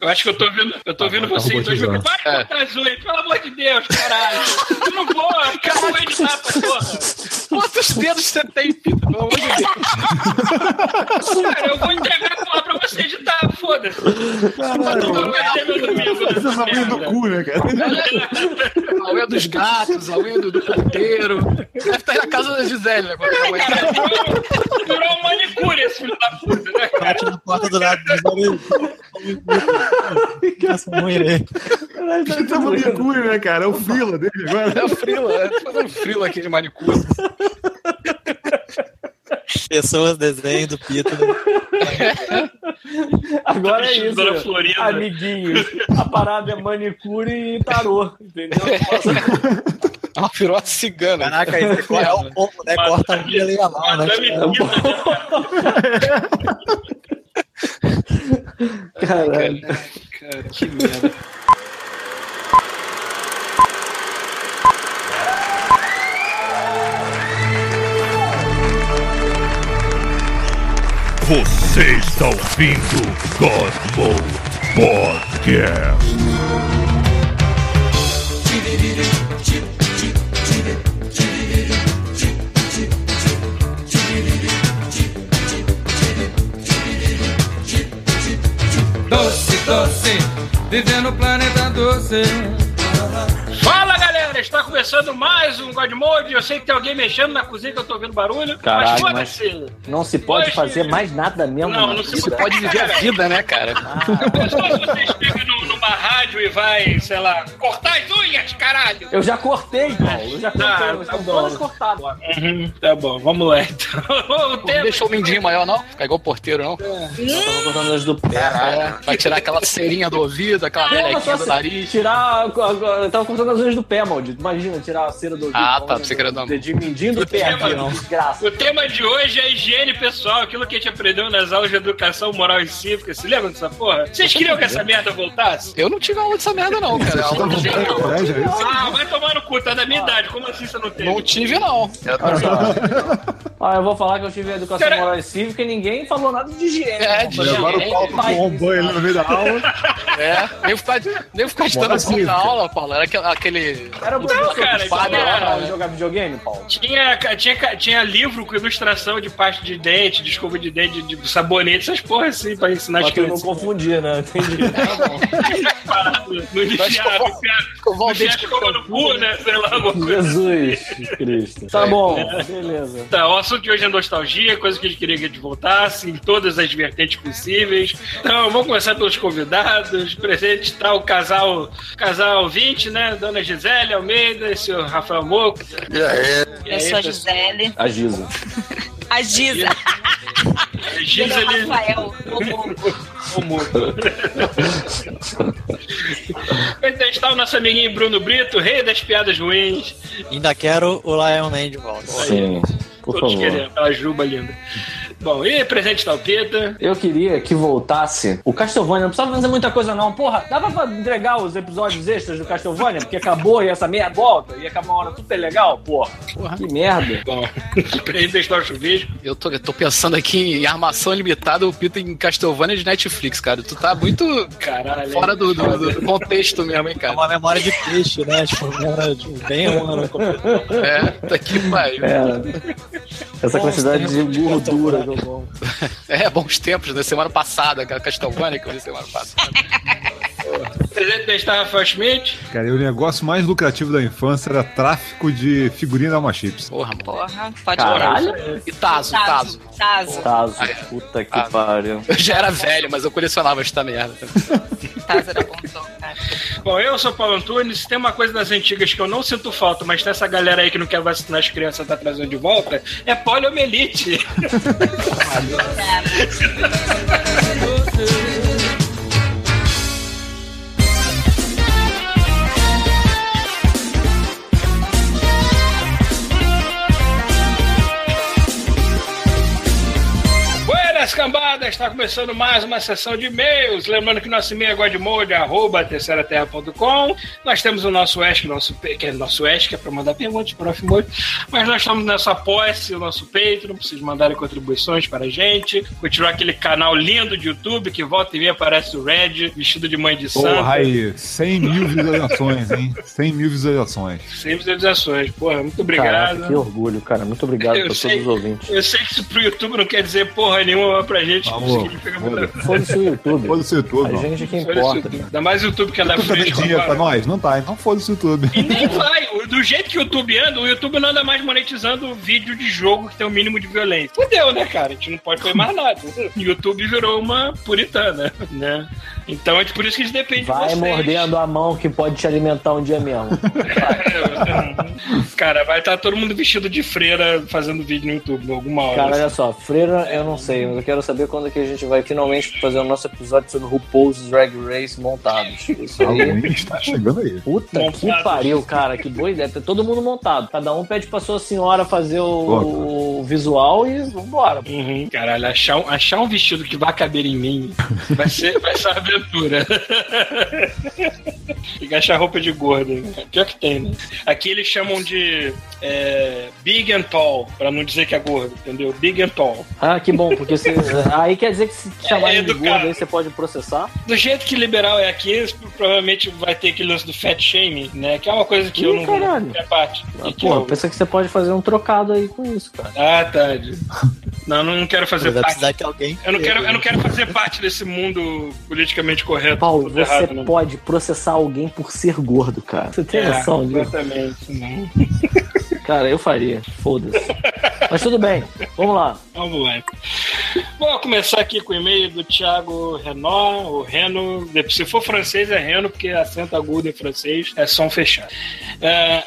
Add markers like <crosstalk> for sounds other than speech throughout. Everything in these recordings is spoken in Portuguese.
Eu acho que eu tô vendo, eu tô vendo você em 2000. Vai cortar as unhas, pelo amor de Deus, caralho. Eu não vou, eu não vou editar essa porra. Quantos dedos você tem, Pita? Pelo amor de Deus. Cara, eu vou entregar você editar, foda-se. Eu vou perder meu domingo. Do cu, né, cara? A unha dos gatos, a unha do, do ponteiro. Deve estar aí na casa da Gisele, né? virou, virou um manicure esse filho da puta, né, cara? Bate na porta do lado do Essa mulher aí. Ele tá manicure, né, cara? É o frila dele agora. É o frila, é. Tô fazendo frila aqui de manicure. Pessoas desenho do Pita. <laughs> <laughs> Agora é isso. Florinda. Amiguinhos. A parada é manicure e tarô, entendeu? <laughs> É uma piroca cigana. Caraca, aí você corta o pombo, né? Corta a legal, né? Madame Rita, né, Caralho. Cara, que merda. Você está ouvindo God Mode Podcast. Doce, doce, vivendo no planeta doce. Fala galera, está começando mais um God Mode. Eu sei que tem alguém mexendo na cozinha que eu tô ouvindo barulho. Caralho, mas foda-se. Não se pode Hoje- fazer mais nada mesmo. Não, não se vida. Pode viver a vida, né, cara? Só se você chega no- numa rádio e vai, sei lá, cortar as unhas, caralho. Eu já cortei, Paulo. Eu já cortei. Tá, elas tá estão bom. todas cortadas. Uhum, tá bom, vamos lá então. <laughs> O Não deixou o mindinho maior, não? Ficar igual o porteiro, não? Eu tava cortando as do pé. É, vai tirar aquela cerinha do ouvido, aquela melequinha do se nariz. Tirar. Eu tava cortando as unhas do pé, maldito. Imagina tirar a cera do ouvido. Ah, com tá, você Dedinho mindinho do pé aqui, não. Desgraça. O tema de hoje é higiene pessoal, aquilo que a gente aprendeu nas aulas de educação moral e cívica. Se lembra dessa porra? Vocês queriam que essa merda voltasse? Eu não tive aula dessa merda, não, cara. Aula de é? Ah, vai tomar no cu, tá da minha idade. Como assim você não teve? Não tive, não. <laughs> Ah, eu vou falar que eu tive educação moral e cívica e ninguém falou nada de higiene. É, de higiene. Agora o Paulo tomou um banho ali no meio da aula. É, nem ficar, nem ficar estando assim na aula, Paulo. Era aquele. aquele Era o professor cara, do padre lá é- pra jogar videogame, Paulo? Tinha, tinha, tinha livro com ilustração de pasta de dente, de escova de dente, de, de sabonete, essas porras assim, pra ensinar as eu não crianças. confundia, né? Entendi. <laughs> Enfiar, escovar- no enfiar, escovar o no escova no cu, né? Sei lá, alguma coisa. Jesus Cristo. Tá bom, beleza. Tá, o assunto de hoje é nostalgia, coisa que a gente queria que a gente voltasse em todas as vertentes possíveis. Então, vamos começar pelos convidados. Presente está o casal, casal 20, né? Dona Gisele Almeida e senhor Rafael Moco. E aí, Eu sou a? Gisele. A Giza. A Giza. Gisele Rafael. o- Moco. Então está o nosso amiguinho Bruno Brito, rei das piadas ruins. Ainda quero o Lion Man de volta. Sim, por Todos favor. querendo, aquela juba linda. Bom, e presente está o Pita. Eu queria que voltasse o Castlevania. Não precisava fazer muita coisa, não. Porra, dava pra entregar os episódios extras do Castlevania? Porque acabou e essa merda volta. Ia acabar uma hora tudo é legal, porra. Que merda. Bom, <laughs> presente chuvisco. Eu tô, eu tô pensando aqui em armação limitada, o Pita em Castlevania de Netflix, cara. Tu tá muito Caralho. fora do, do- do contexto mesmo, hein, É cara. uma memória de peixe, né? Tipo, memória de bem humana. É, tá aqui, pai. É. Essa quantidade de gordura <laughs> É, bons tempos, da semana passada, aquela Castlevania que eu vi semana passada. <laughs> Presente está Rafael Schmidt. Cara, e o negócio mais lucrativo da infância era tráfico de figurinha da Alma Chips. Porra. Porra, pode Caralho. E Tazo, Tazo. Tazo. Tazo, puta que pariu. <laughs> Eu já era velho, mas eu colecionava esta merda. Tazo era bom, então, cara. Bom, eu sou Paulo Antunes. Tem uma coisa das antigas que eu não sinto falta, mas tem essa galera aí que não quer vacinar as crianças tá trazendo de volta. É poliomielite. <laughs> <laughs> Buenas cambadas, está começando mais uma sessão de e-mails. Lembrando que nosso e-mail é godmode, arroba terceiraterra.com. Nós temos o nosso Ask, nosso, que é nosso que é para mandar perguntas para o Mode. Mas nós estamos nessa apoia-se, o nosso Patreon, para vocês mandarem contribuições para a gente. Continuar aquele canal lindo de YouTube que volta e meia aparece o Red, vestido de mãe de Porra, santa. aí, 100 mil visualizações, hein? 100 mil visualizações. Sem visualizações. Porra, muito Caraca, obrigado. que orgulho, cara. Muito obrigado sei. todos os ouvintes. Eu sei que isso pro YouTube não quer dizer porra nenhuma pra gente. Coisa. Foda-se o YouTube. Foda-se o YouTube, A mano. gente que importa. Ainda mais o YouTube que tá dando fresco dinheiro pra nós? Não tá, então foda-se o YouTube. E nem vai. Do jeito que o YouTube anda, o YouTube não anda mais monetizando vídeo de jogo que tem o mínimo de violência. Fudeu, né, cara? A gente não pode fazer mais nada. O YouTube virou uma puritana, né? Então é por isso que eles dependem Vai de vocês. mordendo a mão que pode te alimentar um dia mesmo. <laughs> Cara, vai estar todo mundo vestido de freira fazendo vídeo no YouTube alguma hora. Cara, olha só, Freira, eu não sei, mas eu quero saber quando é que a gente vai finalmente fazer o nosso episódio sobre RuPaul's Drag Race montados. Isso aí. Está chegando aí. Puta que pariu, cara, que boa ideia. Tá todo mundo montado. Cada um pede pra sua senhora fazer o, o visual e vambora. Uhum, caralho, achar um, achar um vestido que vai caber em mim vai ser, vai uma aventura. Que <laughs> achar roupa de gordo. né? Pior que tem, né? Aqui eles chamam de é, big and tall, pra não dizer que é gordo, entendeu? Big and tall. Ah, que bom, porque você, <laughs> aí quer dizer que se te chamarem de gordo aí você pode processar. Do jeito que liberal é aqui, provavelmente vai ter aquele lance do fat shaming, né? Que é uma coisa que eu Ih, não caralho. é parte. Ah, E que Pô, eu- pensa que você pode fazer um trocado aí com isso, cara. Ah, tá. Não, não quero fazer parte. precisar que alguém. Eu não, quero, eu não quero fazer parte desse mundo politicamente correto. Paulo, você errado, né? pode processar alguém por ser gordo, cara. Você tem É, noção disso? Exatamente. Não. <laughs> Cara, eu faria. Foda-se. Mas tudo bem. Vamos lá. Vamos lá. Vou começar aqui com o e-mail do Thiago Renault, o Reno. Se for francês, é Reno, porque acento agudo em francês é som fechado. É,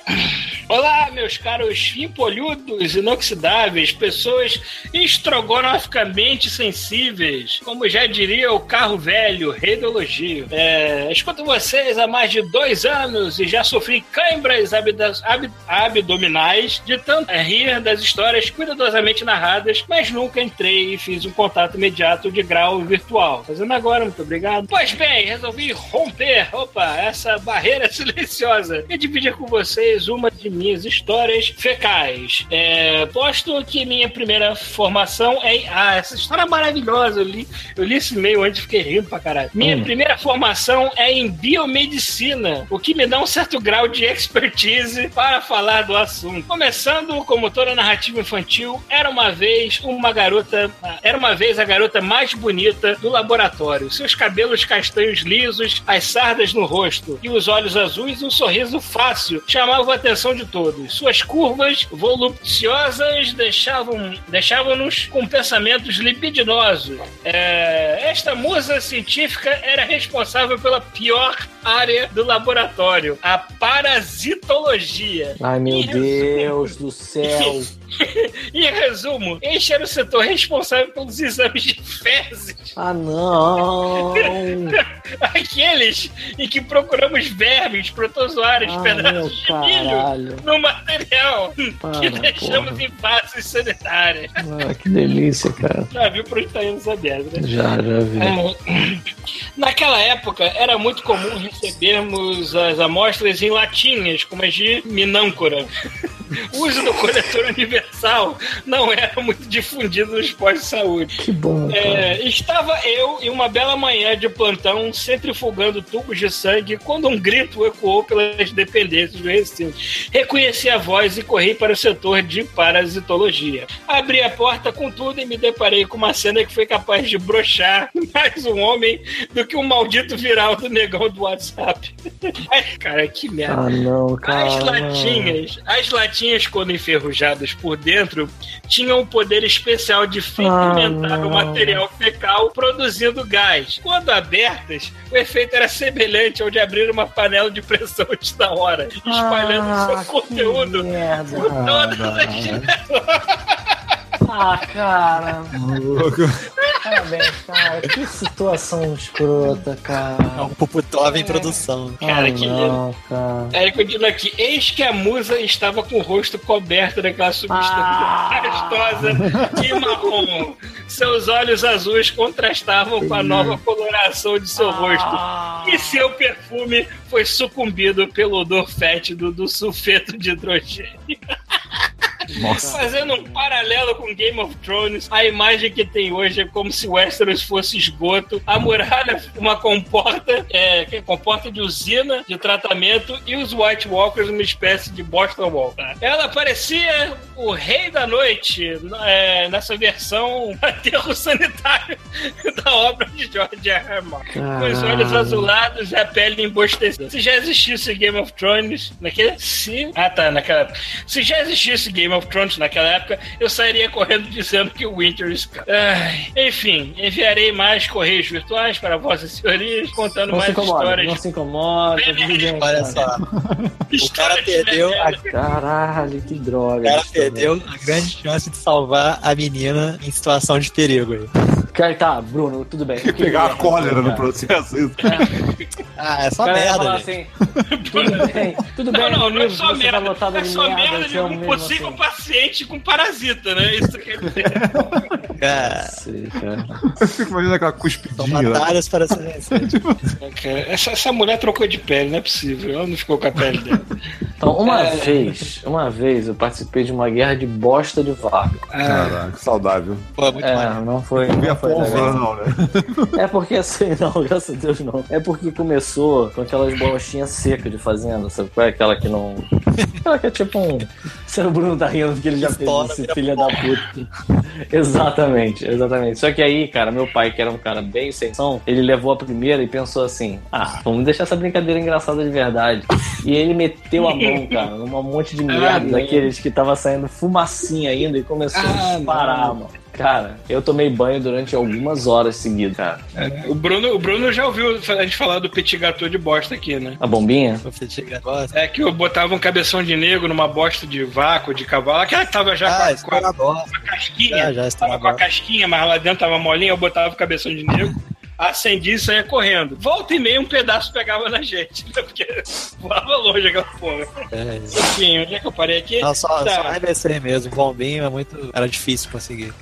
Olá, meus caros impolhudos, inoxidáveis, pessoas estrogonoficamente sensíveis. Como já diria o carro velho, rei. É, escuto vocês há mais de dois anos e já sofri câimbras abda- ab- abdominais de tanto rir das histórias cuidadosamente narradas, mas nunca entrei e fiz um contato imediato de grau virtual. Fazendo agora, muito obrigado. Pois bem, resolvi romper, opa, essa barreira <laughs> silenciosa e dividir com vocês uma de minhas histórias fecais. É, posto que minha primeira formação é. Ah, essa história é maravilhosa. Eu li, eu li esse e-mail antes e fiquei rindo pra caralho. Minha primeira formação é em biomedicina, o que me dá um certo grau de expertise para falar do assunto. Começando como toda narrativa infantil, era uma vez uma garota. Era uma vez a garota mais bonita do laboratório. Seus cabelos castanhos lisos, as sardas no rosto e os olhos azuis e um sorriso fácil chamavam a atenção de todos. Suas curvas voluptuosas deixavam deixavam-nos com pensamentos libidinosos. É, esta musa científica era responsável pela pior área do laboratório, a parasitologia. Ai, meu. Deus do céu. <laughs> <laughs> Em resumo, este era o setor responsável pelos exames de fezes, Ah, não. <laughs> aqueles em que procuramos vermes, protozoários, Ah, pedaços de milho no material Para, que deixamos porra. em faces sanitárias. Ah, que delícia, cara. Já viu indo essa merda, né? Já, já vi. É, Naquela época, era muito comum recebermos as amostras em latinhas, como as de minâncora. <laughs> Uso do coletor universal não era muito difundido nos postos de saúde. Que bom. É, estava eu em uma bela manhã de plantão centrifugando tubos de sangue quando um grito ecoou pelas dependências do recinto. Reconheci a voz e corri para o setor de parasitologia. Abri a porta com tudo e me deparei com uma cena que foi capaz de brochar <laughs> mais um homem do que um maldito viral do negão do WhatsApp. <laughs> Ai, cara, que merda. Ah, não, cara. As latinhas, as latinhas, quando enferrujadas por dentro, tinham o poder especial de fermentar Ah, o material fecal produzindo gás. Quando abertas, o efeito era semelhante ao de abrir uma panela de pressão antes da hora, espalhando Ah, seu conteúdo merda. por todas as <laughs> Ah, cara. Louco. Parabéns, cara. Que situação escrota, É cara. um Puputov em produção. Cara, Ah, que não, cara. Aí continua aqui. Eis que a musa estava com o rosto coberto daquela substância pastosa e marrom. Seus olhos azuis contrastavam com a nova coloração de seu rosto. E seu perfume foi sucumbido pelo odor fétido do sulfeto de hidrogênio. <laughs> Nossa. Fazendo um paralelo com Game of Thrones, a imagem que tem hoje é como se Westeros fosse esgoto, a muralha uma comporta, é, comporta de usina de tratamento e os White Walkers uma espécie de Boston Wall. tá? Ela parecia o rei da noite é, nessa versão <laughs> aterro sanitário da obra de George R. R. Martin. Com os olhos azulados e a pele embostecida. Se já existisse Game of Thrones naquele. Se. Ah, tá, naquela. Se já existisse Game of Thrones naquela época, eu sairia correndo dizendo que o Winter escapa. Ai, enfim, enviarei mais correios virtuais para vossas senhorias, contando Não se mais incomoda, histórias. não se incomoda. tudo bem, Olha só, o cara perdeu a. Caralho, que droga. o cara isso também. perdeu a grande chance de salvar a menina em situação de perigo aí. Cara, tá, Bruno, tudo bem. <laughs> Pegar a cólera no cara. processo. isso. Ah, é só cara merda, assim, tudo bem, tudo bem, Não, não, não é só tá merda. É só merda, de um possível assim. Paciente com parasita, né? Isso dizer. Cara, Sei, cara. Eu fico imaginando aquela são cuspidinha. né? batalhas para ser. Cara, <laughs> essa, essa mulher trocou de pele, não é possível. Ela não ficou com a pele dela. Então, uma É. vez, uma vez eu participei de uma guerra de bosta de vaca. Caraca, que saudável. Pô, muito É, maneiro. não foi, Não não a foi porra, não, né? <laughs> É porque assim, não, graças a Deus não. É porque começou com aquelas bolachinhas secas de fazenda, sabe qual é? Aquela que não. Aquela que é tipo um. O Bruno tá rindo porque ele já fez Estoura, esse vira filho da puta. <laughs> exatamente, exatamente. Só que aí, cara, meu pai, que era um cara bem sem som, ele levou a primeira e pensou assim: ah, vamos deixar essa brincadeira engraçada de verdade. E ele meteu a mão, <laughs> cara, num monte de merda não. daqueles que tava saindo fumacinha ainda e começou Ah, a disparar, não. mano. Cara, eu tomei banho durante algumas horas seguidas, cara. O Bruno, o Bruno já ouviu a gente falar do petit gâteau de bosta aqui, né? A bombinha? Você chega agora. É que eu botava um cabeção de negro numa bosta de vácuo, de cavalo. Aquela que tava já Ah, com, a, com, a, com a casquinha. Já, já tava com a casquinha, mas lá dentro tava molinha, eu botava o cabeção de negro. Acendia e saía correndo. Volta e meia um pedaço pegava na gente, né? Porque voava longe aquela porra. É. Enfim, onde é que eu parei aqui? Não, só, Tá. só RBC mesmo. Bombinho é muito. Era difícil conseguir.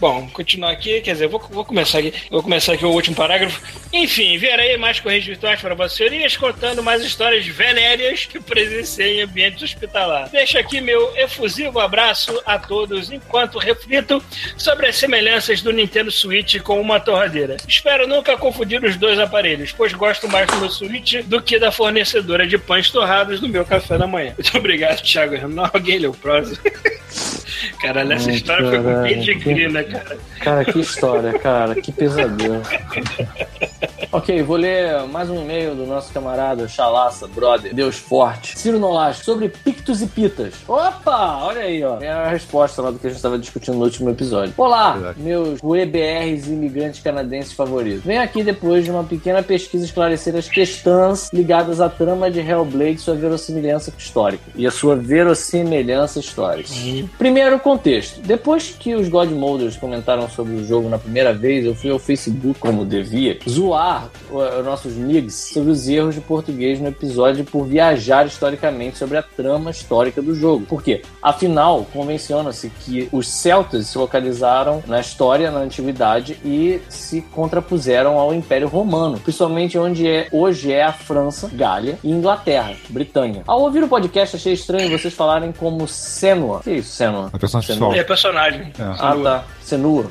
Bom, continuar aqui, quer dizer, vou, vou começar aqui, vou começar aqui o último parágrafo. Enfim, verei mais correios virtuais para vossas senhorias, contando mais histórias venéreas que presenciei em ambientes hospitalar. Deixo aqui meu efusivo abraço a todos, enquanto reflito sobre as semelhanças do Nintendo Switch com uma torradeira. Espero nunca confundir os dois aparelhos, pois gosto mais do meu Switch do que da fornecedora de pães torrados do meu café da manhã. Muito <laughs> obrigado, Thiago. Não, alguém leu o próximo. <laughs> Caralho, essa Ai, história foi com caralho, pedigree, né, cara? Cara, que história, cara, que pesadelo. <laughs> ok, vou ler mais um e-mail do nosso camarada Chalaça, brother, Deus forte. Ciro Nolasco, sobre pictos e pitas. Opa, olha aí, ó. É a resposta lá do que a gente estava discutindo no último episódio. Olá, Verdade. meus UEBRs imigrantes canadenses favoritos. Venho aqui depois de uma pequena pesquisa esclarecer as questões ligadas à trama de Hellblade e sua verossimilhança histórica. E a sua verossimilhança histórica. Primeiro contexto. Depois que os God Molders comentaram sobre o jogo na primeira vez, eu fui ao Facebook, como devia, zoar os nossos migs sobre os erros de português no episódio por viajar historicamente sobre a trama histórica do jogo. Por quê? Afinal, convenciona-se que os celtas se localizaram na história, na antiguidade e se contrapuseram ao Império Romano, principalmente onde é, hoje é a França, Gália e Inglaterra, Britânia. Ao ouvir o podcast, achei estranho vocês falarem como Senua. Que isso, Senua? A personagem. É personagem. É. Ah, tá. Senua,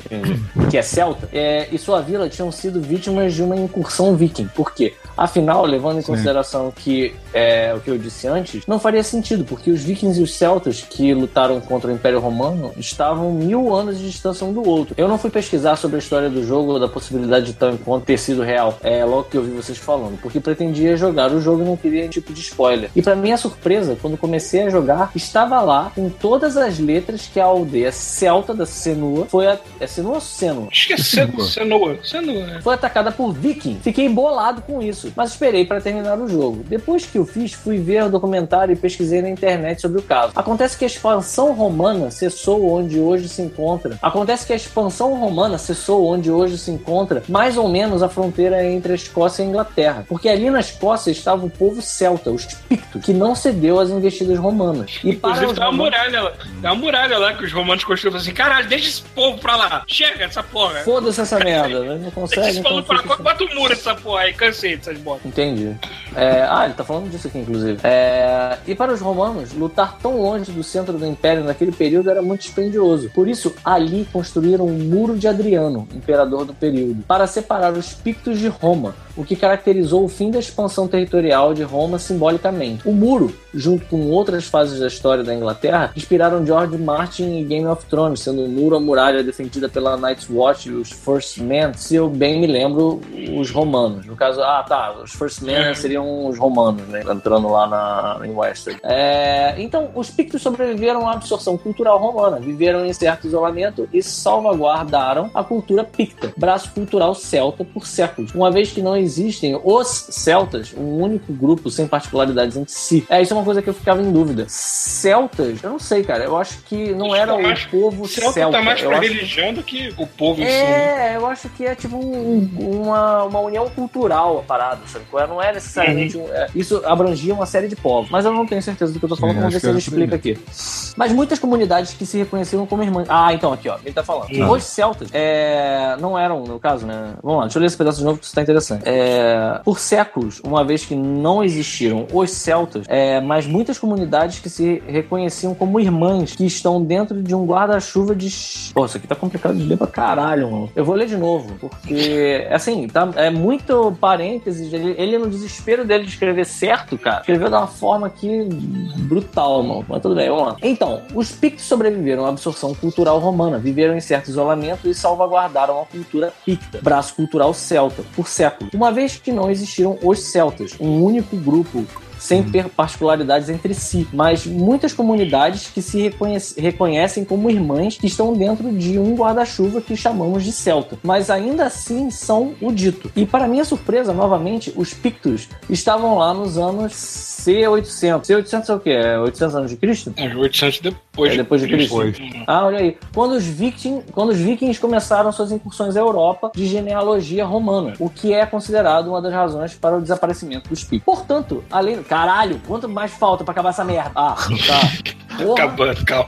que é celta, é, e sua vila tinham sido vítimas de uma incursão viking. Por quê? Afinal, levando em consideração que é, o que eu disse antes, não faria sentido, porque os vikings e os celtas que lutaram contra o Império Romano estavam mil anos de distância um do outro. Eu não fui pesquisar sobre a história do jogo ou da possibilidade de tal encontro ter sido real, é, logo que eu vi vocês falando, porque pretendia jogar o jogo e não queria nenhum tipo de spoiler. E pra minha surpresa, quando comecei a jogar, estava lá com todas as letras que a aldeia celta da Senua foi É Senua ou Seno? Acho que é Seno- Senoa. Senoa. né? Foi atacada por viking. Fiquei bolado com isso, mas esperei para terminar o jogo. Depois que eu fiz, fui ver o documentário e pesquisei na internet sobre o caso. Acontece que a expansão romana cessou onde hoje se encontra. Acontece que a expansão romana cessou onde hoje se encontra mais ou menos a fronteira entre a Escócia e a Inglaterra. Porque ali na Escócia estava o povo celta, os pictos, que não cedeu às investidas romanas. E para Inclusive, os tem uma romanos- muralha lá. Tem uma muralha lá que os romanos construíram assim: caralho, deixa esse povo pra lá. Chega essa porra. Foda-se essa merda, né? não consegue. esse Então pra lá. Bota o muro essa porra aí. Cansei dessas botas. Entendi. É, ah, ele tá falando disso aqui, inclusive. É, e para os romanos, lutar tão longe do centro do império naquele período era muito dispendioso. Por isso, ali construíram o Muro de Adriano, imperador do período, para separar os pictos de Roma, o que caracterizou o fim da expansão territorial de Roma simbolicamente. O muro, junto com outras fases da história da Inglaterra, inspiraram George Martin e Game of Thrones, sendo o muro a muralha defendida pela Night's Watch e os First Men, se eu bem me lembro, os romanos. No caso, ah, tá, os First Men É. seriam os romanos, né, entrando lá na, em Western. É, então, os pictos sobreviveram à absorção cultural romana, viveram em certo isolamento e salvaguardaram a cultura picta, braço cultural celta por séculos, uma vez que não existem os celtas, um único grupo sem particularidades entre si. É, isso é uma coisa que eu ficava em dúvida. Celtas, eu não sei, cara, eu acho que não era o mais- povo O Celta celta. tá mais eu pra acho- religião do que o povo em si. né? é, eu acho que é tipo um- uma, uma união cultural a parada, sabe? qual é? Não é necessariamente um, é, isso abrangia uma série de povos, mas eu não tenho certeza do que eu tô falando, Sim, vamos ver se ele é explica aqui. Mas muitas comunidades que se reconheciam como irmãs. Ah, então aqui, ó, ele tá falando. Ah. Os celtas é, não eram, no caso, né? Vamos lá, deixa eu ler esse pedaço de novo que isso tá interessante. É, por séculos, uma vez que não existiram os celtas, é, mas muitas comunidades que se reconheciam como irmãs que estão dentro de um guarda-chuva de. Pô, isso aqui tá complicado de ler pra caralho, mano. Eu vou ler de novo, porque, assim, tá, é muito parênteses. Ele, ele, no desespero dele de escrever certo, cara, escreveu de uma forma aqui brutal, mano. Mas tudo bem, vamos lá. Então, os pictos sobreviveram à absorção cultural romana, viveram em certo isolamento e salvaguardaram a cultura picta, braço cultural celta, por séculos. Uma vez que não existiram os celtas, um único grupo sem ter particularidades entre si, mas muitas comunidades que se reconhece- reconhecem como irmãs que estão dentro de um guarda-chuva que chamamos de celta, mas ainda assim são o dito. E para minha surpresa, novamente, os pictos estavam lá nos anos C800. C800 é o quê? É 800 anos de Cristo? É, 800 depois. É depois de Cristo. Depois. Ah, olha aí. Quando os, vikings, quando os vikings começaram suas incursões à Europa de genealogia romana, o que é considerado uma das razões para o desaparecimento dos pictos. Portanto, além. Caralho, quanto mais falta pra acabar essa merda? Ah, tá. Porra. Acabando, calma.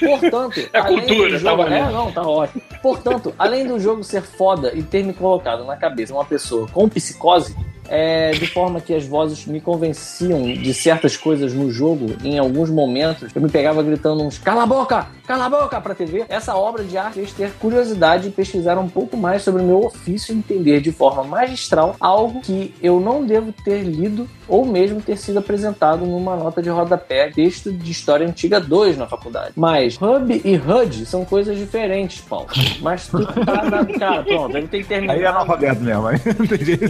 Portanto, É além cultura, do tá jogo, valendo. é, não, tá ótimo. Portanto, além do jogo ser foda e ter me colocado na cabeça uma pessoa com psicose, é, de forma que as vozes me convenciam de certas coisas no jogo, em alguns momentos, eu me pegava gritando uns cala a boca, cala a boca pra TV. Essa obra de arte fez ter curiosidade e pesquisar um pouco mais sobre o meu ofício e entender de forma magistral algo que eu não devo ter lido ou mesmo ter sido apresentado numa nota de rodapé, texto de história antiga 2 na faculdade. Mas Hub e HUD são coisas diferentes, Paulo. Mas tu tá na... Cara, pronto, ele tem que terminar. Aí é analfabeto mesmo, aí <laughs> não tem jeito.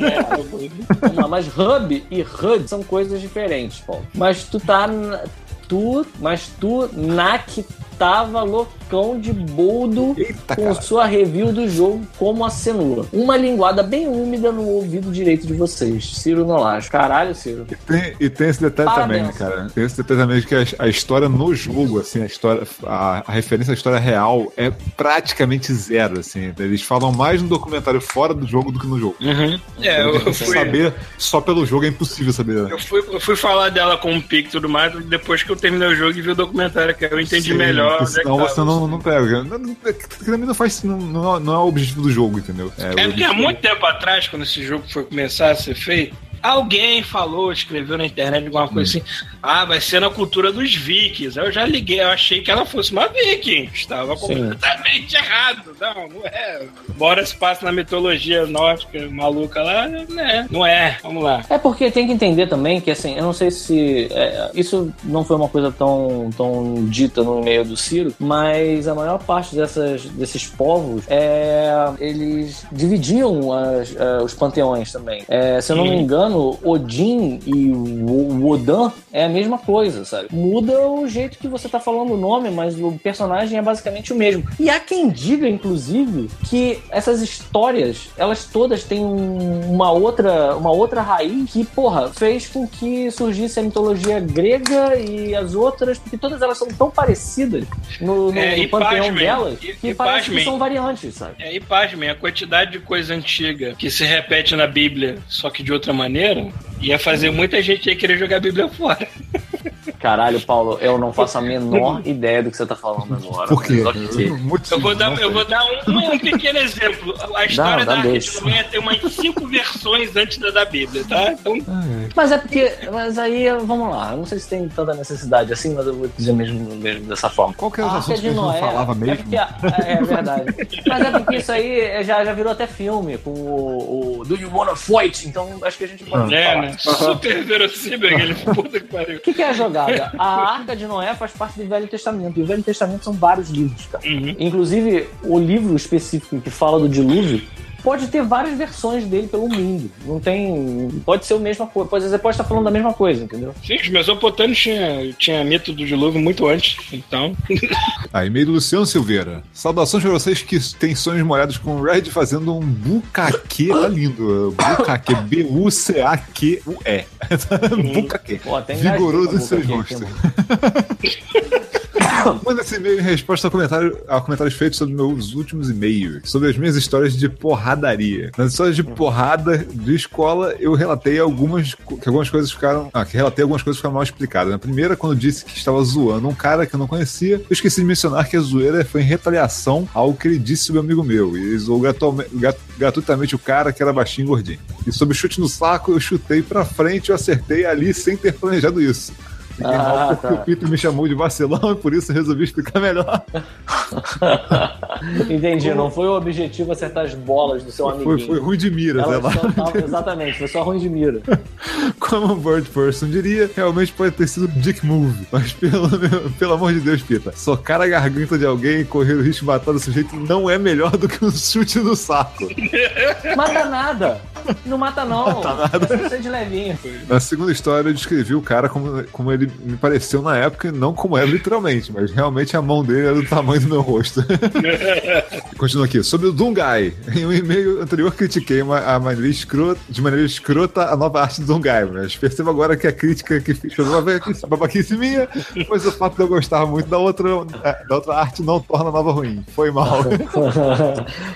Vamos lá, mas Hub e HUD são coisas diferentes, Paulo. Mas tu tá. na- Tu, mas tu, Nak, tava loucão de boldo Eita, com cara. sua review do jogo como a cenoura. Uma linguada bem úmida no ouvido direito de vocês. Ciro Nolajo. Caralho, Ciro. Tem- e tem esse detalhe Parabéns. também, né, cara? Tem esse detalhe também de que a, a história no jogo, assim, a história, a, a referência à história real é praticamente zero, assim. Eles falam mais no documentário fora do jogo do que no jogo. Uhum. É, eu fui, Saber só pelo jogo é impossível saber. eu, fui, eu fui falar dela com o Pic e tudo mais depois que eu terminei o jogo e vi o documentário, que eu entendi Sim, melhor. Porque onde é Senão tava. você não, não pega. Não- não- que Pra mim não faz. Não, não, é- não é o objetivo do jogo, entendeu? É o porque há muito tempo atrás, quando esse jogo foi começar a ser feito, alguém falou, escreveu na internet alguma coisa assim, ah, vai ser na cultura dos vikings. Aí eu já liguei, eu achei que ela fosse uma viking. Estava completamente <laughs> errado. Não, não é. Embora se passe na mitologia nórdica maluca lá, né? Não é. Vamos lá. É porque tem que entender também que, assim, eu não sei se. é, isso não foi uma coisa tão, tão dita no meio do Ciro, mas a maior parte dessas, desses povos, é, eles dividiam as- é, os panteões também. É, se eu não me engano, engano, Odin e o Wodan é a mesma coisa, sabe? Muda o jeito que você tá falando o nome, mas o personagem é basicamente o mesmo. E há quem diga, inclusive, que essas histórias, elas todas têm um- uma outra, uma outra raiz que, porra, fez com que surgisse a mitologia grega e as outras, porque todas elas são tão parecidas no, no, É, no panteão pasmem, delas e- que e parece que pasmem. são variantes, sabe? É, e pasmem, a quantidade de coisa antiga que se repete na Bíblia, só que de outra maneira, ia fazer muita gente aí querer jogar a Bíblia fora. <laughs> Caralho, Paulo, eu não faço a <laughs> menor ideia do que você tá falando agora. Por quê? Eu vou dar, eu vou dar um, um <laughs> pequeno exemplo. A história dá da dois. Arca de Noé tem umas cinco versões antes da da Bíblia, tá? Então, Mas é porque. Mas aí, vamos lá. Eu não sei se tem tanta necessidade assim, mas eu vou dizer mesmo, mesmo dessa forma. Qual que A o assunto que não Noé. falava É, mesmo? porque, a- é, é verdade. Mas é porque isso aí já, já virou até filme com o, o Do You Wanna Fight? Então acho que a gente pode é, falar. né? Super verossímil aquele puta que pariu. O que, que é a A Arca de Noé faz parte do Velho Testamento. E o Velho Testamento são vários livros, cara. Uhum. Inclusive, o livro específico que fala do dilúvio pode ter várias versões dele pelo mundo. Não tem. Pode ser a mesma coisa. Pode, você pode estar falando da mesma coisa, entendeu? Sim, os mesopotâmios tinha, tinha mito do dilúvio muito antes, então. <laughs> Aí, meio do Luciano Silveira. Saudações pra vocês que têm sonhos molhados com o Red fazendo um bucaque. Tá lindo. Bucaque. <laughs> <laughs> B-U-C-A-Q-U-E. bucaque. Vigoroso em seus com <coughs> Manda esse e-mail em resposta a, comentário, a comentários feitos sobre meus últimos e-mails, sobre as minhas histórias de porradaria. Nas histórias de porrada de escola, eu relatei algumas, que algumas coisas ficaram. Ah, que relatei algumas coisas que ficaram mal explicadas. Na primeira, quando disse que estava zoando um cara que eu não conhecia, eu esqueci de mencionar que a zoeira foi em retaliação ao que ele disse sobre um amigo meu. E zoou gratuitamente o cara que era baixinho e gordinho. E sobre chute no saco, eu chutei pra frente eu acertei ali sem ter planejado isso. Fiquei mal Ah, porque tá. o Peter me chamou de vacilão e <laughs> por isso eu resolvi explicar melhor. <laughs> Entendi, não foi o objetivo acertar as bolas do seu Foi, amiguinho. foi ruim de mira, só tavam- exatamente, foi só ruim de mira. <laughs> Como um bird person diria, realmente pode ter sido dick move. Mas pelo, pelo amor de Deus, Pita, socar a garganta de alguém e correr o risco de matar o sujeito não é melhor do que um chute no saco. Mata nada! Não mata não. Mata nada. É de levinho. Na segunda história, eu descrevi o cara como, como ele me pareceu na época, não como era literalmente, mas realmente a mão dele era do tamanho do meu rosto. <laughs> Continua aqui. Sobre o Dungai. Em um e-mail anterior, critiquei uma, a maneira escrota, de maneira escrota a nova arte do Dungai, mas percebo agora que a crítica que fiz foi uma babaquice- babaquice minha, pois o fato de eu gostar muito da outra, da outra arte não torna a nova ruim. Foi mal. <laughs>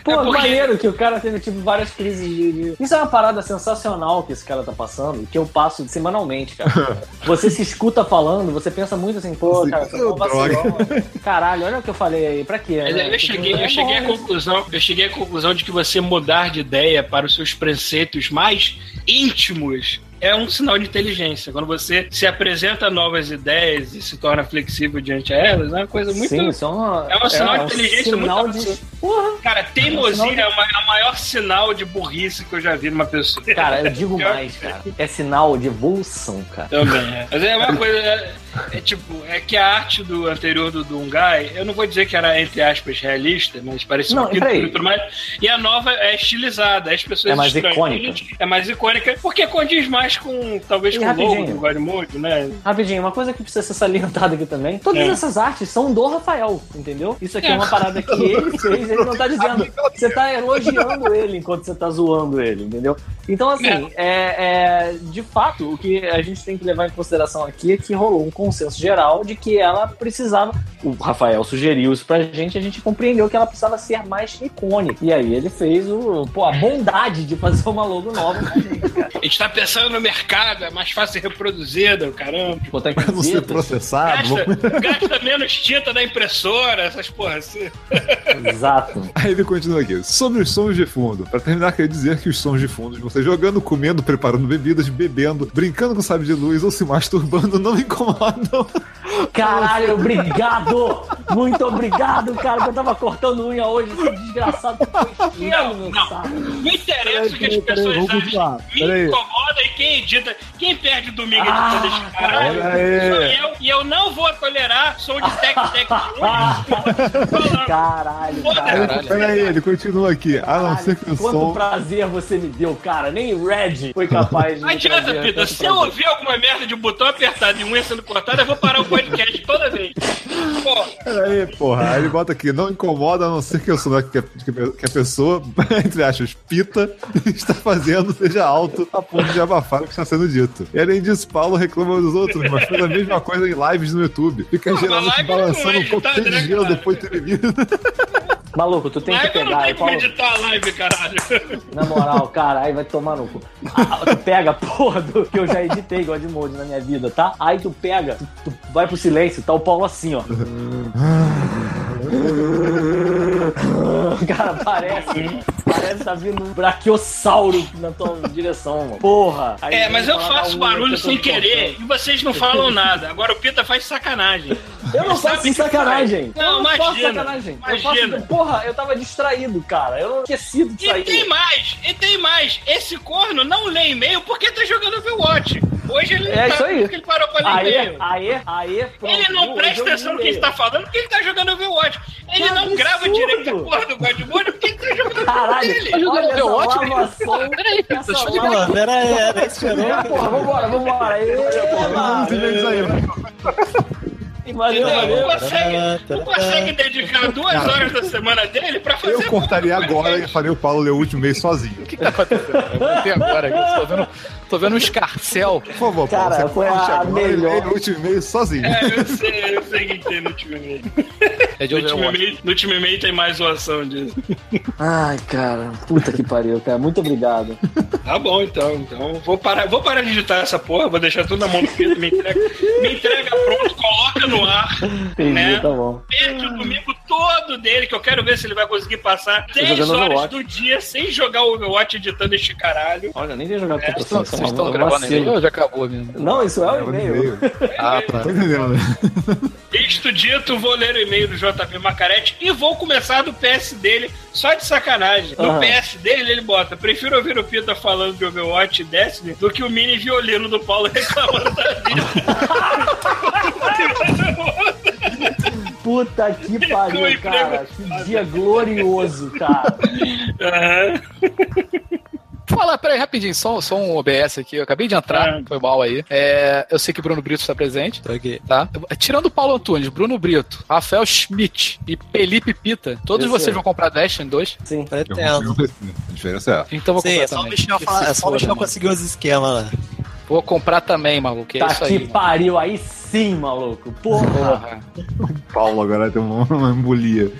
Pô, É porque- maneiro que o cara teve, tipo, várias crises de, de- Isso é uma parada sensacional que esse cara tá passando, que eu passo semanalmente, cara. <laughs> Você se escuta falando, você pensa muito assim, pô, Sim, cara, eu vacilão. Caralho, olha o que eu falei aí, pra quê? Mas né? Eu cheguei, É eu cheguei à né? conclusão, eu cheguei à conclusão de que você mudar de ideia para os seus preceitos mais íntimos é um sinal de inteligência. Quando você se apresenta novas ideias e se torna flexível diante a elas, é uma coisa muito. Sim, isso é uma. É um sinal de um inteligência sinal muito de. Porra! Cara, teimosia É um sinal de- é o é o maior sinal de burrice que eu já vi numa pessoa. Cara, eu digo <laughs> mais, cara. É sinal de evolução, cara. Também, é. Mas é uma <laughs> coisa. É, é tipo, é que a arte do anterior do Dungai, eu não vou dizer que era, entre aspas, realista, mas parecia Não, e peraí. pintura e mais. E a nova é estilizada. As pessoas É mais estranham. icônica. É mais icônica, porque condiz mais com, talvez, E com o logo do né? Rapidinho, uma coisa que precisa ser salientada aqui também. Todas É. essas artes são do Rafael, entendeu? Isso aqui é, É. uma parada que ele fez, ele não tá <laughs> dizendo. Você tá elogiando ele enquanto você tá zoando ele, entendeu? Então, assim, é. é, de fato, o que a gente tem que levar em consideração aqui é que rolou um consenso geral de que ela precisava. O Rafael sugeriu isso pra gente, a gente compreendeu que ela precisava ser mais icônica. E aí ele fez o, pô, a bondade de fazer uma logo nova pra gente, cara. A gente tá pensando no mercado, é mais fácil reproduzida, caramba. Botar em Pra não ser processado. Gasta, <laughs> gasta menos tinta da impressora, essas porra assim. Exato. <laughs> Aí ele continua aqui. Sobre os sons de fundo. Pra terminar, queria dizer que os sons de fundo de você jogando, comendo, preparando bebidas, bebendo, brincando com sabe de luz ou se masturbando não <laughs> me incomodam. Caralho, obrigado! Muito obrigado, cara, que eu tava cortando unha hoje, esse desgraçado foi Não, meu não. saco. Não interessa o que as peraí, pessoas acham. Me Peraí. incomoda e quem edita, quem perde domingo Ah, editando esse caralho sou eu. E eu não vou tolerar som de tec-tec. <laughs> Caralho, cara. Caralho. Peraí, ele continua aqui. A não ser que o Quanto som. prazer você me deu, cara. Nem o Red foi capaz de. Não adianta, Pita. Se eu ouvir alguma merda de um botão apertado e unha sendo cortada, eu vou parar o podcast toda vez. Porra. Peraí, porra. Aí ele bota aqui, não incomoda a não ser que o som que a, que a pessoa, <laughs> entre aspas, pita, <laughs> está fazendo seja alto a ponto de abafar o que está sendo dito. E além disso, Paulo reclama dos outros, mas faz a mesma coisa em lives no YouTube. Fica Pô, geralmente balançando é um coquetel editado, de né, gelo, depois termina. <laughs> Maluco, tu tem que Live eu não pegar. tenho e como Paulo, editar a live, caralho. <laughs> na moral, cara, aí vai tomar no cu. Ah, tu pega porra do que eu já editei God Mode na minha vida, tá? Aí tu pega, tu, tu vai pro silêncio, tá o Paulo assim, ó. <laughs> <laughs> Cara, parece. Parece tá vindo um braquiossauro na tua direção, mano. Porra! É, mas eu faço barulho eu sem querer cortando. e vocês não falam nada. Agora o Pita faz sacanagem. Eu não faço sacanagem. faz. Não, eu não faço imagina, sacanagem. Eu imagina. faço, porra, eu tava distraído, cara. Eu não esqueci disso E aí. tem mais, e tem mais. Esse corno não lê e-mail porque tá jogando Overwatch. Hoje ele É tá, isso aí. porque ele parou pra ler Aê, e-mail. aê, aê, pronto. Ele não presta eu atenção no que ele tá falando porque ele tá jogando Overwatch. Ele Que não absurdo. grava direito a porra do Godmode porque ele tá jogando Caralho, dele. jogando olha lavação. Peraí, essa deixa eu Pô, lava- pera aí, era isso que eu É, porra, vambora, vambora. Aê, mano. Isso aí. Valeu, Não, valeu. não consegue, não consegue dedicar duas horas da semana dele pra fazer Eu cortaria agora e podcast. faria o Paulo ler o último mês sozinho. O que tá acontecendo? Eu botei agora aqui. Tô vendo, tô vendo um escarcel. Por favor, Paulo. Cara, você foi a agora e melhor. lê o último mês sozinho. É, eu sei, eu sei que tem no último e-mail. É de No último e-mail, no último tem mais zoação disso. Ai, cara, puta que pariu, cara. Muito obrigado. Tá bom, então. Então vou parar, vou parar de digitar essa porra, vou deixar tudo na mão do Pedro, me entrega, me entrega pronto, coloca no ar, Entendi, né? tá bom. Perde o domingo todo dele, que eu quero ver se ele vai conseguir passar 10 jogando horas Overwatch. do dia sem jogar o Overwatch editando este caralho. Olha, nem tem jogado É, Vocês você, vocês estão é um gravando e-mail ou já acabou mesmo? Não, isso é o É e-mail. e-mail. Ah, tá. Tô entendendo. Isto dito, vou ler o e-mail do JP Macarete e vou começar do PS dele, só de sacanagem. No Aham. PS dele, ele bota: prefiro ouvir o Pita falando de Overwatch e Destiny do que o mini violino do Paulo reclamando da vida. <laughs> Puta que pariu, cara. Que dia glorioso, cara. Aham. Fala, peraí, rapidinho, só, só um OBS aqui. Eu acabei de entrar, Ah. foi mal aí. É, eu sei que Bruno Brito está presente, Tô aqui. tá? Tirando o Paulo Antunes, Bruno Brito, Rafael Schmidt e Felipe Pita, todos Esse vocês aí. vão comprar Destiny 2? Sim. Pretendo. A diferença é essa. Então vou Sim, comprar é só o também. Michel, Que falar, é só o Michel conseguir os esquemas lá. Vou comprar também, maluco. É Tá isso que aí. mano. pariu, aí sim, maluco. Porra. Porra. Paulo agora tem uma embolia.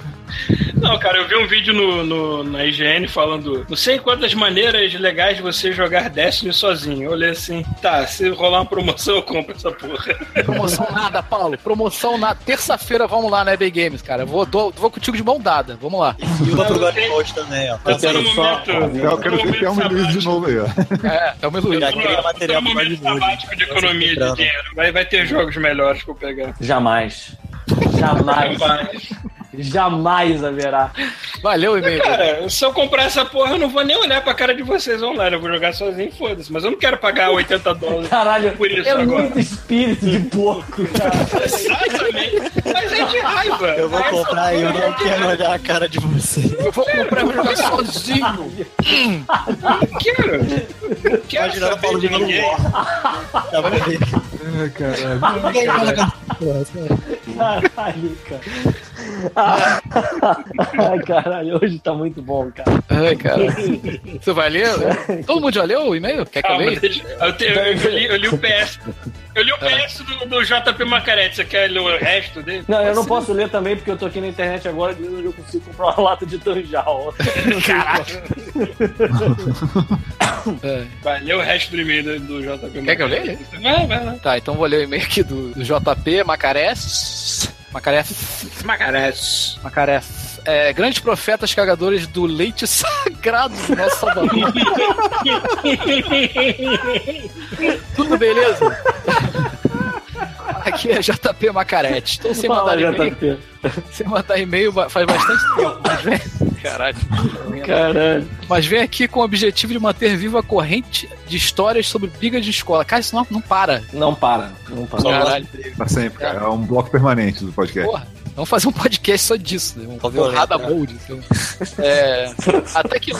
Não, cara, eu vi um vídeo no, no- na IGN falando não sei quantas maneiras legais de você jogar Destiny sozinho. Eu olhei assim, tá, se rolar uma promoção, eu compro essa porra. Promoção nada, Paulo. Promoção nada. Terça-feira vamos lá na EB Games, cara. Vou, dou- vou contigo de mão dada. Vamos lá. E o outro God Mode também, ó. Eu tô no quero só- momento. Eu quero ver que é um momento Luiz de novo aí, ó. É, é o meu Luiz. Já Eu tô queria material tô no pro momento God Mode. sabático de economia de comprando. dinheiro. Vai, vai ter jogos melhores pra eu pegar. Jamais. Jamais. Rapaz. Jamais haverá. Valeu o e-mail. Cara, se eu comprar essa porra, eu não vou nem olhar pra cara de vocês online. Eu vou jogar sozinho, foda-se. Mas eu não quero pagar 80 dólares Caralho, por isso é agora. muito espírito de porco, cara. Exatamente. Mas é de raiva. Eu vou comprar e eu não quero olhar a cara de você. Eu vou comprar e vou jogar sozinho. Não quero. Não quero Imaginando o saber Paulo de ninguém. Tá bom aí. Ai, caralho. Caralho, cara. Ai, <laughs> caralho, hoje tá muito bom, cara. Ai, cara. <laughs> Você vai ler? Todo mundo já leu o e-mail? Quer que eu leia? eu, te- eu li, eu li o PS. Eu li o PS do, do JP Macarete. Você quer ler o resto dele? Não, eu não posso ler também porque eu tô aqui na internet agora e eu consigo comprar uma lata de tanjal. <laughs> É. Vai, lê o resto do e-mail do, do JP Quer que eu leia? Vai, vai lá. Tá, então vou ler o e-mail aqui do, do JP Macarés. Macarés. Macarete. Macarés. É, grandes profetas cagadores do leite <laughs> sagrado do nosso Salvador. <laughs> Tudo beleza? Aqui é JP Macarete. Estou sem Fala, mandar e-mail. JP. Sem mandar e-mail faz bastante tempo. Mas vem... Caralho. Caralho. Mas vem aqui com o objetivo de manter viva a corrente de histórias sobre brigas de escola. Cara, isso não, não para. Não para. Não para. Caralho. Pra sempre, cara. É um bloco permanente do podcast. Porra. Vamos fazer um podcast só disso, né? Um Só porrada né? mode. Então. É, até, que,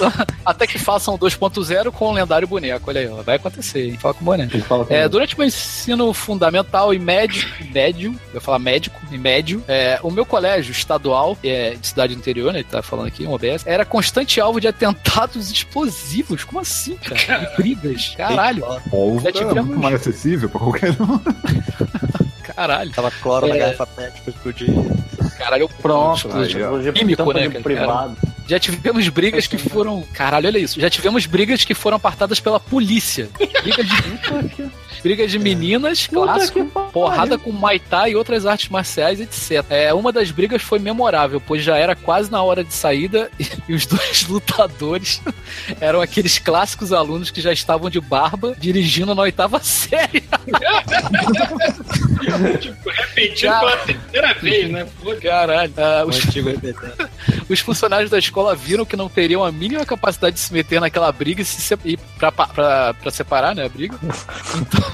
até que façam 2.0 com o lendário boneco. Olha aí, ó. Vai acontecer, hein? Fala com o boneco. É, durante meu ensino fundamental e médio, médio, eu ia falar médico e médio, é, o meu colégio estadual, é, de cidade do interior, né, ele tá falando aqui, um OBS, era constante alvo de atentados explosivos. Como assim, cara? Brigas. Caralho, Já é tivemos- muito mais acessível pra qualquer um. <laughs> caralho. Tava cloro na É. garrafa pet pra explodir. Caralho, eu Pronto, Aí, Químico, né, cara? privado. Já tivemos brigas que foram. Caralho, olha isso. Já tivemos brigas que foram apartadas pela polícia. Briga de. Briga de meninas, clássico. Porrada com Muay Thai e outras artes marciais, etc. É, uma das brigas foi memorável, pois já era quase na hora de saída <laughs> e, os dois lutadores <laughs> eram aqueles clássicos alunos que já estavam de barba dirigindo na oitava <laughs> série. Tipo, repetindo Cara. pela terceira vez, né? Pô, Caralho. Ah, os, os funcionários da escola viram que não teriam a mínima capacidade de se meter naquela briga e, se se, e pra, pra, pra separar, né, a briga. Então,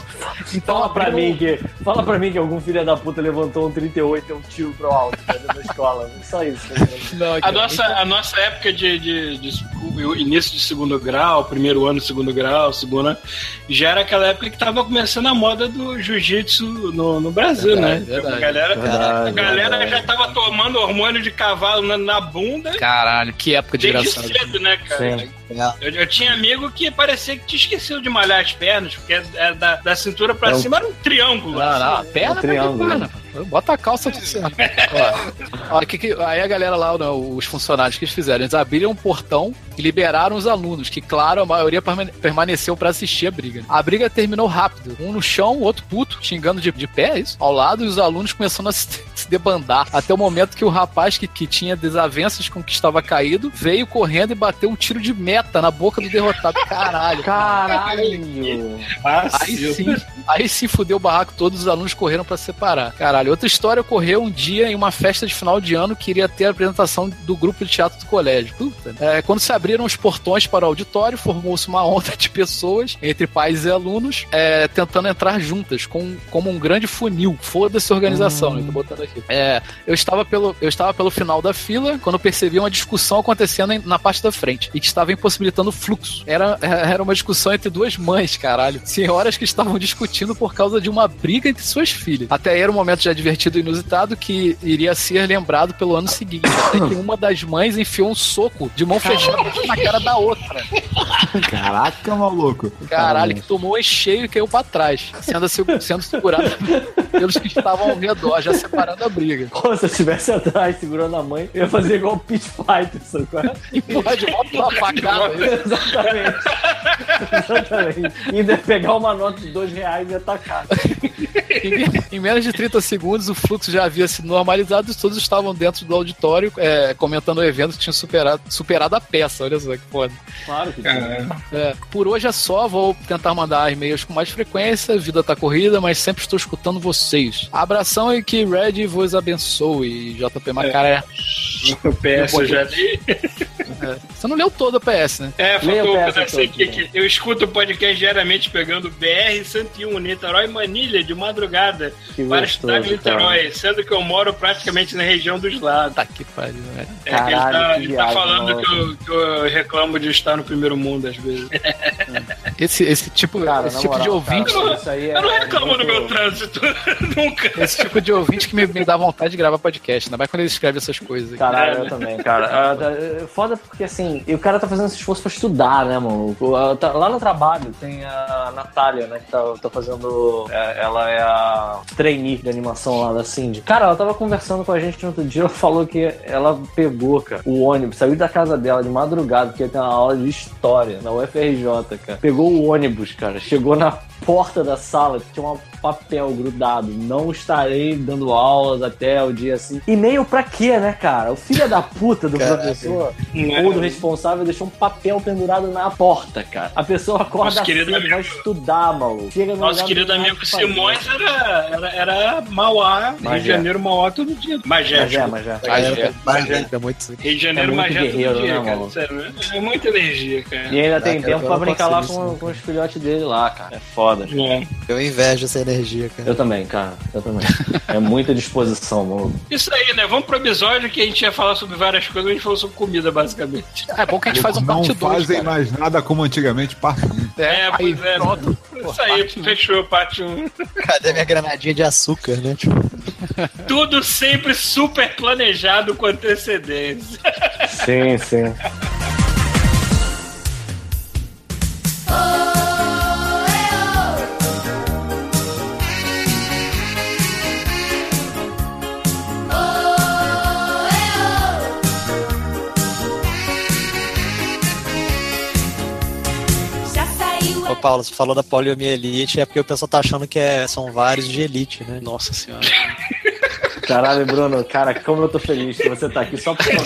então <laughs> Fala pra mim que. Fala pra mim que algum filho da puta levantou um 38 e um tiro pro alto né, dentro da escola. Só isso. né? Não, A cara, nossa, a nossa época de, de, de- início de segundo grau, primeiro ano de segundo grau, segundo ano, já era aquela época que tava começando a moda do jiu-jitsu no, no Brasil, Verdade, né? verdade. a galera, a Verdade, galera verdade. já tava tomando hormônio de cavalo na, na bunda Caralho, que época desde desgraçada. cedo, né, cara? Sim. É. Eu, eu tinha amigo que parecia que te esqueceu de malhar as pernas, porque é, é da, da cintura pra É um- cima era um triângulo. Não, não, a assim. perna um triângulo. perna? Bota a calça tudo certo. Ó, ó, que que- aí a galera lá, não, os funcionários que eles fizeram, eles abriram um portão e liberaram os alunos, que claro, a maioria permane- permaneceu pra assistir a briga. A briga terminou rápido. Um no chão, o outro puto, xingando de, de pé, é isso? Ao lado, e os alunos começando a se, <laughs> se debandar. Até o momento que o rapaz que, que tinha desavenças com o que estava caído veio correndo e bateu um tiro de meta na boca do derrotado. Caralho. Caralho! Aí sim, aí sim fudeu o barraco, todos os alunos correram pra separar. Caralho, outra história ocorreu um dia em uma festa de final de ano que iria ter a apresentação do grupo de teatro do colégio. Puta. É, quando se abriram os portões para o auditório, formou-se uma <laughs> onda de pessoas, entre pais e alunos, é, tentando entrar juntas, com, como um grande funil. Foda-se a organização, né? Tô botando aqui. É, eu estava pelo, eu estava pelo final da fila quando percebi uma discussão acontecendo na parte da frente e que estava impossibilitando o fluxo. Era, <laughs> era uma discussão entre duas mães, caralho. Senhoras que estavam discutindo por causa de uma briga entre suas filhas. Até aí era um momento já divertido e inusitado que iria ser lembrado pelo ano seguinte. <coughs> Até que uma das mães enfiou um soco de mão fechada na cara da outra. Caraca, maluco. Caralho, que tomou em cheio e caiu pra trás, sendo, sendo segurado pelos que estavam ao redor, já separando a briga. Pô, se eu estivesse atrás segurando a mãe, eu ia fazer igual o Pit Fighter, sabe é? E porra, de volta uma facada. Exatamente. Exatamente. E ainda pegar uma nota de dois reais e atacar. Em, em menos de 30 segundos, o fluxo já havia se normalizado e todos estavam dentro do auditório é, comentando o evento que tinha superado, superado a peça. Olha só que foda. Claro que sim. É, por hoje é só, vou tentar mandar e-mails com mais frequência. Vida tá corrida, mas sempre estou escutando vocês. Abração e que Red vos abençoe. JP Macaré. O PS eu já li. É. Você não leu todo o PS, né? É, faltou o PS todo, aqui que eu escuto o podcast diariamente pegando BR-101, Niterói e Manilha, de madrugada, Que para estudar gostoso. Niterói, sendo que eu moro praticamente na região dos lados. Tá que pariu, velho. É que ele Caralho, tá, que ele tá viagem, falando maluco. que eu, que eu reclamo de estar no primeiro mundo às vezes. <laughs> Esse, esse tipo, Cara, esse tipo de moral, ouvinte. cara, isso aí é Eu não reclamo muito- no meu trânsito, <laughs> nunca. Esse tipo de ouvinte que me, me dá vontade de gravar podcast, ainda mais quando ele escreve essas coisas. Caralho, É, eu né? também, <laughs> cara. Ah, tá, é Foda porque, assim, e o cara tá fazendo esse esforço pra estudar, né, mano? Tá- Lá no trabalho tem a Natália, né, que tá, tá fazendo... é, Ela é a trainee de animação lá da Cindy. Cara, ela tava conversando com a gente no outro dia, ela falou que ela pegou, cara, o ônibus, saiu da casa dela de madrugada, porque ia ter uma aula de história na UFRJ, cara. Pegou o ônibus, cara. Chegou na porta da sala, tinha um papel grudado. Não estarei dando aulas até o dia assim. E-mail pra quê, né, cara? O filho da puta do Caraca. professor ou do responsável deixou um papel pendurado na porta, cara. A pessoa acorda Nosso querido cedo, amigo. vai estudar, maluco. Chega no Nosso querido amigo. Simões era, era, era Mauá, Rio Magé. de Janeiro, Mauá todo dia. Magé, Mas desculpa. mas. Magé. Magé. É muito. Rio de Janeiro, É Magé todo dia, né, cara. Sério, é muita energia, cara. E ainda tem tempo pra brincar lá com, com os filhotes dele lá, cara. É foda. É. Eu invejo essa energia, cara. Eu também, cara. Eu também. É muita disposição, maluco. Isso aí, né? Vamos pro episódio que a gente ia falar sobre várias coisas, a gente falou sobre comida, basicamente. É bom que a gente faz um não parte 2. fazem mais nada como antigamente, parte um. É, aí, pois é. pronto. Isso aí, fechou, parte 1. Cadê minha granadinha de açúcar, né? Tipo, <laughs> Tudo sempre super planejado com antecedência. Sim, sim. Paulo, você falou da poliomielite, é porque o pessoal tá achando que é- são vários de elite, né? Nossa senhora. Caralho, Bruno, cara, como eu tô feliz que você tá aqui só <laughs> cara.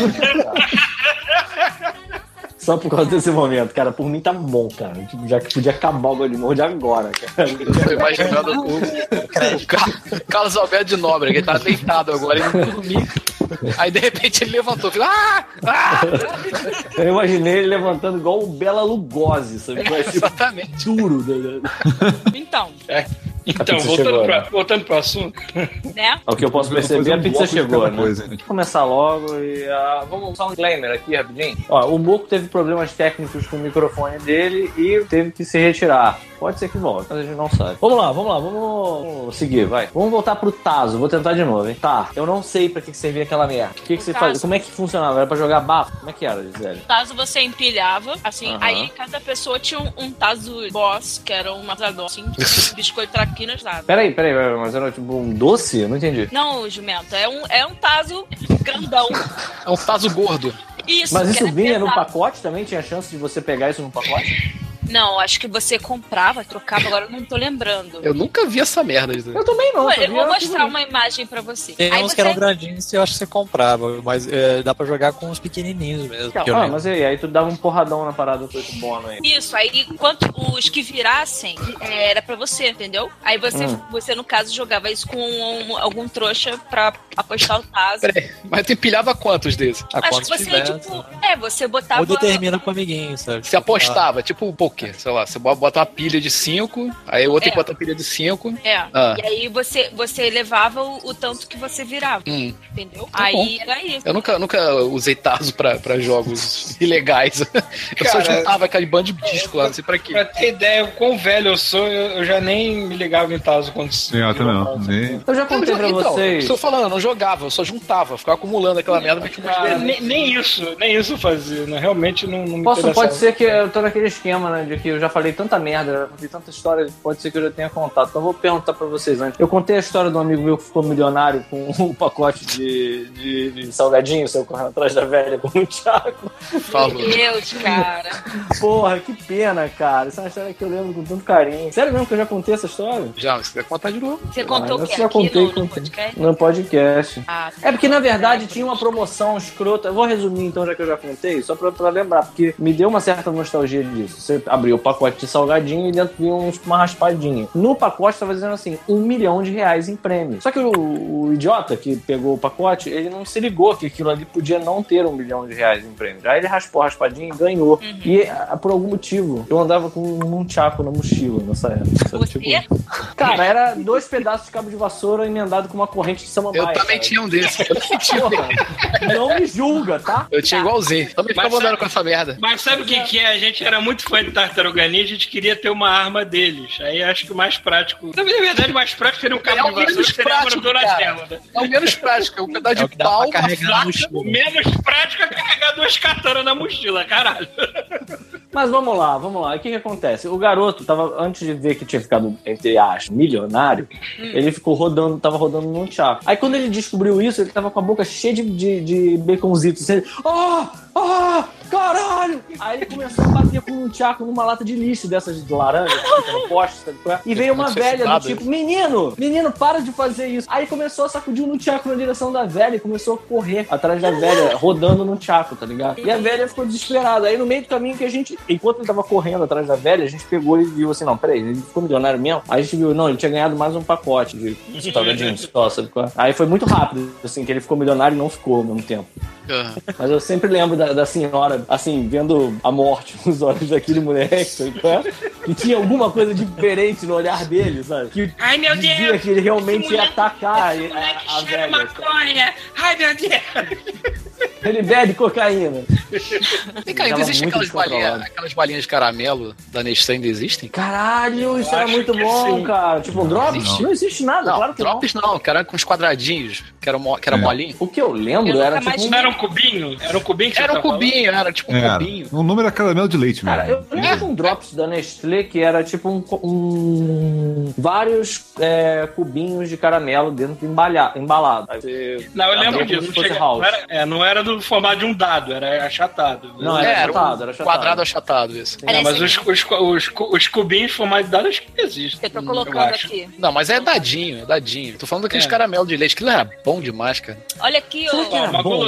Só por causa desse momento, cara. Por mim tá bom, cara. Tipo, já que podia acabar o Goldmode agora, cara. Tô imaginando o, o Ca- Carlos Alberto de Nóbrega, ele tá deitado agora, ele não dormia. Aí de repente ele levantou, falou, ah! ah! Eu imaginei ele levantando igual o Bela Lugosi, sabe? Vai ser Exatamente. duro. né? Então, Então, voltando, chegou, pra, né? voltando pro assunto. né? Ao que eu posso perceber, a um pizza chegou, né? coisa, né? Começar logo e ah, vamos só um disclaimer aqui rapidinho. Ó, o Moco teve problemas técnicos com o microfone dele e teve que se retirar. Pode ser que volte, mas a gente não sabe. Vamos lá, vamos lá, vamos, vamos seguir, vai. Vamos voltar pro Tazo, vou tentar de novo, hein? Tá, eu não sei pra que, que servia aquela merda. O que, que você Tazo. fazia? Como é que funcionava? Era pra jogar bafo? Como é que era, Gisele? Caso você empilhava, assim, Aham. aí cada pessoa tinha um, um taso boss, que era um matador, assim, <laughs> de biscoito nada. Peraí, peraí, peraí, mas era tipo um doce? Eu não entendi. Não, Jumento, é um, é um taso grandão. É um taso gordo. Isso, Mas isso era vinha no pesado. pacote também? Tinha chance de você pegar isso no pacote? Não, acho que você comprava, trocava, agora eu não tô lembrando. Eu nunca vi essa merda. Eu também não. Sabia? eu vou mostrar uma imagem pra você. Tem Aí uns você... que eram grandinhos e eu acho que você comprava, mas é, dá pra jogar com os pequenininhos mesmo. eu Ah, lembro. mas aí, aí tu dava um porradão na parada do oito bono aí. Isso, aí quanto os que virassem é, era pra você, entendeu? Aí você, Hum. você no caso, jogava isso com um- algum trouxa pra apostar o taso. Peraí, mas tu empilhava quantos desses? Ah, Acho quantos que você, tivesse, tipo, né? é, você botava. Ou determina com o amiguinho, sabe? Você apostava, tipo o sei lá, você bota uma pilha de 5, aí o outro É. bota uma pilha de 5. É. Ah. E aí você, você levava o, o tanto que você virava, Hum. entendeu? Tá aí era isso. Eu nunca, nunca usei taso pra, pra jogos <laughs> ilegais. Eu só Cara, juntava aquele bando de disco lá, não sei pra quê. Pra ter ideia o quão velho eu sou, eu, eu já nem me ligava em Tazo quando Sim, eu também não. Nem... Eu já contei pra então, vocês. Estou falando, eu não jogava, eu só juntava, ficava acumulando aquela merda pra Cara, nem, nem isso, nem isso eu fazia, né? Realmente não, não me Posso, pode ser que eu tô naquele esquema, né? De que eu já falei tanta merda, já contei tanta história, pode ser que eu já tenha contado. Então eu vou perguntar pra vocês antes. Eu contei a história de um amigo meu que ficou milionário com <laughs> um pacote de, de, de salgadinho, saiu correndo atrás da velha com um Thiago. Falou. Meu Deus, cara. Porra, que pena, cara. Essa é uma história que eu lembro com tanto carinho. Sério mesmo que eu já contei essa história? Já, você quer contar de novo? Você contou Ah, o quê? eu já contei, no, no contei. podcast? No podcast. Ah, É porque, na verdade, tinha uma promoção escrota. Eu vou resumir, então, já que eu já contei, só pra, pra lembrar, porque me deu uma certa nostalgia disso. Você abriu o pacote de salgadinho e dentro vinha uns- uma raspadinha. No pacote tava dizendo assim, um milhão de reais em prêmio. Só que o, o idiota que pegou o pacote, ele não se ligou que aquilo ali podia não ter um milhão de reais em prêmio. Aí ele raspou a raspadinha e ganhou. E, ah, por algum motivo, eu andava com um tchaco na mochila nessa época. você? Tipo, cara, era dois pedaços de cabo de vassoura emendado com uma corrente de samambaia. Eu também cara. tinha um desses. Eu também tinha, um. Porra, não me julga, tá? eu tinha igualzinho. Também ficava Mas andando com essa merda. Mas sabe o que, que é? A gente era muito fã de Tartaruga Ninja, a gente queria ter uma arma deles. Aí acho que o mais prático. Na verdade, o mais prático seria um cabo É de vassoura, menos que seria a prático, cara. Né? É o menos prático, é um pedaço É o de que dá pra pau, mochila. O menos prático é carregar duas katanas na mochila, caralho. Mas vamos lá, vamos lá. O que que acontece? O garoto tava, antes de ver que tinha ficado, entre aspas, milionário, ele ficou rodando, tava rodando num chaco. Aí quando ele descobriu isso, ele tava com a boca cheia de, de, de baconzitos. Ele, ah, ah, caralho! Aí ele começou a bater com um tchaco numa lata de lixo dessas de laranja, que fica no poste, sabe qual é? E veio uma velha do tipo, menino, menino, para de fazer isso. Aí começou a sacudir um tchaco na direção da velha e começou a correr atrás da velha, rodando no tchaco, tá ligado? E a velha ficou desesperada. Aí no meio do caminho que a gente, enquanto ele tava correndo atrás da velha, a gente pegou e viu assim, não, peraí, ele ficou milionário mesmo? Aí a gente viu, não, ele tinha ganhado mais um pacote de salgadinho só, sabe qual é? Aí foi muito rápido, assim, que ele ficou milionário e não ficou ao mesmo tempo. Mas eu sempre lembro da, da senhora, assim, vendo a morte <laughs> nos olhos daquele moleque, sabe é? E tinha alguma coisa diferente no olhar dele, sabe? Que Ai, meu dizia Deus! que ele realmente esse ia moleque- atacar esse a, moleque a, a velha. maconha! Ai, meu Deus! Ele bebe cocaína. Vem cá, ainda Tava existem aquelas descontrolado. aquelas balinhas de caramelo da Nestlé ainda existem? Caralho, isso era muito bom, sim. cara. Tipo, um drops? existe. Não existe nada, Não, claro que drops não, que era com os quadradinhos, que era, mo- que era É. molinho. não. O que eu lembro Eu era tipo um... Não era um cubinho? Era um cubinho que Era você um tá cubinho, era tipo um É, cubinho. o nome era caramelo de leite Cara, mesmo. eu lembro de um drops da Nestlé que era tipo um, um- vários é, cubinhos de caramelo dentro de embalha, embalado. Aí você- Não, eu lembro disso. Não, chega- não era, é, não era do formato de um dado, era achatado. Não, era É, era achatado, um era achatado. quadrado achatado esse. Não, mas os, os, os, os cubinhos em formato de dado acho que existem. Eu tô eu colocando acho. aqui. Não, mas é dadinho, é dadinho. Tô falando daqueles É. caramelo de leite, aquilo era bom demais, cara. Olha aqui, Será que ó. era bom?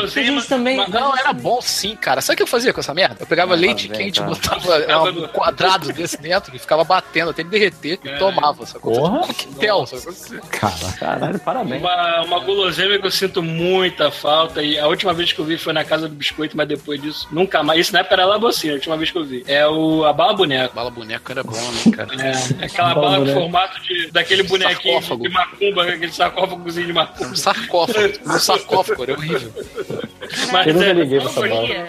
Também... Não, era bom sim, cara. Sabe que eu fazia com essa merda? Eu pegava Ah, leite vem, quente, tá. botava Tava um no- <laughs> quadrado desse dentro e ficava batendo até ele derreter e É. tomava, sacou? Porra. Um coquetel, sacou? Cara, Caralho, parabéns. Uma, uma guloseima que eu sinto muita falta. E a última vez que eu vi foi na casa do biscoito, mas depois disso, nunca mais. Isso na época era labocinha, a última vez que eu vi. É o, a bala boneca. Bala boneco era bom, né, <laughs> cara? É, aquela Bala bala com boneca. formato de, daquele bonequinho de, Sarcófago. de macumba, aquele sarcófagozinho de macumba. Um sarcófago. Um sarcófago, era horrível. <laughs> Mas Eu nunca é, liguei pra essa bola.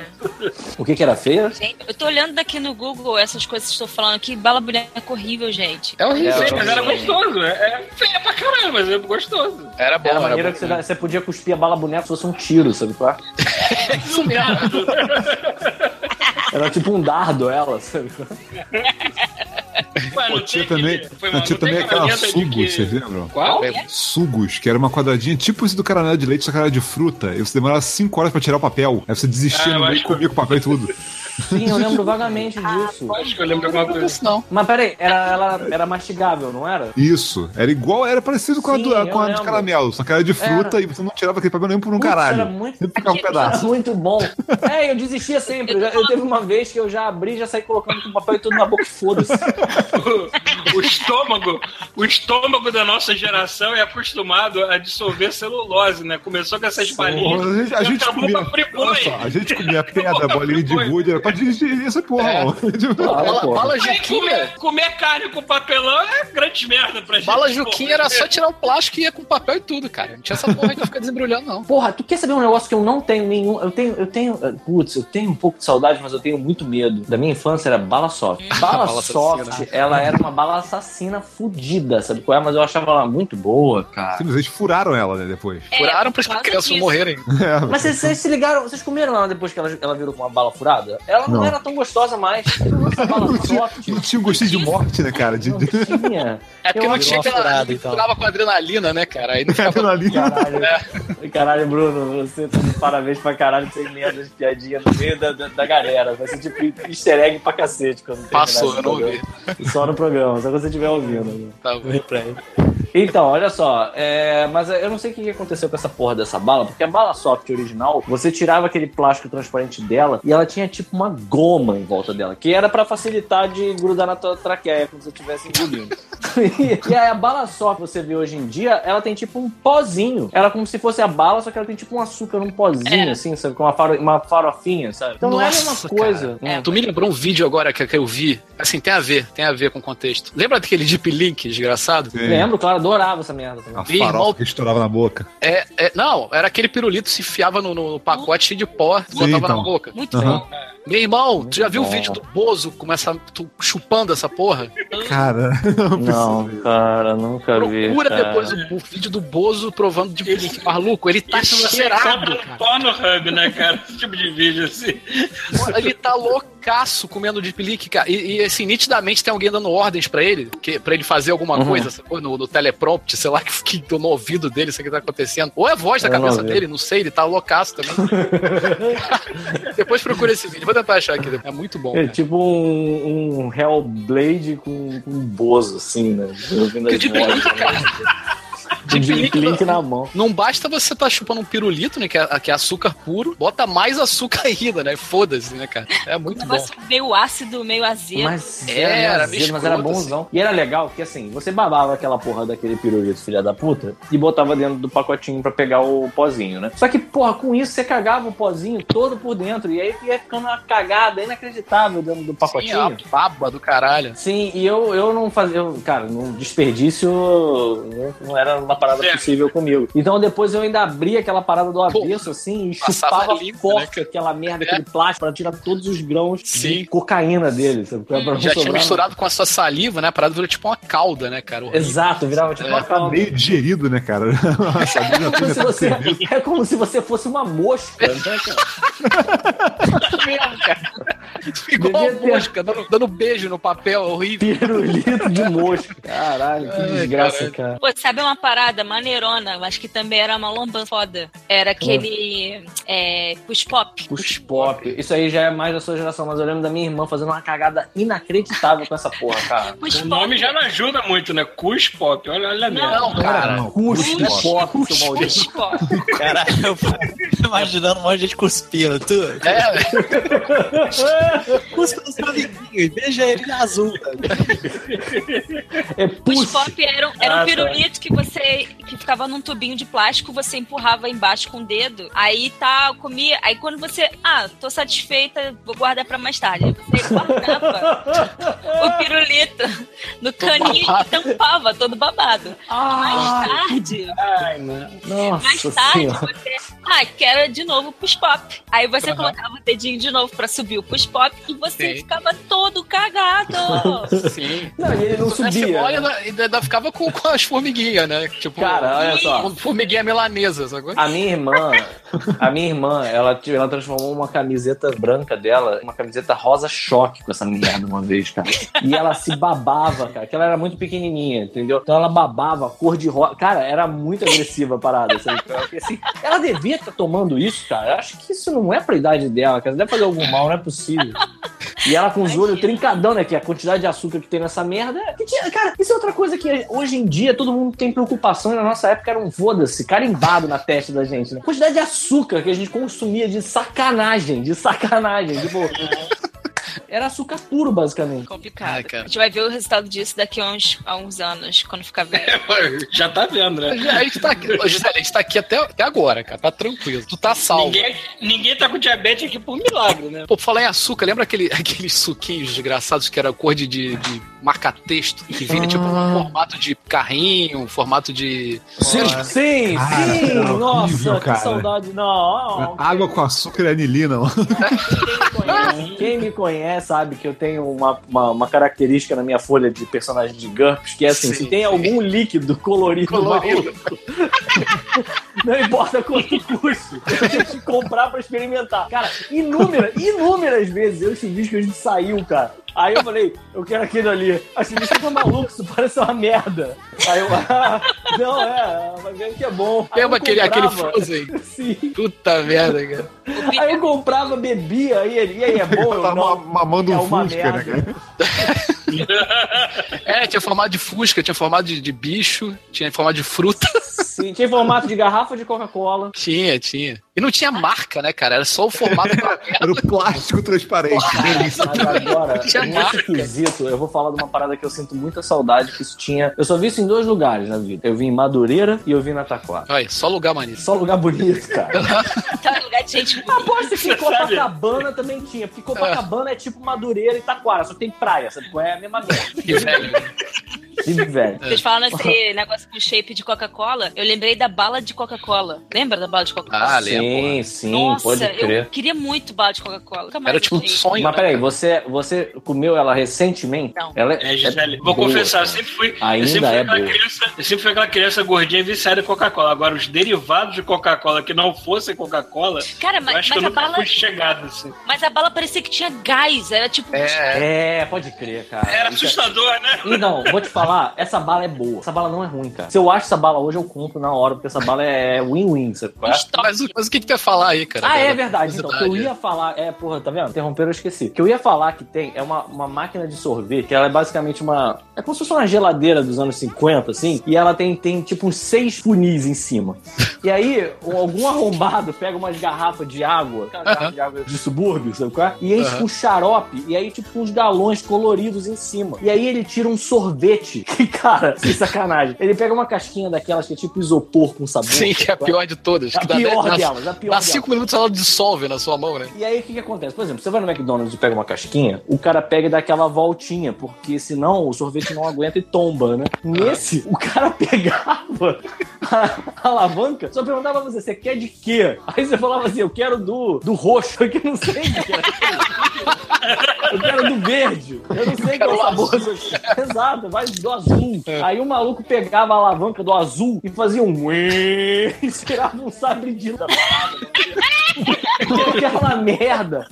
O que que era feia? gente, eu tô olhando aqui no Google essas coisas que estou falando aqui. Bala boneca horrível, gente. É horrível. É, mas era gostoso. É, é feia pra caralho, mas é gostoso. Era bom, Era era, maneira que você, você podia cuspir a bala boneca se fosse um tiro, sabe qual é? <laughs> Isso mesmo. Era tipo um dardo ela, sabe <laughs> <laughs> Pô, não tinha também, aquele- foi tinha também aquela Sugos, que- vocês lembram? Qual? É, Sugos, que era uma quadradinha tipo esse do caramelo de leite, só que era de fruta. E você demorava 5 horas pra tirar o papel. Aí você desistia Ah, eu no meio e comia com o papel e tudo. <laughs> Sim, eu lembro vagamente disso. Acho que eu lembro de alguma coisa. Isso não. Mas peraí, era, ela era mastigável, não era? Isso. Era igual, era parecido com a, Sim, do, eu com a de caramelo, só que era de fruta e você não tirava aquele papel nem por um Putz, caralho. Era muito, ficava um era pedaço. muito bom. É, eu desistia sempre. Eu, eu teve uma vez que eu já abri e já saí colocando o papel e tudo na boca e foda-se. o, <laughs> o estômago, o estômago da nossa geração é acostumado a dissolver celulose, né? Começou com essas balinhas. Porra, a gente, a gente acabou comia. a só, a gente comia pedra, bolinha de <laughs> gude, era pra dirigir essa porra, É. ó. <laughs> Tipo, Bala, porra. bala Aí Juquinha. comer, comer carne com papelão é grande merda pra gente. Bala. Juquinha era só tirar o plástico e ia com papel e tudo, cara. Não tinha essa porra de ficar desembrulhando, não. Porra, tu quer saber um negócio que eu não tenho nenhum. Eu tenho, eu tenho. eh, Putz, eu tenho um pouco de saudade, mas eu tenho muito medo. Da minha infância era bala soft. <laughs> Bala, Bala soft, assassina. ela era uma bala assassina fudida, sabe qual é? Mas eu achava ela muito boa, cara. Simplesmente furaram ela, né, depois. É, Furaram para as crianças morrerem. <laughs> É, Mas vocês, vocês se ligaram, vocês comeram ela depois que ela, ela virou com uma bala furada? Ela não, Não. era tão gostosa mais. Essa bala soft. não tinha um gostinho de morte, né, cara? De, Não tinha. É porque Eu não tinha aquela. furada, então. Furava com adrenalina, né, cara? Aí não ficava. adrenalina. Caralho. Caralho, Bruno, você tá de parabéns pra caralho sem medo de piadinha no meio da, da, da galera. Vai ser tipo easter egg pra cacete quando Passou, eu não ouvi. Só no programa, só quando você estiver ouvindo. Tá bom. Então, olha só, é, mas eu não sei o que aconteceu com essa porra dessa bala, porque a bala soft original, você tirava aquele plástico transparente dela e ela tinha tipo uma goma em volta dela, que era pra facilitar de grudar na tua traqueia quando você estivesse engolindo. e, <laughs> e aí a bala soft que você vê hoje em dia, ela tem tipo um pozinho. Ela é como se fosse a bala, só que ela tem tipo um açúcar, um pozinho, É. assim, sabe? Com uma, faro, uma farofinha, sabe? Então não é a mesma Nossa, coisa. É, Hum. Tu me lembrou um vídeo agora que, que eu vi. Assim, tem a ver, tem a ver com o contexto. Lembra daquele Deep Link desgraçado? Lembro, claro, adorava essa merda também. A farofa irmão. que estourava na boca. É, é- não, era aquele pirulito que se enfiava no, no pacote cheio de pó, Sim, botava então. na boca. Muito Aham. bom. Meu irmão, tu já viu o bom. vídeo do Bozo começa tu chupando essa porra? Cara, <laughs> Não, cara, nunca vi. Procura cara. depois o, o vídeo do Bozo provando de Link. Maluco, ele tá Isso você cheirado, no cara. Pornhub, né, cara? Esse tipo de vídeo assim. Ele tá loucaço, loucaço comendo de pelique, cara. E, e, assim, nitidamente tem alguém dando ordens pra ele, que, pra ele fazer alguma Uhum. coisa, sacou? No, no teleprompt, sei lá, <laughs> que, que no ouvido dele, isso que tá acontecendo. Ou é a voz da Eu cabeça dele, não sei, ele tá loucaço também. <laughs> Depois procura esse vídeo, vou tentar achar aqui. É muito bom. É cara. tipo um, um Hellblade com, com um bozo, assim, né? Ouvindo Que as vozes. De pelique, link na mão. Não basta você tá chupando um pirulito, né? Que é, que é açúcar puro, bota mais açúcar <laughs> ainda, né? Foda-se, né, cara? É Um muito bom. meio ácido, meio azedo. Mas É, era, era azedo, mas era bonzão. E era legal que assim, você babava aquela porra daquele pirulito, filha da puta, e botava dentro do pacotinho pra pegar o pozinho, né? Só que, porra, com isso você cagava o pozinho todo por dentro. E aí ia ficando uma cagada inacreditável dentro do Sim, pacotinho. a baba do caralho. Sim, e eu, eu não fazia. eu, cara, no desperdício não, não era uma parada É. possível comigo. Então depois eu ainda abria aquela parada do avesso, assim, e chupava limpo, forte né, aquela merda, aquele plástico, pra tirar todos os grãos Sim. de cocaína dele. Sabe? Pra Já tinha misturado com a sua saliva, né? A parada virou tipo uma calda, né, cara? Horrível. Exato, virava tipo uma Tá calma. meio digerido, né, cara? <laughs> <laughs> É como, tem se você, é como se você fosse uma mosca, né, cara? <laughs> mesmo, cara. <laughs> Ficou uma Devia ter- mosca, dando, dando beijo no papel, horrível. Pirulito de <laughs> mosca. Caralho, que Ai, desgraça, cara. Pô, sabe uma parada maneirona, mas que também era uma lomba foda? Era aquele é, push pop. Push pop. Isso aí já é mais da sua geração, mas eu lembro da minha irmã fazendo uma cagada inacreditável com essa porra, cara. Push O nome já não ajuda muito, né? Cus Pop, olha, olha mesmo. Não, cara. Não, Push pop, seu maldito. Push pop. Caralho, eu tô imaginando um monte de gente cuspindo. Tu, É, cuspa <laughs> no seu amiguinho, beija ele azul. É Push push. pop era, um- era Ah, um tá. pirulito que você que ficava num tubinho de plástico, você empurrava embaixo com o dedo, aí tá, comia, aí quando você, ah, tô satisfeita, vou guardar pra mais tarde. Aí você guardava <laughs> o pirulito no caninho e tampava todo babado. Ah, mais tarde, ai, mano. Nossa mais tarde senhora. você, ah, quero de novo o push pop. Aí você Aham. colocava o dedinho de novo pra subir o push pop e você Sim. ficava todo cagado. <laughs> sim. Não, e ele não Se você subia. olha, ainda, ainda ficava com, com as formiguinhas, né? Tipo, Cara, olha só. formiguinha melanesa, sacou? A minha irmã, a minha irmã, ela, ela transformou uma camiseta branca dela, uma camiseta rosa choque com essa merda uma vez, cara. E ela se babava, cara, que ela era muito pequenininha, entendeu? Então ela babava, cor de rosa. Cara, era muito agressiva a parada, sabe? Porque, assim, ela devia estar tomando isso, cara. Eu acho que isso não é pra idade dela, cara. Deve fazer algum mal, não é possível. E ela com os olhos trincadão, né? Que a quantidade de açúcar que tem nessa merda. é- que tinha- cara, isso é outra coisa que hoje em dia todo mundo tem preocupação e na nossa época era um foda-se, carimbado na testa da gente, né? Quantidade de açúcar que a gente consumia de sacanagem, de sacanagem. Tipo, era açúcar puro, basicamente. Complicado. Cara. A gente vai ver o resultado disso daqui a uns, a uns anos, quando ficar velho. <laughs> Já tá vendo, né? A gente tá aqui, Gisele, a gente tá aqui até, até agora, cara. Tá tranquilo. Tu tá salvo. Ninguém, ninguém tá com diabetes aqui por milagre, né? Pô, falar em açúcar, lembra aquele, <laughs> aqueles suquinhos desgraçados que era cor de, de, de marca-texto? Que vinha tipo um formato de carrinho, um formato de. Sim, sim, Cara, sim. era Nossa, horrível, que cara. saudade. Não, Água com açúcar e anilina, mano. Quem me conhece, quem me conhece sabe que eu tenho uma, uma, uma característica na minha folha de personagem de GURPS, que é assim, Sim, se tem sim. algum líquido <laughs> colorido, Colorido. maluco, <laughs> não importa quanto custe, tenho que comprar pra experimentar. Cara, inúmeras, inúmeras vezes eu e o Chuvisco a gente saiu, cara. Aí eu falei, eu quero aquilo ali. A Chuvisco tá maluco, isso parece uma merda. Aí eu, ah, não, é, vai ver que é bom. Lembra aquele, aquele. Frozen? Sim. Puta merda, cara. Aí eu comprava, bebia, aí ele, e aí, é bom? Eu, não. ma- mamando É um uma fusca, né, merda. cara? <laughs> É, tinha formato de fusca, tinha formato de, de bicho, tinha formato de fruta. Sim, tinha formato de garrafa de Coca-Cola. Tinha, tinha. E não tinha marca, né, cara? Era só o formato da. Era o plástico transparente. Delícia. Mas <laughs> agora, Tinha muito marca. esquisito, eu vou falar de uma parada que eu sinto muita saudade, que isso tinha... Eu só vi isso em dois lugares na vida. Eu vi em Madureira e eu vi na Taquara. Olha, só lugar maneiro. Só lugar bonito, cara. <laughs> Tá no lugar de gente bonita. Aposto que em Copacabana também tinha, porque Copacabana é tipo Madureira e Taquara, só tem praia, sabe? qual É mesma merda. Que velho. Vocês falaram esse negócio com shape de Coca-Cola, eu lembrei da bala de Coca-Cola. Lembra da bala de Coca-Cola? Ah, lembro. Sim, sim, Nossa, pode eu crer. queria muito bala de Coca-Cola. Era tipo um sonho. Mas né, peraí, você, você comeu ela recentemente? Não. Ela É, Gisele, vou boa, confessar, eu sempre fui. Ainda eu sempre fui é aquela boa. criança, eu sempre fui aquela criança gordinha e viciada em Coca-Cola. Agora, os derivados de Coca-Cola que não fossem Coca-Cola, Cara, eu mas, acho que mas eu a bala, fui chegado assim. mas a bala parecia que tinha gás. Era tipo. É, É, pode crer, cara. Era é- assustador, né? E não, vou te falar, essa bala é boa. Essa bala não é ruim, cara. Se eu acho essa bala hoje, eu compro na hora, porque essa bala é win-win, sabe? Mas, o- mas o que, que tu ia falar aí, cara? Ah, é Da- verdade. Então, o que eu ia falar. É, porra, tá vendo? Interromperam, eu esqueci. O que eu ia falar que tem é uma, uma máquina de sorvete, que ela é basicamente uma. É como se fosse uma geladeira dos anos 50, assim, e ela tem, tem tipo uns seis funis em cima. E aí, algum arrombado pega umas garrafas de água, garrafa de água de subúrbio, sabe qual é? E enche Aham. com xarope, e aí, tipo, uns galões coloridos em cima. E aí ele tira um sorvete. Que, <laughs> cara, sem sacanagem. Ele pega uma casquinha daquelas que é tipo isopor com sabor. Sim, que é a pior de todas. A que dá pior dez- delas, a pior Dá delas. cinco minutos ela dissolve na sua mão, né? E aí, o que, que acontece? Por exemplo, você vai no McDonald's e pega uma casquinha, o cara pega e dá aquela voltinha, porque senão o sorvete não aguenta e tomba, né? Nesse, o cara <laughs> pegava a, a alavanca, só perguntava pra você, você quer de quê? Aí você falava assim, eu quero do, do roxo, <laughs> que eu não sei o que era. Eu quero do verde. Eu não sei qual sabor. Exato, vai do azul. Aí o maluco pegava a alavanca do azul e fazia um <laughs> e tirava um sabre de. Porque <laughs> aquela merda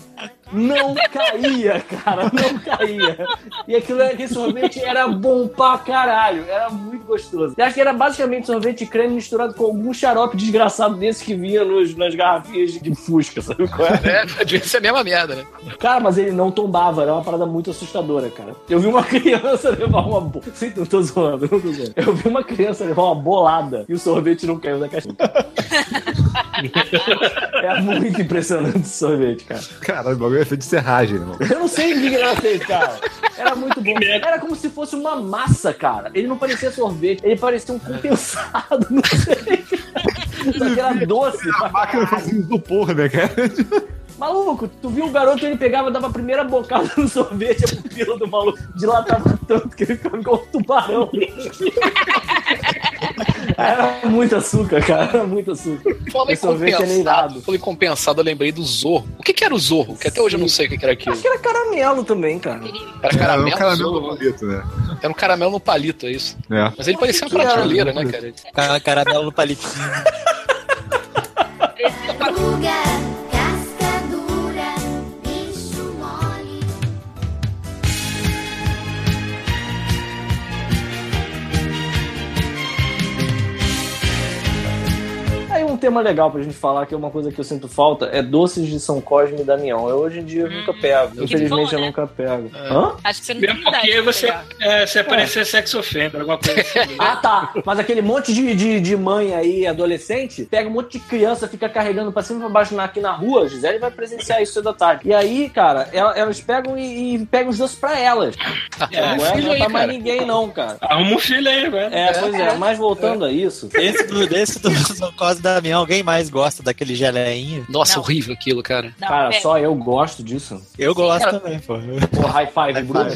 não caía, cara, não caía. E aquilo, aquele sorvete era bom pra caralho, era muito gostoso. Eu acho que era basicamente sorvete de creme misturado com algum xarope desgraçado desse que vinha nos, nas garrafinhas de fusca, sabe qual é? É, devia ser a mesma merda, né? Cara, mas ele não tombava, era uma parada muito assustadora, cara. Eu vi uma <laughs> criança levar uma. Bo... Sim, não tô zoando, não tô zoando. Eu vi uma criança levar uma bolada e o sorvete não caiu da caixinha. <laughs> é muito impressionante esse sorvete, cara. Caralho, o bagulho é feito de serragem, irmão. Eu não sei o que ela fez, cara. Era muito bom. Era como se fosse uma massa, cara. Ele não parecia sorvete, ele parecia um compensado, não sei. Só que era doce. A máquina fazia isopor, né, cara? Maluco, tu viu o garoto, ele pegava, dava a primeira bocada no sorvete, a pupila do maluco dilatava tanto que ele ficava igual um tubarão. Era muito açúcar, cara, era muito açúcar. Sorvete é compensado. Falei compensado, eu lembrei do Zorro. O que, que era o Zorro? Que até hoje eu não sei o que, que era aquilo. Acho que era caramelo também, cara. Era Era caramelo, um caramelo Zorro. no palito, né? Era um caramelo no palito, é isso. É. Mas ele parecia uma era? prateleira, né, cara? Ca- Caramelo no palitinho. Ruga, um tema legal pra gente falar, que é uma coisa que eu sinto falta, é doces de São Cosme e Damião. Eu hoje em dia eu nunca pego. Infelizmente bom, eu né? nunca pego. Hã? Acho que você não tem Mesmo porque idade pra você, é, você parecia sex offender, alguma coisa assim. Ah, tá. Mas aquele monte de, de, de mãe aí, adolescente, pega um monte de criança, fica carregando pra cima e pra baixo na- aqui na rua. Gisele vai presenciar isso cedo da tarde. E aí, cara, ela- elas pegam e, e pegam os doces pra elas. É, não é, filho não aí, tá mais cara. ninguém, não, cara. Arruma um filho aí, velho. É, pois é. Mas voltando a isso. Esse do, desse do São Cosme da Damião, alguém mais gosta daquele geleinho? Nossa, Não. horrível aquilo, cara. Não, Cara, pega. só eu gosto disso. Eu gosto Cara, também, pô. Pô, high five, High Bruno.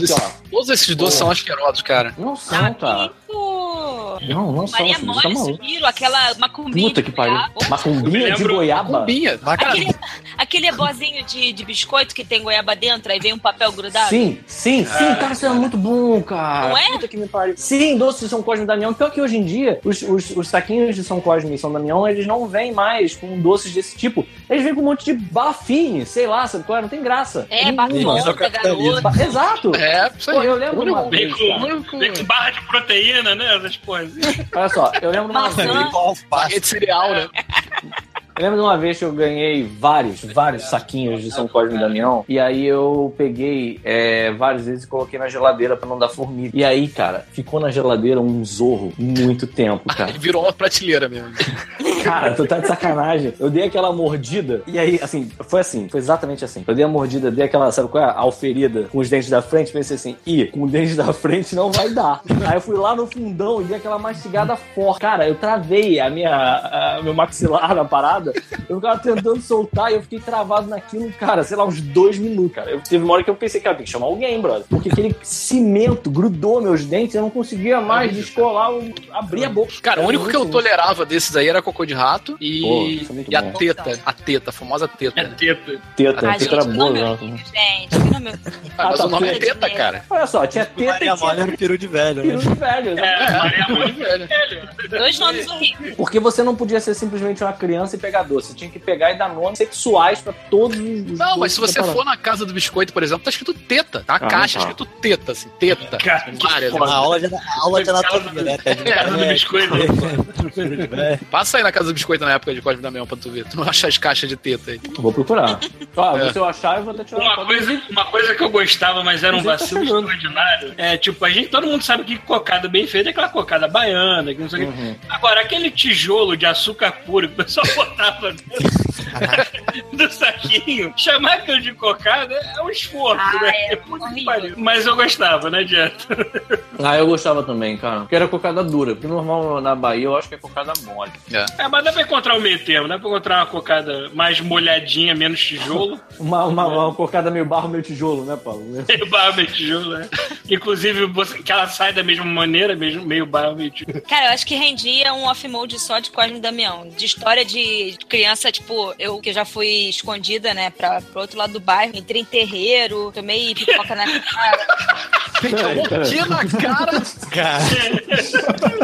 Todos esses doces são asquerosos, cara. Não são, cara. Isso? Não, não são. Maria Você tá Mole maluco. sumiram, aquela macumbinha Puta de que pariu. goiaba. Macumbinha Eu de goiaba? Cumbinha. Aquele, aquele ebozinho de, de biscoito que tem goiaba dentro, aí vem um papel grudado. Sim, sim, sim, cara, isso é muito bom, cara. Não é? Puta que me pariu. Sim, doce de São Cosme e Damião. Pior que hoje em dia, os, os, os saquinhos de São Cosme e São Damião, eles não vêm mais com doces desse tipo. Eles vêm com um monte de bafine, sei lá, sabe qual é? Não tem graça. É. Isso é. Ba- Exato. É, isso aí. Pô, eu lembro uma Vem vez, vem com barra de proteína, né? Essas coisas. Olha só, eu lembro uma Maçã. vez. De cereal, né? Eu lembro de uma vez que eu ganhei vários, vários saquinhos de São Cosme e Damião. E aí eu peguei é, várias vezes e coloquei na geladeira pra não dar formiga. E aí, cara, ficou na geladeira um zorro muito tempo, <laughs> cara. Ele virou uma prateleira mesmo. Cara, tu tá de sacanagem. Eu dei aquela mordida. E aí, assim, foi assim, foi exatamente assim. Eu dei a mordida, dei aquela, sabe qual é? A alferida com os dentes da frente. Pensei assim, ih, com os dentes da frente não vai dar. Aí eu fui lá no fundão e dei aquela mastigada forte. Cara, eu travei a minha, a- meu maxilar na parada. Eu ficava tentando soltar e eu fiquei travado naquilo, cara, sei lá, uns dois minutos, cara. Eu, teve uma hora que eu pensei, cara, tem que chamar alguém, brother. Porque aquele cimento grudou meus dentes, eu não conseguia mais descolar, eu abrir a boca. Cara, o único que eu tolerava desses aí era cocô de rato e, Pô, é e a bom. teta. A teta, a famosa teta. É teta. Teta, Ai, teta era boa, meu filho, gente. meu. <laughs> Ah, mas tá, o nome é teta. teta, cara. Olha só, tinha teta Maria e tinha era um peru de velho, peru né? de velho. né? É, Maria Mole Velho. Dois nomes horríveis. Porque você não podia ser simplesmente uma criança e pegar Você tinha que pegar e dar nomes sexuais pra todos os. Não, mas se você for na casa do biscoito, por exemplo, tá escrito teta. Tá a Ah, caixa tá. escrito teta, assim, teta. Cara, que Várias. A aula de, aula de anatomia, né? Casa do biscoito. Peru de velho. Passa aí na casa do biscoito na época de Cosme Damião pra tu ver. Tu não achar as caixas de teta aí. Vou procurar. Ó, É. se eu achar, eu vou até tirar Uma coisa, uma coisa que eu gostava, mas era um tá vacilo chegando. extraordinário. É, tipo, a gente, todo mundo sabe que cocada bem feita é aquela cocada baiana, que não sei o Uhum. quê. Agora, aquele tijolo de açúcar puro que o pessoal <laughs> botava dentro do saquinho, chamar aquilo de cocada é um esforço, Ah, né? é pariu. Mas eu gostava, né, adianta. Ah, eu gostava também, cara. Porque era cocada dura. Porque normal na Bahia eu acho que é cocada mole. É, mas dá pra encontrar o meio termo, dá pra encontrar uma cocada mais molhadinha, menos tijolo. Uma, uma, uma cocada meio barro, meio tijolo, né, Paulo? <laughs> Meio barro, meio tijolo, né? Inclusive, você- que ela sai da mesma maneira, mesmo, meio barro, meio tijolo. Cara, eu acho que rendia um off-mode só de Cosme e Damião. De história de criança, tipo, eu que já fui escondida, né, pra, pro outro lado do bairro. Entrei em terreiro, tomei pipoca na cara. Que na cara! Cara,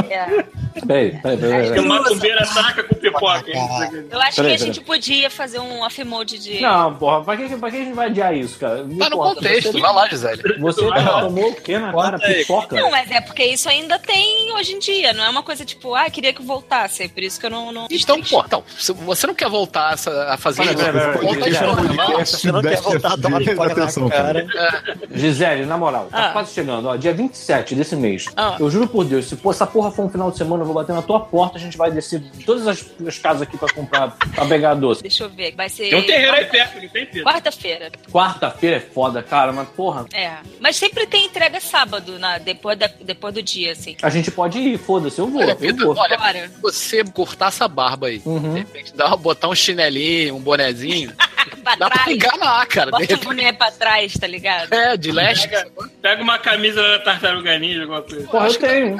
É. <laughs> Peraí, peraí, peraí. Peraí. uma macumbeira saca com pipoca. Eu acho Peraí, que a gente podia fazer um off-mode de. Não, porra, pra que, pra que a gente vai adiar isso, cara? Me Tá no contexto, Você, vai lá, Gisele. você tomou o quê na cara? Pipoca? Não, mas é porque isso ainda tem hoje em dia. Não é uma coisa tipo, ah, queria que voltasse. É por isso que eu não. não... Então, pô, então, se você não quer voltar a fazer isso, você não quer voltar a tomar pipoca na cara. Gisele, na moral, tá Ah. quase chegando, ó. Dia 27 desse mês. Ah. Eu juro por Deus, se pô, essa porra for um final de semana, eu vou bater na tua porta, a gente vai descer de todas as, as casas aqui pra comprar, pra pegar doce. Deixa eu ver. Vai ser. Tem um terreiro aí perto, não tem Pedro? Quarta-feira. Quarta-feira é foda, cara, mas porra, É. Mas sempre tem entrega sábado, na, depois, da, depois do dia, assim. a gente pode ir, foda-se, eu vou. Olha, eu Pedro, vou. olha, você cortar essa barba aí, de Uhum. repente, dá, botar um chinelinho, um bonezinho, <laughs> pra dá pra trás. enganar, cara. Bota o boné pra trás, tá ligado? é, de leste. Pega, pega uma camisa da tartaruga ninja, alguma coisa. Porra, eu tenho.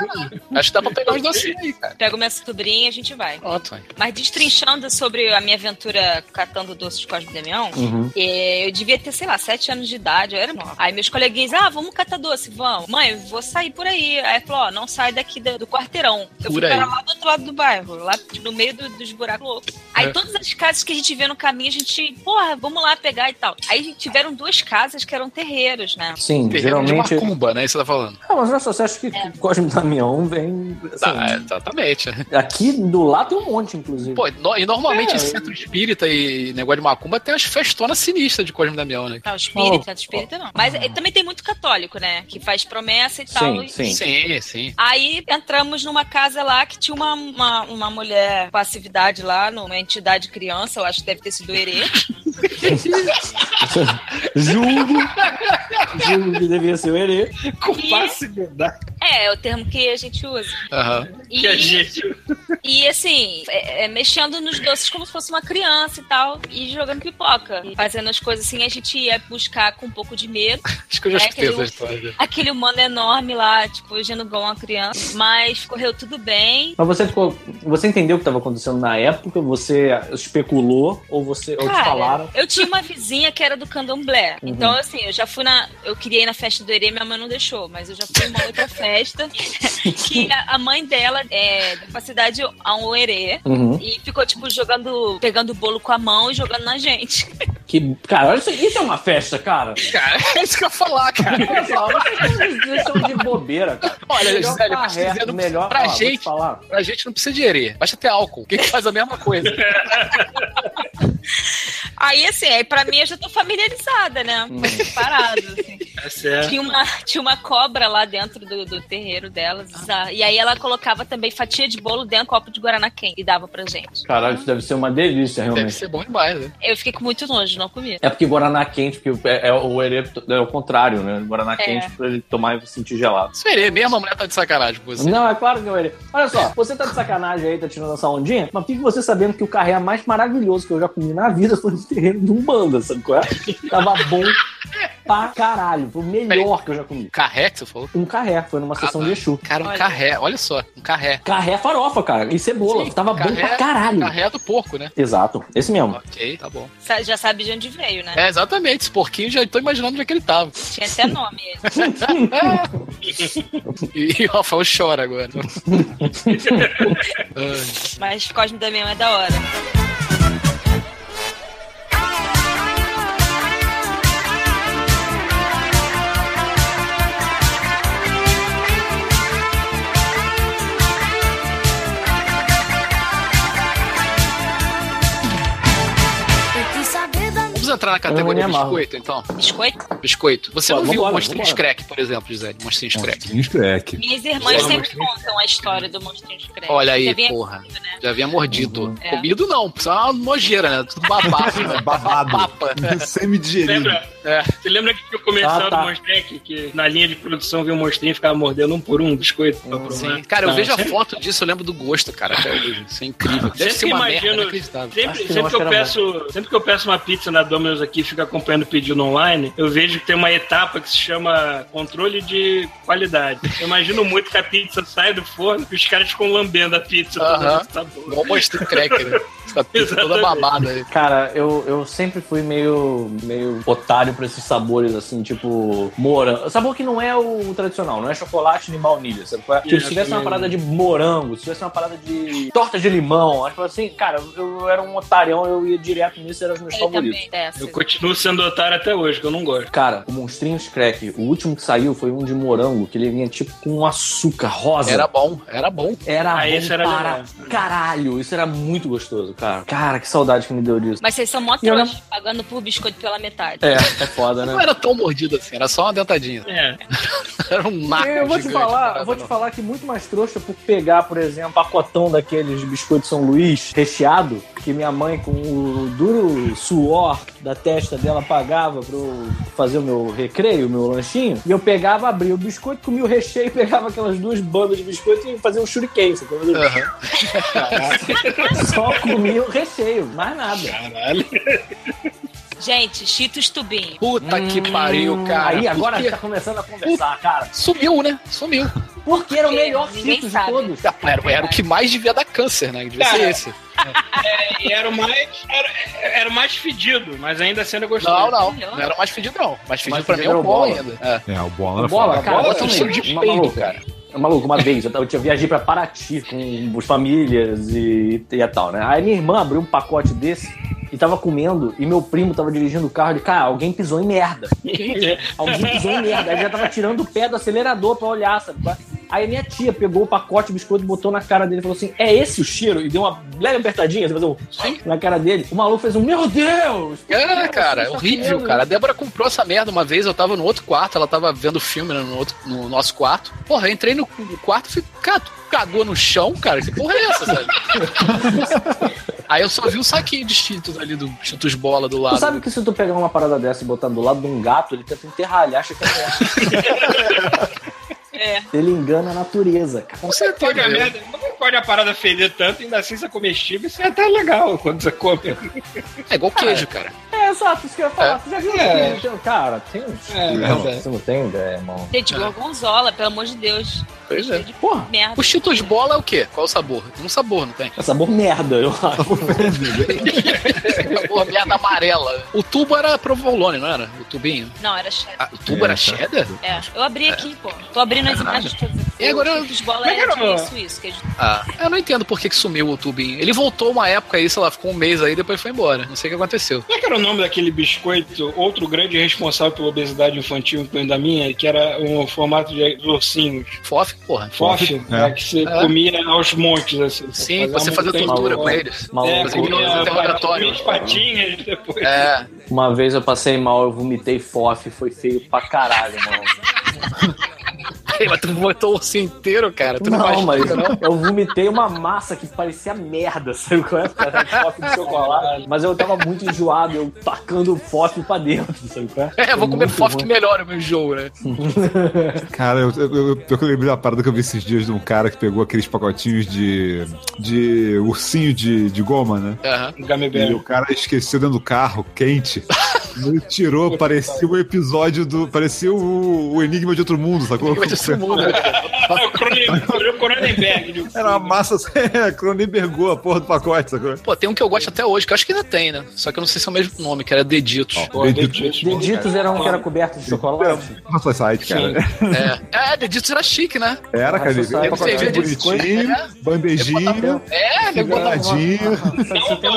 Acho que dá pra pegar uns docinhos aí, cara. Pego minha sobrinha e a gente vai. Aí. Mas destrinchando sobre a minha aventura catando doces de Cosme Damião, Uhum. eh, eu devia ter, sei lá, sete anos de idade, eu era nova. Aí meus coleguinhas, ah, vamos catar doce, vamos. Mãe, eu vou sair por aí. Aí falou, ó, não sai daqui do, do quarteirão. Eu Por fui para lá do outro lado do bairro, lá no meio do- dos buracos loucos. Aí É. todas as casas que a gente vê no caminho, a gente, porra, vamos lá pegar e tal. Aí tiveram duas casas que eram terreiros, né? Sim, Terreno de geralmente. macumba, né? Isso você tá falando. Ah, mas olha só, você acha que Cosme Damião vem. assim, Tá, exatamente. Aqui do lado tem um monte, inclusive. Pô, no- e normalmente É. em centro espírita e negócio de macumba tem umas festonas sinistras de Cosme Damião, né? Não, espírita, espírita não. Mas eh, também tem muito católico, né? Que faz promessa e tal. Sim, e- sim. Sim, sim. Aí entramos numa casa lá que tinha uma, uma, uma mulher passividade lá, numa entidade criança, eu acho que deve ter sido o Herê. <laughs> <laughs> Julgo. Julgo que devia ser o Herê. Com passividade. É, é o termo que a gente usa. Aham. E, Que a gente. e assim, é- é mexendo nos doces como se fosse uma criança e tal, e jogando pipoca. E fazendo as coisas assim, a gente ia buscar com um pouco de medo. <laughs> Acho que eu já É escutei aquele- essa história. Aquele humano enorme lá, tipo, agindo igual uma criança. Mas correu tudo bem. Mas você ficou. Você entendeu o que estava acontecendo na época? Você especulou ou você ou te Cara, eu tinha uma vizinha que era do candomblé. Uhum. Então, assim, eu já fui na. Eu queria ir na festa do Herê, minha mãe não deixou, mas eu já fui em uma outra festa <laughs> que a, a mãe dela é da capacidade a um Herê. Uhum. E ficou, tipo, jogando, pegando o bolo com a mão e jogando na gente. Que, cara, olha isso, isso é uma festa, cara. Cara, <laughs> é isso que eu ia falar, cara. Olha só, vocês estão de bobeira, cara. Olha, Melhor Gisele, eu te dizendo, melhor pra ó, gente- falar. Pra gente não precisa de herê, basta ter álcool, que faz a mesma coisa. <laughs> Aí, assim, aí pra mim eu já tô familiarizada, né? Hum. Parado, assim. Tá <laughs> certo. Tinha uma, tinha uma cobra lá dentro do, do terreiro delas. bizarro. E aí ela colocava também fatia de bolo dentro do copo de Guaraná quente e dava pra gente. Caralho, isso deve ser uma delícia, Deve realmente. ser bom demais, né? Eu fiquei com muito nojo, não comia. É porque Guaraná quente, porque é, é o herê é o contrário, né? Guaraná É. quente pra ele tomar e sentir gelado. Serei mesmo, a mulher tá de sacanagem com você. Não, é claro que é o herê. Olha só, você tá de sacanagem aí, tá tirando essa ondinha, mas fique você sabendo que o carré mais maravilhoso que eu já comi na vida <laughs> foi terreno de Umbanda, sabe qual é? Tava bom pra caralho. Foi o melhor que eu já comi. Carré que você falou? Um carré, foi numa sessão de Exu. Cara, um Olha. carré, olha só, um carré. Carré farofa, cara. E cebola. Sim, Tava bom carré- pra caralho. Carré do porco, né? Exato, esse mesmo. Ok, tá bom. Sa- Já sabe de onde veio, né? É, exatamente, esse porquinho já tô imaginando onde é que ele tava. Tinha até nome. esse. <laughs> E o Rafael chora agora. Ai. <laughs> Mas Cosme também é da hora. Entrar na categoria biscoito, então. Biscoito? Biscoito. Você não Vamos viu embora, Monstrinhos. Crack, por exemplo, Gisele? Monstrinhos Crack. Monstrinhos crack. Minhas irmãs sempre Monstrinho. contam a história do Monstrinho de Crédito. Olha aí, Já porra. comigo, né? Já havia mordido. É. Comido não, só uma nojeira, né? Tudo babado, <laughs> né? Babado. Papa. <laughs> Semi-digerido. Lembra? É. Você lembra que o comercial Ah, tá. do Monstrinho que na linha de produção viu o Monstrinho ficava mordendo um por um biscoito pra provar? Sim. Cara, eu Não, vejo a sempre- foto disso, eu lembro do gosto, cara. Isso é incrível. Deve Sempre ser uma merda imagino- inacreditável. Sempre, que sempre que eu peço, sempre que eu peço uma pizza na Domino's aqui e fico acompanhando o pedido online, eu vejo que tem uma etapa que se chama controle de qualidade. Eu imagino muito que a pizza sai do forno e os caras ficam lambendo a pizza se tá boa. Igual monstro cracker, né? Essa pizza <laughs> toda babada aí. Cara, eu, eu sempre fui meio, meio otário pra esses sabores, assim, tipo morango. Sabor que não é o tradicional, não é chocolate nem baunilha, sabe? é? Tipo, se tivesse uma parada de morango, se tivesse uma parada de torta de limão, acho que assim, cara, eu era um otarião, eu ia direto nisso, eram os meus Eu favoritos. Eu continuo sendo otário até hoje, que eu não gosto. Cara, o Monstrinhos Crack, o último que saiu foi um de morango, que ele vinha tipo com açúcar rosa. Era bom, era bom. Era Ah, bom esse era para legal. caralho. Isso era muito gostoso, cara. Cara, que saudade que me deu disso. Mas vocês são mó trouxa, pagando por biscoito pela metade. É, é <laughs> foda, né? Não era tão mordido assim, era só uma dentadinha. É. <laughs> Era um naco Eu vou te falar, vou te não. falar que muito mais trouxa por pegar, por exemplo, um pacotão daqueles biscoitos São Luís recheado, que minha mãe com o duro suor da testa dela pagava pra eu fazer o meu recreio, o meu lanchinho, e eu pegava, abria o biscoito, comia o recheio, <laughs> pegava aquelas duas bandas de biscoito e fazia um shuriken, sacou? Aham. <laughs> Só comia o recheio, mais nada. Caralho. Gente, Cheetos Tubinho. Puta que pariu, cara. Aí agora Por quê? tá começando a conversar, cara. Sumiu, né? Sumiu. Porque era o Porque melhor Cheetos de todos. Era, era o que mais devia dar câncer, né? Devia ser Cara, esse. É, e era o mais. Era, era o mais fedido, mas ainda assim era gostoso. Não, não. Não era o mais fedido, não. Mais fedido Mais pra mim fedido é era o o bom bola. ainda. É. É, o bola era Bola, foda. cara, bola também. cheiro de peido, maluca. cara. Maluco, uma vez, eu, tava- eu viajei pra Paraty com os famílias e, e tal, né? Aí minha irmã abriu um pacote desse e tava comendo, e meu primo tava dirigindo o carro e, cara, alguém pisou em merda. <laughs> alguém pisou em merda. Aí já tava tirando o pé do acelerador pra olhar, sabe? Aí minha tia pegou o pacote de biscoito, botou na cara dele e falou assim: É esse o cheiro? E deu uma leve apertadinha, fazer um na cara dele. O maluco fez um: Meu Deus! É, cara, é horrível, cara. A Débora comprou essa merda uma vez, eu tava no outro quarto, ela tava vendo filme no, outro, no nosso quarto. Porra, eu entrei no, no quarto e tu cagou no chão, cara? Que porra é essa, sabe? <laughs> Aí eu só vi o saquinho de Cheetos ali, do Cheetos Bola do Tu lado. sabe que se tu pegar uma parada dessa e botar do lado de um gato, ele tenta enterrar, ele acha que é. <laughs> É. Ele engana a natureza, cara. Com Pode certeza. a merda, não pode a parada feder tanto, ainda assim isso é comestível, isso é até legal quando você come. É igual queijo, cara. É, exato, isso que eu ia falar. É. Tu já viu É. aquele- Cara, tem uns. É, não, é. você não tem ideia, irmão. Gente, gorgonzola, pelo amor de Deus. Pois é. De Porra, merda. O Cheetos Bola é o quê? Qual o sabor? Tem um sabor, não tem? é sabor merda, eu acho. <laughs> sabor merda amarela. O tubo era provolone, não era? O tubinho? Não, era cheddar. Ah, o tubo É, era tá. cheddar? É. Eu abri aqui, pô. Tô abrindo as imagens todas. E agora eu- bola Mas, é cara, isso, isso. Que a gente... Ah, eu não entendo por que, que sumiu o tubinho. Ele voltou uma época aí, sei lá, ficou um mês aí, depois foi embora. Não sei o que aconteceu. Como é que era o nome daquele biscoito, outro grande responsável pela obesidade infantil, incluindo a minha, que era um formato de ursinhos? FOF, porra. Fof, É. né, que você É. comia aos montes, assim. Sim, você fazia tortura com eles. Maluco. É, aqueles comia, <laughs> patinhas depois. É, Uma vez eu passei mal, eu vomitei fof, foi feio pra caralho, mano. <laughs> <laughs> Mas tu botou o ursinho inteiro, cara. Tu não, Não, mas não? eu vomitei uma massa que parecia merda, <laughs> sabe qual é? Era de fof de chocolate. Mas eu tava muito enjoado, eu tacando fof pra dentro, sabe qual é? É, vou comer ruim. que melhora o meu enjoo, né? <laughs> Cara, eu, eu, eu, eu lembrei da parada que eu vi esses dias de um cara que pegou aqueles pacotinhos de, de ursinho de, de goma, né? Aham. Gummy E o cara esqueceu dentro do carro, quente. Ele tirou, parecia o episódio do. Parecia o, o Enigma de Outro Mundo, sacou? Vai ter esse mundo, né? o Cronen- o Cronenberg. de- Era uma massa. <laughs> É, Cronenbergou a porra do pacote, sacou? Pô, tem um que eu gosto até hoje, que eu acho que ainda tem, né? Só que eu não sei se é o mesmo nome, que era Deditos. Pô, Deditos. Deditos. Deditos era um que era coberto de chocolate. Nossa, site, cara. É, é Deditos era chique, né? Era, cara. Pacotinho de bonitinho, bandejinha, É, Não, tem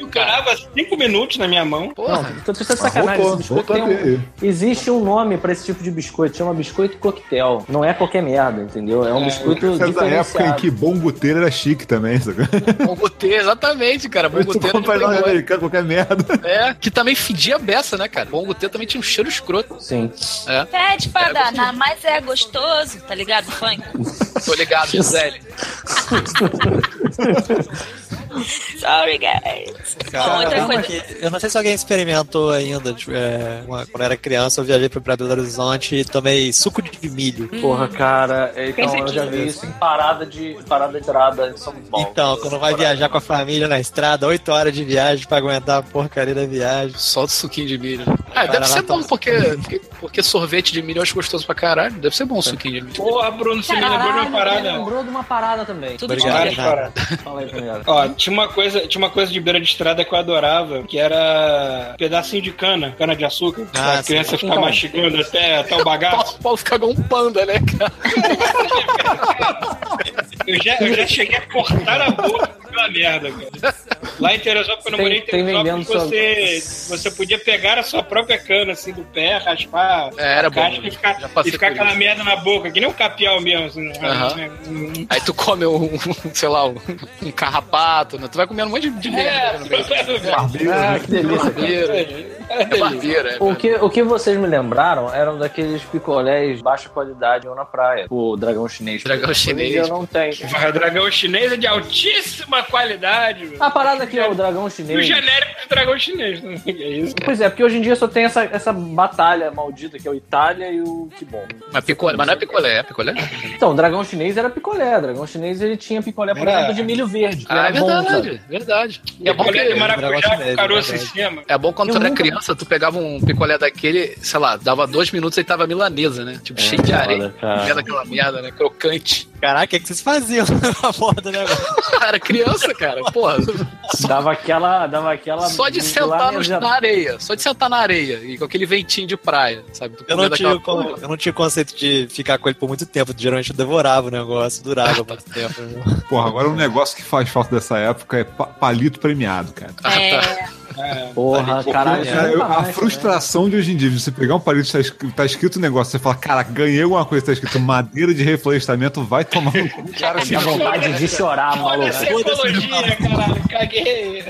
eu parava, cinco minutos na minha mão. Não, Porra. Tô de sacanagem. Esse biscoito um-. Existe um nome pra esse tipo de biscoito, chama biscoito coquetel. Não é qualquer merda, entendeu? É um biscoito Essa é da época em diferenciado. que bom era chique também? <laughs> Bongotê, exatamente, cara. Tu Bongotê era compra Playboy. americano qualquer merda. É, que também fedia a beça, né, cara? Bongotê também tinha um cheiro escroto. Sim. É, Pede pra danar, mas é gostoso, tá ligado? Funk. tô ligado, <laughs> Gisele. <laughs> <laughs> Sorry, guys. Cara, outra coisa. Eu não sei se alguém experimentou ainda. tipo, é, uma- quando eu era criança, eu viajei pro Belo Horizonte e tomei suco de milho. Porra, cara, então Pensa eu já vi isso em parada de parada de estrada em São Paulo. Então, quando vai viajar com a família na estrada, 8 horas de viagem pra aguentar a porcaria da viagem. Só do suquinho de milho. Ah, deve ser bom, porque, porque, porque sorvete de milho eu acho gostoso pra caralho. Deve ser bom o suquinho de milho. Porra, Bruno, você me lembrou de uma parada. lembrou de uma parada também. Tudo de Obrigado. Milho. paradas. Fala aí primeiro. Ó, tinha uma coisa, tinha uma coisa de beira de estrada que eu adorava, que era pedacinho de cana, cana de açúcar, Ah, pra criança ficar Então. mastigando até, até o bagaço. <laughs> Paulo, Paulo fica igual um panda, né, cara? Eu já, eu já cheguei a cortar a boca pela merda, cara. Lá em Teresópolis, quando eu morei em tem Teresópolis, vendendo você, você podia pegar a sua própria cana, assim, do pé, raspar É, era a casca bom, e ficar, e ficar aquela isso. merda na boca, que nem um capial mesmo, assim. Aham. né? Um- Aí tu come um, <laughs> sei lá, um, um carrapato, né? Tu vai comendo um monte de, merda. né, no meio. <laughs> Ah, que delícia. Barbeiro. É barbeiro, é. O que, o que vocês me lembraram eram daqueles picolés de baixa qualidade ou na praia. O dragão chinês. Dragão chinês. Eu não tenho. O dragão chinês é de altíssima qualidade. A parada aqui é o dragão E o chinês. genérico de dragão chinês, né? É isso. Pois é, porque hoje em dia só tem essa, essa batalha maldita que é o Itália e o que bom. Mas, picolé, mas não é picolé, é picolé? Então, o dragão chinês era picolé. O dragão chinês ele tinha picolé, por exemplo, de milho verde. Ah, é era bom, verdade, sabe? verdade. E é bom que... maracujá com chinês, caroço em é cima. É bom quando Eu tu era criança, tu pegava um picolé daquele, sei lá, dava dois minutos e tava milanesa, né? Tipo, cheio de areia. cara. Aquela merda, né? Crocante. Caraca, o que, que vocês faziam <laughs> na porta do negócio? <laughs> Era criança, cara. Porra, Dava aquela. Dava aquela só de sentar no- na areia. Só de sentar na areia. E com aquele ventinho de praia, sabe? Eu não, tinha, porra. eu não tinha conceito de ficar com ele por muito tempo. Geralmente eu devorava o negócio, durava muito <laughs> tempo. né? Porra, agora um negócio que faz falta dessa época é pa- palito premiado, cara. É, Porra, caralho. Cara, eu- a mais, frustração de hoje em dia, de você pegar um palito e tá escrito, tá escrito um negócio, você fala, cara, ganhei alguma coisa, tá escrito madeira de reflorestamento, vai tomar no cu. Cara, dá vontade de chorar, maluco. Ecologia, caralho. Caguei.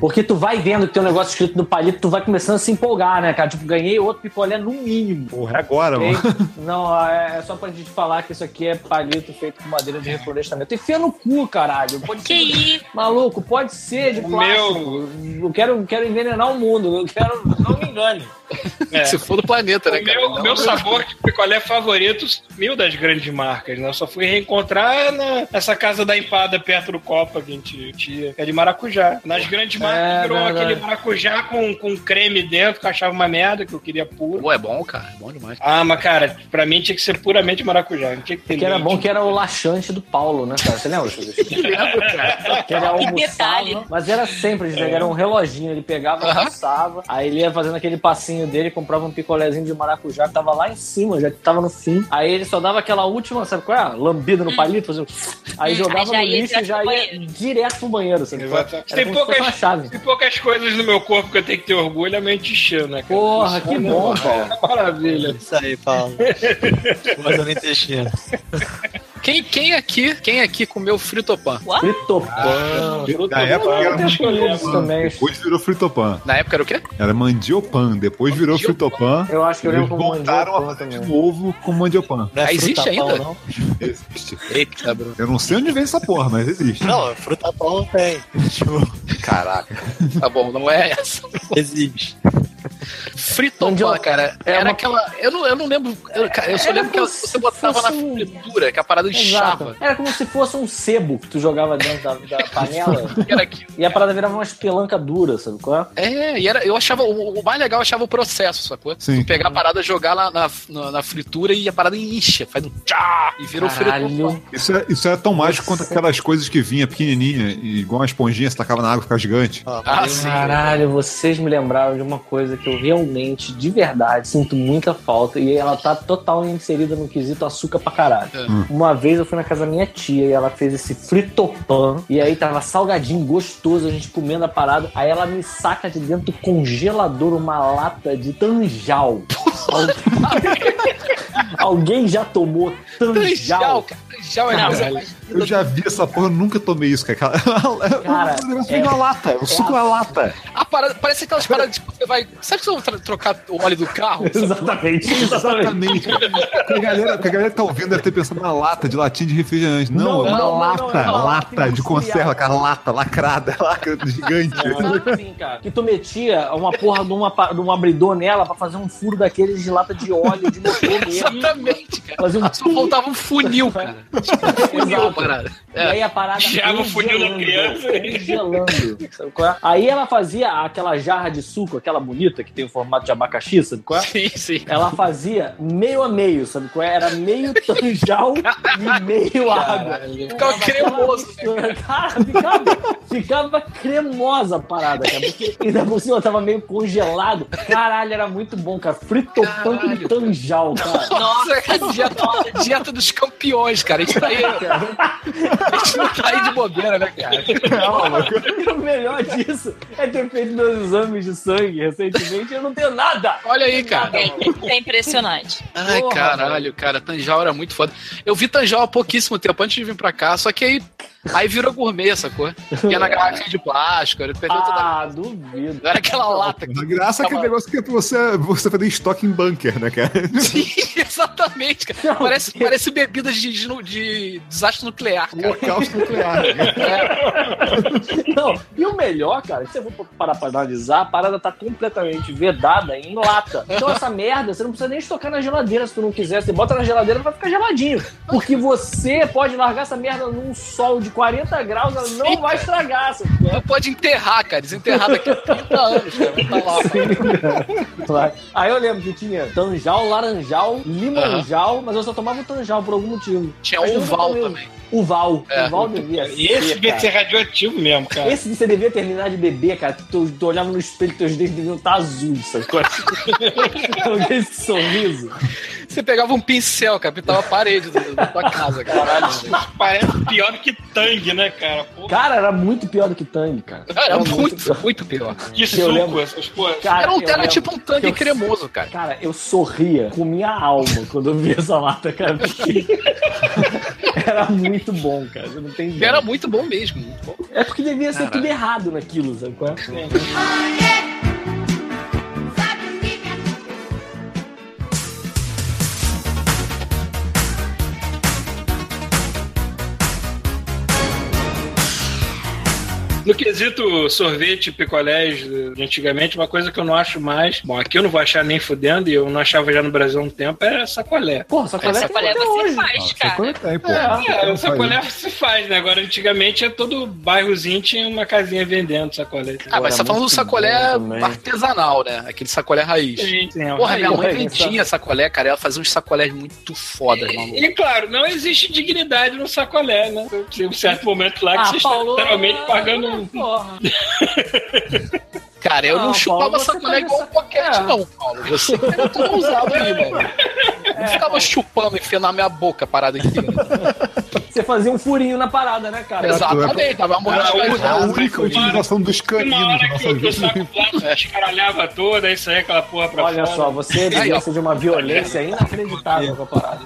Porque tu vai vendo que tem um negócio escrito no palito, tu vai começando a se empolgar, né, cara? Tipo, ganhei outro picolé no mínimo. Porra, é agora, mano. Não, é é só pra gente falar que isso aqui é palito feito com madeira de reflorestamento. Enfia no cu, caralho. Pode que ser. isso? Maluco, pode ser de plástico. Eu quero, quero envenenar o mundo. Eu quero. Não me engane. É. Se for do planeta, né, O cara? meu, Não, meu sabor de picolé favorito sumiu das grandes marcas, né? Eu só fui reencontrar na- nessa casa da empada perto do Copa que a gente tinha, que é de maracujá. Nas grandes grande marca É, virou verdade. aquele maracujá com, com creme dentro, que eu achava uma merda, que eu queria puro. Pô, é bom, cara. É bom demais. Ah, mas cara, pra mim tinha que ser puramente maracujá. Não tinha que ter Que era bom que era o laxante do Paulo, né, cara? Você lembra? <laughs> que ele detalhe. almoçava, mas era sempre, ele era um reloginho, ele pegava, almoçava, aí ele ia fazendo aquele passinho dele, comprava um picolézinho de maracujá que tava lá em cima, já que tava no fim. Aí ele só dava aquela última, sabe qual é? Lambida no palito, fazia... um <laughs> aí Hum, jogava aí no lixo e já ia direto pro banheiro, sabe? é? Exato. Era Tem poucas, uma chave. tem poucas coisas no meu corpo que eu tenho que ter orgulho, é meu intestino, né, cara? Porra, que bom, Paulo. Maravilha. Isso aí, Paulo. Mas eu nem intestino. Quem, quem aqui, quem aqui comeu fritopan? What? Fritopan. Na época era também. Depois virou fritopan. Na época era o quê? Era mandiopan. Depois virou Mandiopan. fritopan. Eu acho que eu Eles lembro como voltaram a mandiopan fazer de novo com mandiopan. Não é Ah, existe ainda? Não, Existe. Eita, Bruno. Eu não sei onde vem essa porra, mas existe. não frutapão não tem. <laughs> Caraca. Tá bom, não é essa. existe. Fritopan, cara. É era uma- aquela. Eu não, eu não lembro. Eu, cara, eu só Era lembro que como você botava na fritura, que a parada inchava. Exato. Era como se fosse um sebo que tu jogava dentro da, da <laughs> panela era aquilo. e a parada virava uma espelanca dura, sabe qual é? É, e era, eu achava. O, o mais legal eu achava o processo, sacou? Sim. Tu pegar a parada, jogar lá na, na, na fritura e a parada incha, faz um tchá e vira um fritopan. Caralho. Isso, é, isso era tão mágico quanto aquelas coisas que vinha pequenininha, e igual uma esponjinha, você tacava na água e ficava gigante. Ah, sim. Caralho, vocês me lembraram de uma coisa que eu realmente, de verdade, sinto muita falta e ela tá total inserida no quesito açúcar pra caralho. É. Uma vez eu fui na casa da minha tia e ela fez esse fritopan e aí tava salgadinho, gostoso, a gente comendo a parada. Aí ela me saca de dentro do congelador uma lata de tanjal. Alguém já tomou Tanjal, tanjal? Tanjal é Não. coisa mais Eu já vi essa porra, eu nunca tomei isso, cara. <laughs> Cara, o negócio é- vem na lata, o suco na lata. A parada, parece aquelas paradas que você vai. Sabe que você vai tra- trocar o óleo do carro? <laughs> <laughs> Exatamente, exatamente. A galera, porque a galera que tá ouvindo deve ter pensado na lata de latinha de refrigerante. Não, Não, é uma não, não, lata, não, é uma lata lata de conserva, cara, lata, lacrada, lacra gigante. Assim, cara. Que tu metia uma porra de, uma, de um abridor nela pra fazer um furo daqueles de lata de óleo, de motor mesmo. Exatamente, cara. Fazer um Só faltava um funil, cara. Funil, Exato. parada. E aí a parada o funil da criança. Congelando. Sabe qual é? Aí ela fazia aquela jarra de suco, aquela bonita que tem o formato de abacaxi, sabe qual é? Sim, sim. Ela fazia meio a meio, sabe qual é? Era meio tanjal e meio água. Ficava cremoso, Cara, ficava, ficava cremosa a parada, cara. Porque ainda por cima tava meio congelado. Caralho, era muito bom, cara. Fritopan com tanjal, cara. Nossa, é dieta, dieta dos campeões, cara. A gente tá aí, a gente não tá aí de bobeira, né, cara? E o melhor disso é ter feito meus exames de sangue recentemente e eu não tenho nada. Olha aí, cara. É impressionante. Ai, Porra, caralho, cara, Tanjal era muito foda. Eu vi Tanjal há pouquíssimo tempo antes de vir pra cá, só que aí, aí virou gourmet, sacou? Ia na garrafinha de plástico, ele perdeu toda. Ah, duvido. Não era aquela lata. A graça é aquele negócio que é você, você fazer estoque em bunker, né, cara? <laughs> Sim, exatamente, cara. Não, Parece, que- parece bebidas de, de, de desastre nuclear, cara. Holocausto nuclear. né? Não, e o melhor, cara, se você for parar pra analisar, a parada tá completamente vedada em lata. Então essa merda, você não precisa nem estocar na geladeira se tu não quiser. Você bota na geladeira vai ficar geladinho. Porque você pode largar essa merda num sol de 40 graus, ela não vai estragar. sabe? Tu pode enterrar, cara. Desenterrar daqui a 30 anos, cara. Tá lá. Vai. Aí eu lembro que tinha tanjal, laranjal, limonjal, mas eu só tomava o tanjal por algum motivo. Tinha Mas um nunca Val tomei o- também. O Val. É. O Val devia ser. E esse devia cara. ser radioativo mesmo, cara. Esse você devia terminar de beber, cara. Tu, tu olhava no espelho, teus dentes deviam estar azuis, sabe? Com esse sorriso. Você pegava um pincel, cara, pintava a parede da tua casa, caralho. Parece pior do que Tang, né, cara? Pô, Cara, era muito pior do que Tang, cara. Era muito, muito pior. que eu suco, lembro. essas porras. Cara, Era, um, eu era lembro tipo um que tangue eu- cremoso, cara. Cara, eu sorria com minha alma <laughs> quando eu vi essa lata, cara. <laughs> era muito bom, cara. Você não tem ideia. Era muito bom mesmo. Muito bom. É porque devia ser tudo errado naquilo, sabe qual é? No quesito sorvete, picolés de antigamente, uma coisa que eu não acho mais. Bom, aqui eu não vou achar nem fudendo, e eu não achava já no Brasil há um tempo, era sacolé. Porra, sacolé, Sacolé tem até você hoje. faz, cara. Sacolé tem, pô. É, Você o não sacolé faz se faz, né? Agora, antigamente, é todo bairrozinho tinha uma casinha vendendo sacolé. Ah, mas você tá falando do muito sacolé artesanal, né? Aquele sacolé raiz. Sim, sim, Porra, aí, minha mãe porra, vendia sacolé, cara. Ela fazia uns sacolés muito fodas, maluco. E claro, não existe dignidade no sacolé, né? Tem um certo momento lá que Ah, você está Paulo, literalmente pagando um. Porra. Cara, eu não, Não, chupava Paulo, sacolé tá igual nessa- boquete, é. não, Paulo. Você <laughs> era tudo ousado aí, mano. <laughs> Não ficava chupando, enfiando na minha boca a parada inteira. Você fazia um furinho na parada, né, cara? Exatamente, tava É morrendo a, de única- a única utilização dos Uma caninos na hora que o, saco plástico escaralhava toda, aí saía aquela porra pra Olha fora. só, você Aí, ser de uma violência inacreditável com a parada.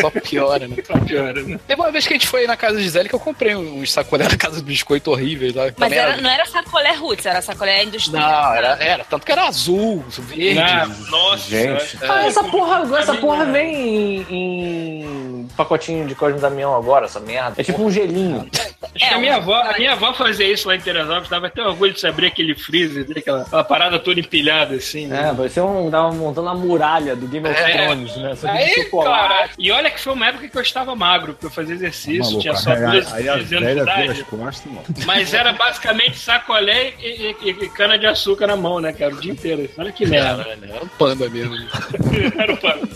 Só piora, né? Só piora, né? Teve uma vez que a gente foi na casa de Gisele que eu comprei uns sacolé na casa do biscoito horríveis lá. Mas era, não era sacolé roots, era sacolé industrial. Não, era, era. Tanto que era azul, verde. Ah, nossa, Gente. Ah, essa porra, essa porra vem em, em pacotinho de Cosme Damião agora, essa merda. É tipo um gelinho. Acho que É, a minha um- avó, a minha avó fazia isso lá em Teresópolis, dava até orgulho de se abrir aquele freezer, né, aquela, aquela parada toda empilhada assim. né? É, parecia um. Tava montando a muralha do Game of É. Thrones, né? Só que Aí, chocolate. cara, e olha que foi uma época que eu estava magro, porque eu fazia exercício, Maluco, tinha só aí, 12, aí a 13 anos de idade. costas. Mas era basicamente sacolé e, e- e cana de açúcar na mão, né, cara? O dia inteiro. Olha que merda. Caralho, era um panda mesmo. <laughs> Era o pano.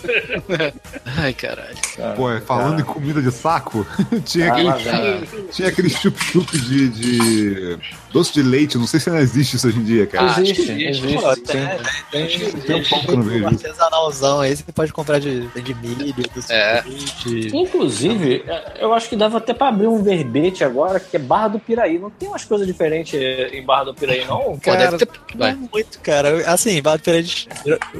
<laughs> Ai, caralho. Pô, falando em comida de saco, <laughs> tinha Ah, aquele, tinha aquele chup-chup de, de doce de leite, não sei se ainda existe isso hoje em dia, cara. Existe, existe. existe. Pô, sim. tem, tem, tem, Tem um pouco vejo isso. artesanalzão aí, você pode comprar de, de milho, do É. de... Inclusive, eu acho que dava até pra abrir um verbete agora, que é Barra do Piraí. Não tem umas coisas diferentes em Barra do Piraí, não? Pô, Cara, deve ter. Não é muito, cara. Assim,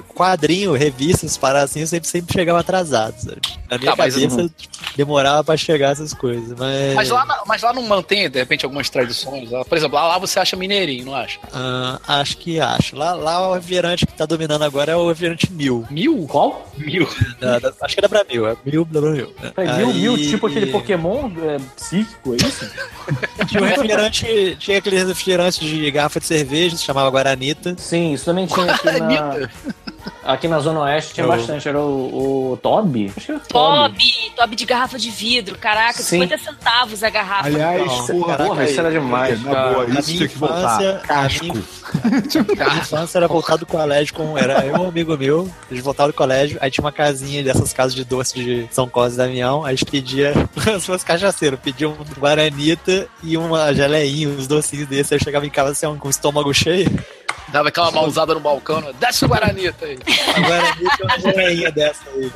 quadrinho, revistas, paradas assim, eu sempre, sempre chegava atrasado, sabe? Na minha Tá, cabeça, tipo, demorava pra chegar essas coisas, mas... Mas lá, na- mas lá não mantém, de repente, algumas tradições. lá. Por exemplo, lá, lá você acha mineirinho, não acha? Ah, acho que acho. Lá, lá o refrigerante que tá dominando agora é o refrigerante Mil. Mil? Qual? Mil. <laughs> Da- da- acho que é da Bramil, é Mil Mil, Aí- Mil, tipo aquele Pokémon é, psíquico, é isso? <laughs> Tinha um refrigerante, tinha aquele refrigerante de garrafa de cerveja, se chamava Guaranita. Sim, isso também tinha aqui na, aqui na Zona Oeste, tinha Eu- bastante. Era o, o Toby? Acho que era o Toby. Toby, Toby de garrafa de vidro, caraca, Sim. 50 centavos a garrafa. Aliás, Não, porra, Porra, isso era demais, na cara. boa, A isso minha tinha que voltar. infância- a Casco. minha- <laughs> infância era voltado do colégio com. Era eu um amigo meu, a gente voltava do colégio, aí tinha uma casinha dessas casas de doce de São Cosme e Damião, aí a gente pedia, <laughs> se fosse cachaceiro, pedia um guaranita e uma geleinha, uns docinhos desses, aí eu chegava em casa assim, com o estômago cheio, Dava aquela mãozada no balcão, né? desce o Guaranita aí. a guaranita e uma geleinha dessa aí.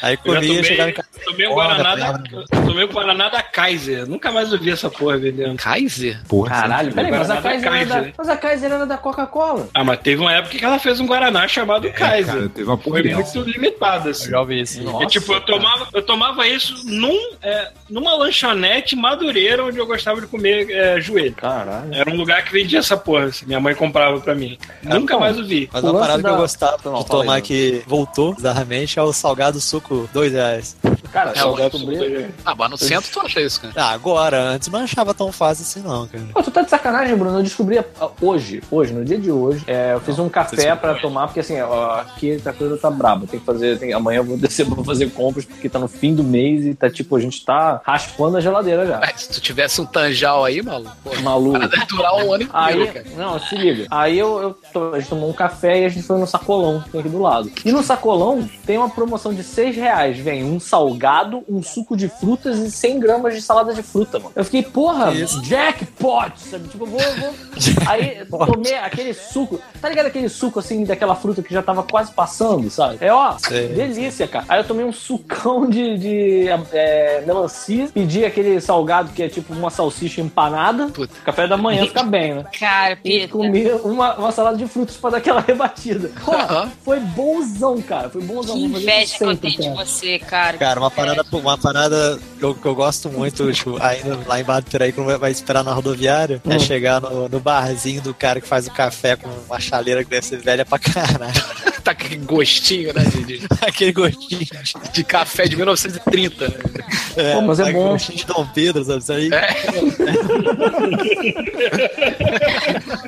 Aí comia e chegava em tomei, casa. tomei o Guaraná da, tomei o Guaraná da Kaiser. Nunca mais ouvi essa porra vendendo. Kaiser? Porra, Caralho, peraí, mas a Kaiser, era da, Kaiser. mas a Kaiser era da Coca-Cola. Ah, mas teve uma época que ela fez um Guaraná chamado É, cara, Kaiser. teve uma Foi porra muito limitado, assim. Já ouvi isso. Nossa, É, tipo, eu tomava, eu tomava isso num, é, numa lanchonete madureira onde eu gostava de comer é, joelho. Caralho. Era um lugar que vendia essa porra, assim, minha mãe comprava pra mim. Nunca então, mais ouvi. Mas O uma parada que da- eu gostava Não, de tomar aí, que voltou bizarramente é o salgado suco, dois reais. Cara, É, só o descobri. Ah, mas no centro tu acha isso, cara. Ah, agora, antes não achava tão fácil assim não, cara. Pô, tu tá de sacanagem, Bruno. Eu descobri ah, hoje, hoje, no dia de hoje, é, eu fiz um café pra tomar, porque assim, ó, aqui a coisa tá braba. Tem que fazer. tem- amanhã eu vou <laughs> descer pra fazer compras, porque tá no fim do mês e tá tipo, a gente tá raspando a geladeira já. Mas se tu tivesse um tanjal aí, maluco, pô, Maluco. deve durar um ano inteiro, Aí, cara. não, se liga. Aí eu, eu a gente tomou um café e a gente foi no sacolão, que tem aqui do lado. E no sacolão tem uma promoção de 6 reais. Vem um salgado, um suco de frutas e 100 gramas de salada de fruta, mano. Eu fiquei, porra, jackpot, sabe? Tipo, eu vou, eu vou. <laughs> Aí tomei aquele suco. Tá ligado aquele suco assim, daquela fruta que já tava quase passando, sabe? É ó, Sei. delícia, cara. Aí eu tomei um sucão de, de é, melancia, pedi aquele salgado que é tipo uma salsicha empanada. Puta. Café da manhã fica bem, né? Cara, E Pita. comi uma, uma salada de frutos pra dar aquela <laughs> rebatida. Pô, Aham. foi bonzão, cara. Foi bonzão. Que inveja que eu sempre, tenho de cara. você, cara. Cara, uma parada, uma parada que eu, que eu gosto muito, <laughs> tipo, ainda lá em do Piraí, quando vai- esperar na rodoviária, é Hum. chegar no, no barzinho do cara que faz o café com uma chaleira que deve ser velha pra caralho. <laughs> tá aquele gostinho, né? De, de, Aquele gostinho de, de café de 1930. Né? é, Pô, mas é aquele bom. gostinho de Dom Pedro, sabe? Isso aí. É.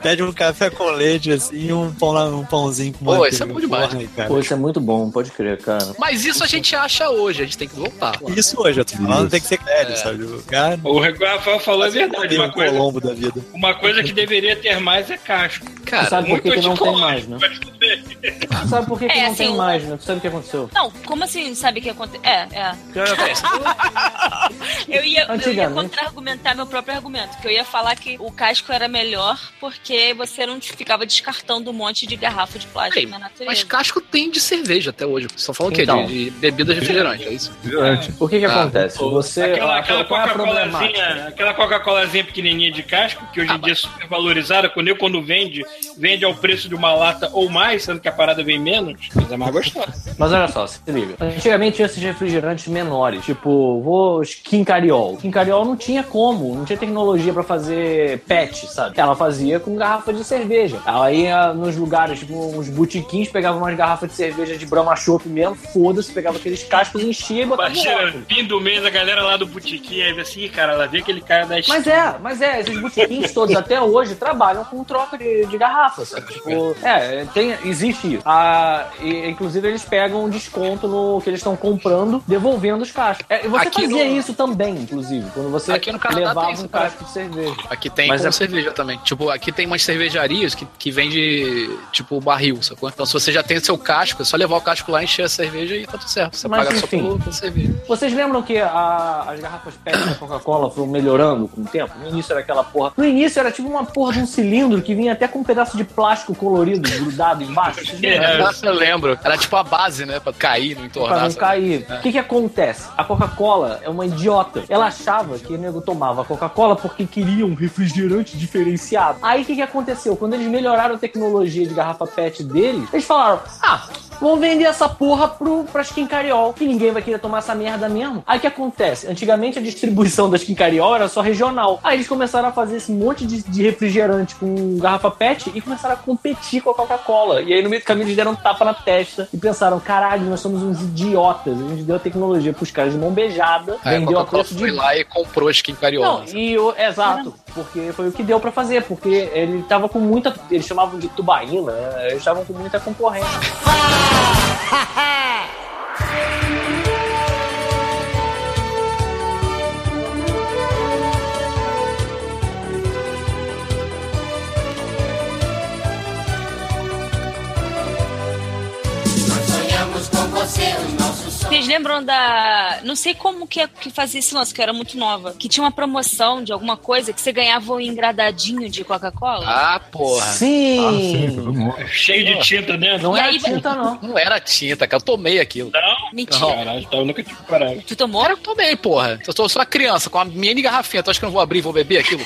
Pede um café com leite, assim, e um, pão, lá- um pãozinho com Pô, manteiga. isso é bom demais. Cara. Pô, isso é muito bom, pode crer, cara. Mas isso a gente acha hoje, a gente tem que voltar. Isso hoje, eu tô falando, tem que ser velho, É. sabe? O cara O Rafael falou é verdade. Uma um coisa, Colombo da vida. uma coisa que deveria ter mais é casco. Cara, Tu sabe por que, que não tem mais, né? Tu <laughs> sabe por que, que É, não assim, tem mais, né? Tu sabe o que aconteceu? Não, como assim sabe o que acontece? É, é. <laughs> Eu ia, eu ia contra-argumentar meu próprio argumento, que eu ia falar que o casco era melhor porque você não ficava descartando um monte de garrafa de plástico Ei, na natureza. mas casco tem de cerveja até hoje. Só falam o quê? Então. De, de bebidas refrigerantes, é isso? Refrigerante. O que que Ah, acontece? Você, Aquela, aquela é? Coca-Colazinha, aquela Coca-Colazinha pequenininha de casco, que hoje em Ah, dia é super valorizada, quando eu quando vende, vende ao preço de uma lata ou mais, sendo que a parada vem menos, mas é mais gostosa. Mas olha só, se liga. Antigamente tinha esses refrigerantes menores, tipo, vou Quincariol. Quincariol não tinha como, não tinha tecnologia pra fazer pet, sabe? Ela fazia com garrafa de cerveja. Ela ia nos lugares, tipo, uns botiquins, pegava umas garrafas de cerveja de Brahma Chopp mesmo, foda-se, pegava aqueles cascos, enchia e botava no Imagina, fim do mês, a galera lá do botiquim, aí assim, "Ih, cara, ela vê aquele cara da Mas é, mas é, esses botiquins todos até hoje trabalham com troca de, de garrafas, sabe? Tipo, é, tem, existe isso. Ah, e, inclusive eles pegam um desconto no que eles estão comprando, devolvendo os cascos. É, e você Aqui fazia no- isso também, inclusive, quando você Aqui no Canadá levava isso, um casco de cerveja. Aqui tem Mas com é- cerveja também. Tipo, aqui tem umas cervejarias que, que vende, tipo, barril, sacou? Então, se você já tem o seu casco, é só levar o casco lá, encher a cerveja e tá tudo certo. Você Mas, paga só enfim. pelo, pela cerveja. Vocês lembram que a- as garrafas PET da Coca-Cola foram melhorando com o tempo? No início era aquela porra. No início era tipo uma porra de um cilindro que vinha até com um pedaço de plástico colorido grudado embaixo. <laughs> É, eu lembro. Era tipo a base, né? Pra cair, não entornar. Pra não sabe? cair. O que que acontece? A Coca-Cola é uma idiota. Ela achava que o nego tomava Coca-Cola porque queria um refrigerante diferenciado. Aí o que que aconteceu? Quando eles melhoraram a tecnologia de garrafa PET deles, eles falaram: ah, vamos vender essa porra pro, pra Skincariol, que ninguém vai querer tomar essa merda mesmo. Aí o que acontece? Antigamente a distribuição da Skincariol era só regional. Aí eles começaram a fazer esse monte de, de refrigerante com garrafa PET e começaram a competir com a Coca-Cola. E aí no meio do caminho eles deram um tapa na testa e pensaram: caralho, nós somos uns idiotas. A gente deu a tecnologia pros caras de mão beijada, Aí a vendeu a Coca-Cola preço foi de lá e comprou a skin cariola. não, e o, exato, porque foi o que deu pra fazer, porque ele tava com muita. Eles chamavam de tubaína, né? eles estavam com muita concorrência. <laughs> Nós sonhamos com você, os nossos vocês lembram da. Não sei como que, é, que fazia esse lance, que eu era muito nova. Que tinha uma promoção de alguma coisa que você ganhava um engradadinho de Coca-Cola. Ah, porra. Sim! Ah, sim, mundo. cheio de tinta dentro. Não E é aí, tinta, não. Não era tinta, cara. Eu tomei aquilo. Mentira. Caralho, então eu nunca tive parado. Tu tomou? Era eu tomei, porra. Eu sou só uma criança com uma mini garrafinha. Tu acha que eu não vou abrir e vou beber aquilo?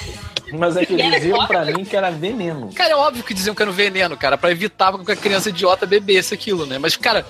Mas é que <laughs> E era diziam pra mim que era veneno. Cara, é óbvio que diziam que era um veneno, cara, pra evitar que a criança idiota bebesse aquilo, né? Mas, cara,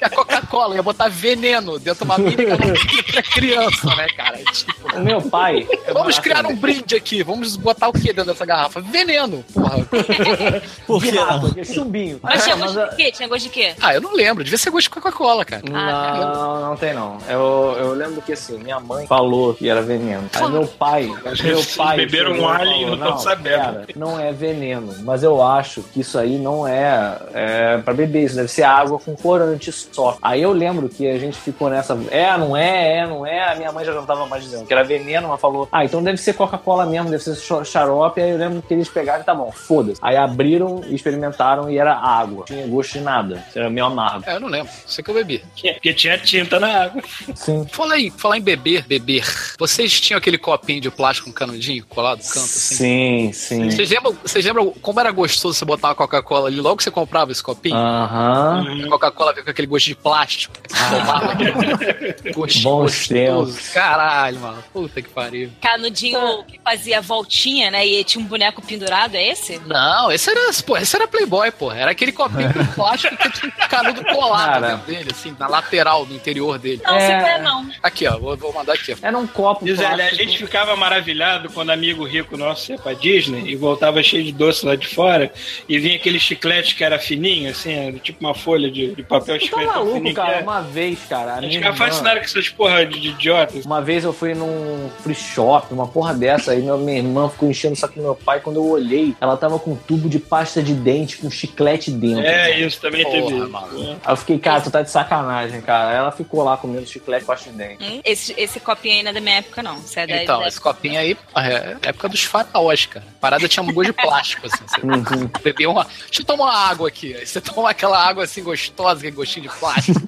a Coca-Cola ia botar veneno dentro de uma mini <laughs> pra criança, né, cara? Tipo, O meu pai. vamos criar um brinde aqui, vamos botar o que dentro dessa garrafa? Veneno, porra. <laughs> Por que chumbinho. Mas tinha É, gosto de quê? Tinha gosto de quê? Ah, eu não lembro, devia ser gosto de Coca-Cola, cara. Não, não tem não. Eu, eu lembro que assim, minha mãe falou que era veneno. Aí meu pai, meu pai beberam um e não tão sabendo." Cara, não é veneno, mas eu acho que isso aí não é, é para beber, isso deve ser água com corante só. Aí eu lembro que a gente ficou nessa, é, não é, é, não é. A minha mãe já não tava mais dizendo que era veneno, mas falou, ah, então deve ser Coca-Cola mesmo, deve ser xarope. Aí eu lembro que eles pegaram e tá bom, foda-se. Aí abriram, experimentaram e era água. Não tinha gosto de nada. Era meio amargo. É, eu não lembro. Sei que eu bebi. Porque tinha tinta na água. Sim. Fala em, falar em beber, beber. Vocês tinham aquele copinho de plástico com canudinho colado no canto, assim? Sim, sim. Vocês lembram, vocês lembram como era gostoso você botar uma Coca-Cola ali logo que você comprava esse copinho? Aham. Coca-Cola veio com aquele gosto de plástico. <laughs> Tomava aquele gostinho Bons gostoso. tempos. Caralho, mano. Puta que pariu. Canudinho que fazia voltinha, né? E tinha um boneco pendurado, é esse? Não, esse era, pô, esse era Playboy, pô. Era aquele copinho de plástico que tinha um canudo colado dentro dele, assim, na lateral, no interior dele. Não, É. é, não. Aqui, ó, vou, vou mandar aqui, ó. Era um copo Diz a gente ficava maravilhado quando amigo rico nosso ia pra Disney e voltava cheio de doce lá de fora e vinha aquele chiclete que era fininho, assim, era tipo uma folha de, de papel Tu tá chiclete tão maluco, fininho cara? é. Uma vez, cara. A gente ficava fascinado com essas porra de, de idiotas. Uma vez eu fui num free shop, uma porra dessa, aí minha irmã ficou enchendo o saco do meu pai. Quando eu olhei, ela tava com um tubo de pasta de dente com chiclete dentro. É, isso também Porra, teve. mano. Aí eu fiquei, cara, tu tá de sacanagem, cara. Ela ficou lá comendo chiclete e pasta de dente. Hum, Esse, esse copinho aí não é da minha época, não. Isso é da, Então, da- esse copinho aí, porra, é época dos faraós, cara. A parada tinha um gosto de plástico, assim. Você Uhum. bebeu uma. Deixa eu tomar uma água aqui. Aí você toma aquela água assim gostosa, aquele gostinho de plástico.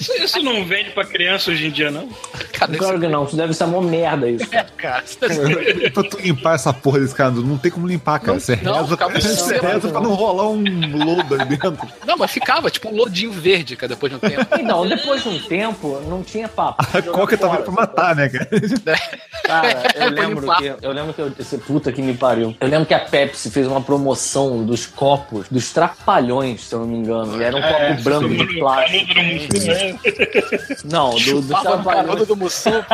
Isso, isso não vende pra criança hoje em dia, não? Cara, Claro que não, isso deve ser uma merda isso. É, cara. Deve ser- pra tu limpar essa porra desse canudo, não tem como limpar, cara. Não, Você não, reza, você reza pra não rolar um lodo ali dentro. Não, mas ficava tipo um lodinho verde, cara, depois de um tempo. Então, depois de um tempo, não tinha papo. A coca tava pra matar, né, cara? <laughs> Cara, eu lembro que. Eu lembro que eu. Esse puta que me pariu. Eu lembro que a Pepsi fez uma promoção dos copos, dos trapalhões, se eu não me engano. E era um copo branco de plástico. Mussu, né? Não, do, do no trapalhões. do Mussu. <laughs>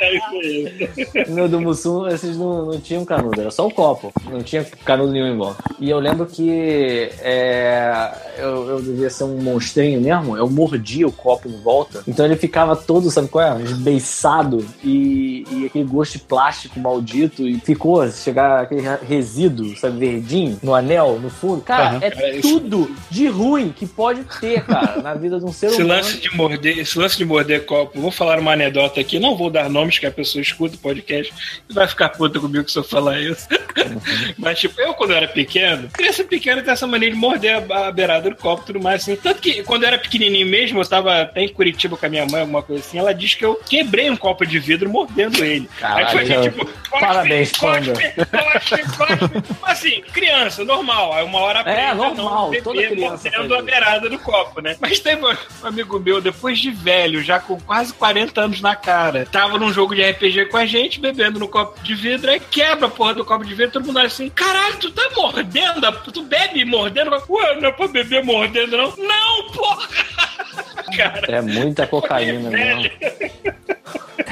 É isso aí. No do Mussum, esses não, não tinham canudo, era só o copo. Não tinha canudo nenhum igual. E eu lembro que é, eu, eu devia ser um monstrinho mesmo. Eu mordia o copo em volta. Então ele ficava todo, sabe qual é? Esbeiçado e, e aquele gosto de plástico maldito. E ficou, chegar aquele resíduo, sabe, verdinho, no anel, no fundo. Cara, é Cara, isso- tudo de ruim que pode ter, cara, na vida de um ser Esse humano. lance de morder, esse lance de morder copo, vou falar uma anedota aqui, não vou dar nomes que a pessoa escuta o podcast e vai ficar puta comigo se eu falar isso. <laughs> Mas, tipo, eu quando eu era pequeno, criança pequena tem essa mania de morder a, a beirada do copo e tudo mais, assim. Tanto que quando eu era pequenininho mesmo, eu tava até em Curitiba com a minha mãe, alguma coisa assim, ela disse que eu quebrei um copo de vidro mordendo ele. Caralho, Aí foi tipo, cospe, Parabéns, cospe, cospe, cospe. Assim, criança, normal. Aí uma hora aprende a não normal, beber toda criança mordendo a beirada do copo, né? Mas teve um amigo meu, depois de velho, já com quase 40 anos na cara, tava num jogo de RPG com a gente, bebendo no copo de vidro, aí quebra a porra do copo de vidro, todo mundo olha assim, caralho, tu tá mordendo? Tu bebe mordendo? Ué, não é pra beber mordendo, não? Não, porra! <laughs> Cara, É muita cocaína mesmo. velho,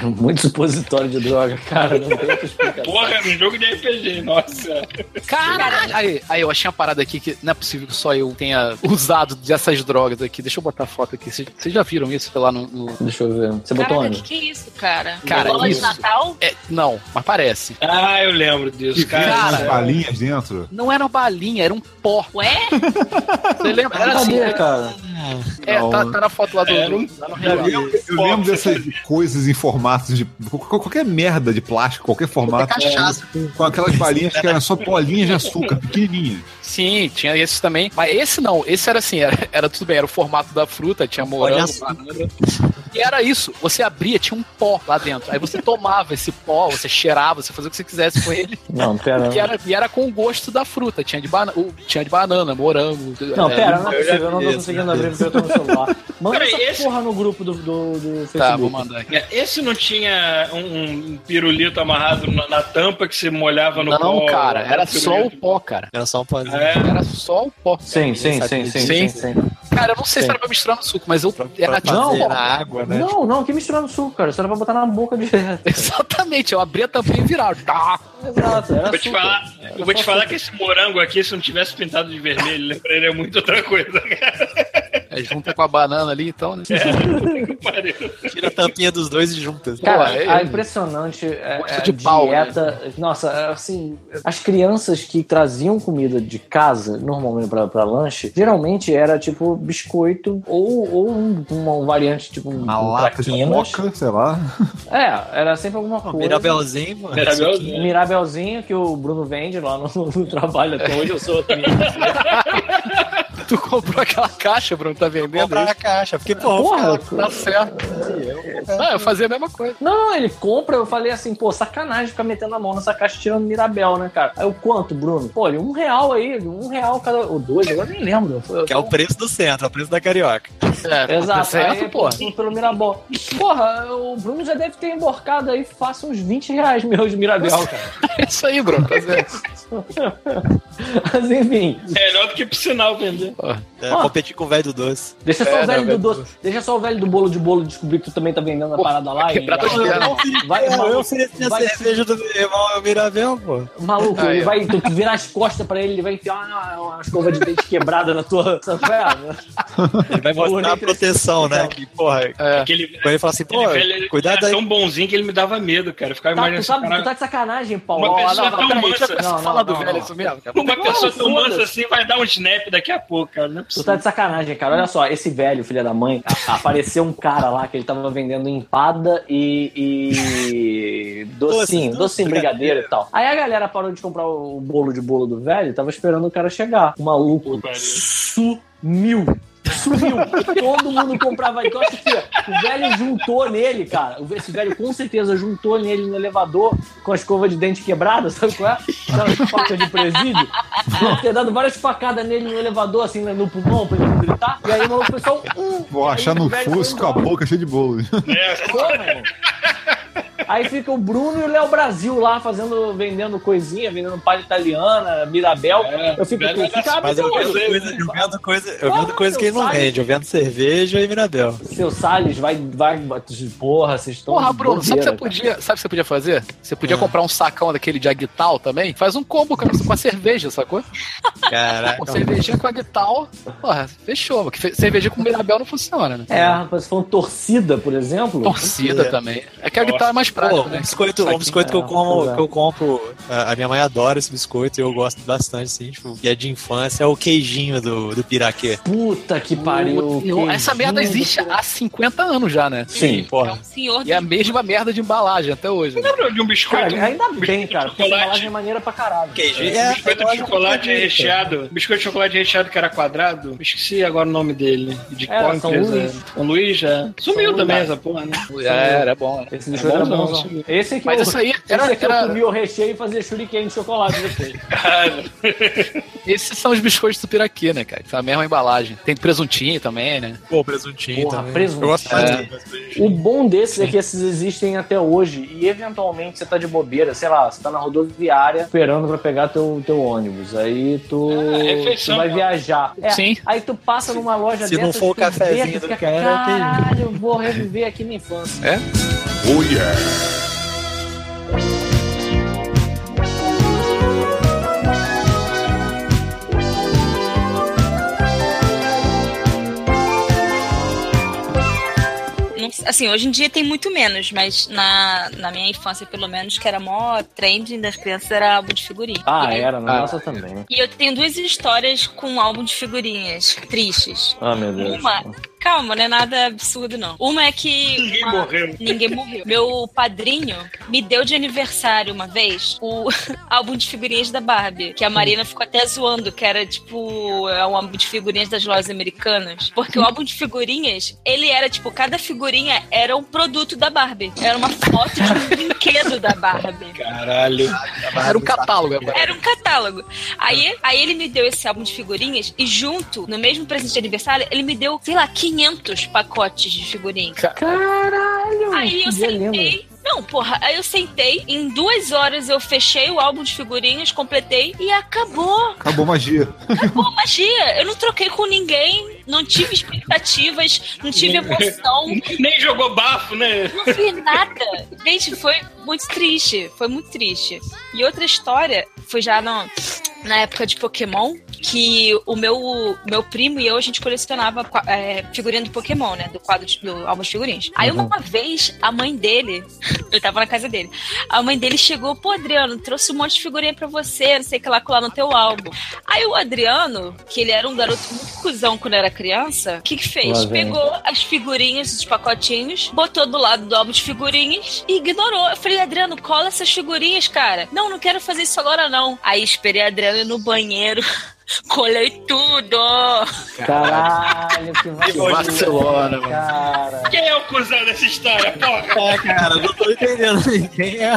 É muito supositório de droga, cara. Não tem outra explicação. porra, num jogo de RPG, nossa. Caralho! Aí, aí, eu achei uma parada aqui que não é possível que só eu tenha usado dessas drogas aqui. Deixa eu botar a foto aqui. Vocês vocês já viram isso lá no. no- Deixa eu ver. Você botou Caraca, onde? que que é isso, cara? Cara, Bola isso. de Natal? É, não, mas parece. Ah, eu lembro disso, cara. cara. balinhas dentro. Não era uma balinha, era um pó. Ué? Você lembra? Era assim. Cadê, cara? É, tá, tá na foto lá do. Era um lá Eu lembro, eu lembro dessas coisas em formatos de. qual- Qualquer merda de plástico, qualquer formato. Qualquer cachaça. Com, com aquelas balinhas que eram só bolinhas de açúcar, pequenininhas. Sim, tinha esses também. Mas esse não, esse era assim, era, era tudo bem, era o formato da fruta, tinha morango, banana. E era isso, você abria, tinha um pó lá dentro. Aí você tomava esse pó, você cheirava, você fazia o que você quisesse com ele. Não, pera. E era, e era com o gosto da fruta. Tinha de, bana o- tinha de banana, morango. Não, é, pera, não é possível. Eu não tô esse, conseguindo abrir porque eu tô no celular. Manda Peraí, essa esse- porra no grupo do, do, do Facebook. Tá, vou mandar aqui. É, Esse não tinha um, um pirulito amarrado na, na tampa que se molhava no Não, pó? cara, era o só o pó, cara. Era só um pozinho. É, Era só o pó. Sim, sim, sim, disso? sim, sim, sim. Cara, eu não sei se Sim. era pra misturar no suco, mas eu era Pra tipo Não, pó. na água, né? Não, não, que misturando suco, cara. Isso era pra botar na boca direto. <laughs> Exatamente, eu abri a tampinha e virava. Tá. Exato, era Vou te falar, eu vou te falar que esse morango aqui, se não tivesse pintado de vermelho, lembraria muito outra coisa. É, junta com a banana ali, então, né? Pariu. <laughs> Tira a tampinha dos dois e junta. Cara, Pô, é- é impressionante é, é, de a pau, dieta. Nossa, assim, as crianças que traziam comida de casa, normalmente pra, pra lanche, geralmente era tipo biscoito ou, ou um- uma variante tipo um, Uma um lata de coca, sei lá. É, era sempre alguma coisa. Mirabelzinho, mano. Mirabelzinho. Mirabelzinho que o Bruno vende lá no, no trabalho até hoje eu sou. <laughs> Tu comprou aquela caixa, Bruno, tá vendendo Comprar isso? a caixa. Porque, pô, Porra, cara, Tá certo. Ah, eu fazia a mesma coisa. Não, ele compra, eu falei assim, pô, sacanagem ficar metendo a mão nessa caixa tirando Mirabel, né, cara? Aí eu, quanto, Bruno? Pô, ele, um real aí, um real cada. Ou dois, agora nem lembro. Foi- Que é o preço do centro, é o preço da carioca. É, Exato, certo, aí, porra. pelo, Mirabel. Porra, o Bruno já deve ter emborcado aí, faça uns 20 reais meus de Mirabel, cara. É <laughs> isso aí, Bruno. <laughs> Mas enfim, É melhor do que pro sinal vender. É, Ó. competir com o velho do doce. deixa só É, o velho não, do velho doce. Deixa só o velho do bolo de bolo descobrir que tu também tá vendendo a parada lá. e-. Vai, eu maluco, ofereci a vai- cerveja do meu irmão, é o Mirabel, pô. Maluco, Aí, ele vai tu virar as costas pra ele, ele vai enfiar uma, uma escova de dente quebrada na tua. Sabe qual é? Ele vai mostrar a proteção, né? Que, porra, É. Aquele, quando ele fala assim, pô, ele cuidado era aí. tão bonzinho que ele me dava medo, cara. Eu ficava Tá, tu, imaginando sabe, esse tu tá de sacanagem, Paulo. Uma pessoa não, tão mansa. não, Fala do velho, isso mesmo, cara. Uma pessoa tão mansa assim vai dar um snap daqui a pouco, cara. Não é Tu tá de sacanagem, cara. Olha só, esse velho, filho da mãe, apareceu um cara lá que ele tava vendendo empada e, e <laughs> docinho, docinho brigadeiro e tal. Aí a galera parou de comprar o bolo de bolo do velho e tava esperando o cara chegar. O maluco sumiu. Sumiu. Todo mundo comprava. Então, acho que o velho juntou nele, cara. Esse velho com certeza juntou nele no elevador com a escova de dente quebrada, sabe qual é? Aquelas facas de presídio. Deve ter dado várias facadas nele no elevador, assim, no pulmão, pra ele não gritar. E aí o maluco pessoal. Hum, Vou achar o no fusco a boca cheia de bolo. Irmão. Aí fica o Bruno e o Léo Brasil lá fazendo, vendendo coisinha, vendendo palha italiana, Mirabel. É, eu fico, velho, fica Mas eu vendo coisa, eu vendo coisa, eu vendo coisa que ele não seu vende. Eu vendo cerveja e Mirabel. Seu Salles vai, vai. Porra, vocês estão. Porra, Bruno, sabe o que você podia, sabe o que você podia fazer? Você podia Ah. comprar um sacão daquele de Aguital também. Faz um combo com a, com a cerveja, sacou? Caraca. Pô, cervejinha com Aguital, porra, fechou. Porque cervejinha com Mirabel não funciona, né? É, rapaz, se for um torcida, por exemplo. Torcida É. também. É que a Aguital é mais prático, Pô, né? um biscoito, um biscoito que eu É, como, é. que eu compro. A minha mãe adora esse biscoito e eu gosto bastante, assim, tipo, e é de infância, é o queijinho do, do piraquê. Puta que pariu. Putz, Essa merda existe há 50 anos já, né? Sim. Porra. É um senhor E é a mesma merda de embalagem até hoje. né? Lembra de um biscoito? Cara, ainda bem, biscoito cara, porque essa embalagem é maneira pra caralho. Queijinho. Um biscoito de é chocolate recheado. Biscoito de chocolate recheado que era quadrado. Esqueci agora o nome dele. De Era qual São empresa? São Luís já. Sumiu São também essa porra, né? É, era bom. né? Esse biscoito É era bom. Esse que Mas eu, isso aí era- aqui era- eu comia o recheio e fazia shuriken de chocolate depois. <laughs> Esses são os biscoitos do Piraquê, né, cara? Que são a mesma embalagem. Tem presuntinho também, né? Pô, presuntinho Porra, também. presuntinho. Eu gosto É. desse presuntinho. O bom desses é que esses existem até hoje e eventualmente você tá de bobeira, sei lá, você tá na rodoviária esperando pra pegar teu, teu ônibus. Aí tu, É, refeição, tu vai viajar. É, Sim. Aí tu passa numa loja Se não dessas, for o tu vê, cafezinho tu do cara, é o caralho, eu vou reviver aqui minha infância. Oh yeah. Assim, hoje em dia tem muito menos, mas na, na minha infância, pelo menos, que era mó trend das crianças, era álbum de figurinha. Ah, e, era, na Ah. nossa também. E eu tenho duas histórias com álbum de figurinhas tristes. Ah, meu Deus. Uma, calma, não é nada absurdo, não. Uma é que. Ninguém uma- morreu. Ninguém morreu. Meu padrinho me deu de aniversário uma vez o <laughs> álbum de figurinhas da Barbie, que a Marina ficou até zoando, que era tipo é um álbum de figurinhas das lojas americanas. Porque o álbum de figurinhas, ele era tipo, cada figurinha era um produto da Barbie. Era uma foto de um brinquedo da Barbie. Caralho. Era um catálogo agora. Era um catálogo. Aí, aí ele me deu esse álbum de figurinhas e junto, no mesmo presente de aniversário, ele me deu, sei lá, 500 pacotes de figurinhas. Caralho! Aí eu sentei. Não, porra, aí eu sentei, em duas horas eu fechei o álbum de figurinhas, completei e acabou. Acabou a magia. Acabou a magia. Eu não troquei com ninguém, não tive expectativas, não tive emoção, <laughs> Nem jogou bafo, né? não fiz nada. Gente, foi muito triste. Foi muito triste. E outra história foi já no, na época de Pokémon, que o meu, meu primo e eu, a gente colecionava é, figurinha do Pokémon, né? Do quadro de, do álbum de figurinhas. Aí uma vez, a mãe dele, <laughs> eu tava na casa dele, a mãe dele chegou, pô, Adriano, trouxe um monte de figurinha pra você, não sei o que lá, colar no teu álbum. Aí o Adriano, que ele era um garoto muito cuzão quando era criança, o que que fez? Pegou as figurinhas, os pacotinhos, botou do lado do álbum de figurinhas e ignorou. Eu falei, Adriano, cola essas figurinhas, cara. Não, não quero fazer isso agora, não. Aí esperei a Adriano ir no banheiro. <laughs> Colei tudo! Caralho, que vacilona, vacilona, mano. cara. Quem é o cuzão dessa história, porra? É, cara, não tô entendendo quem é.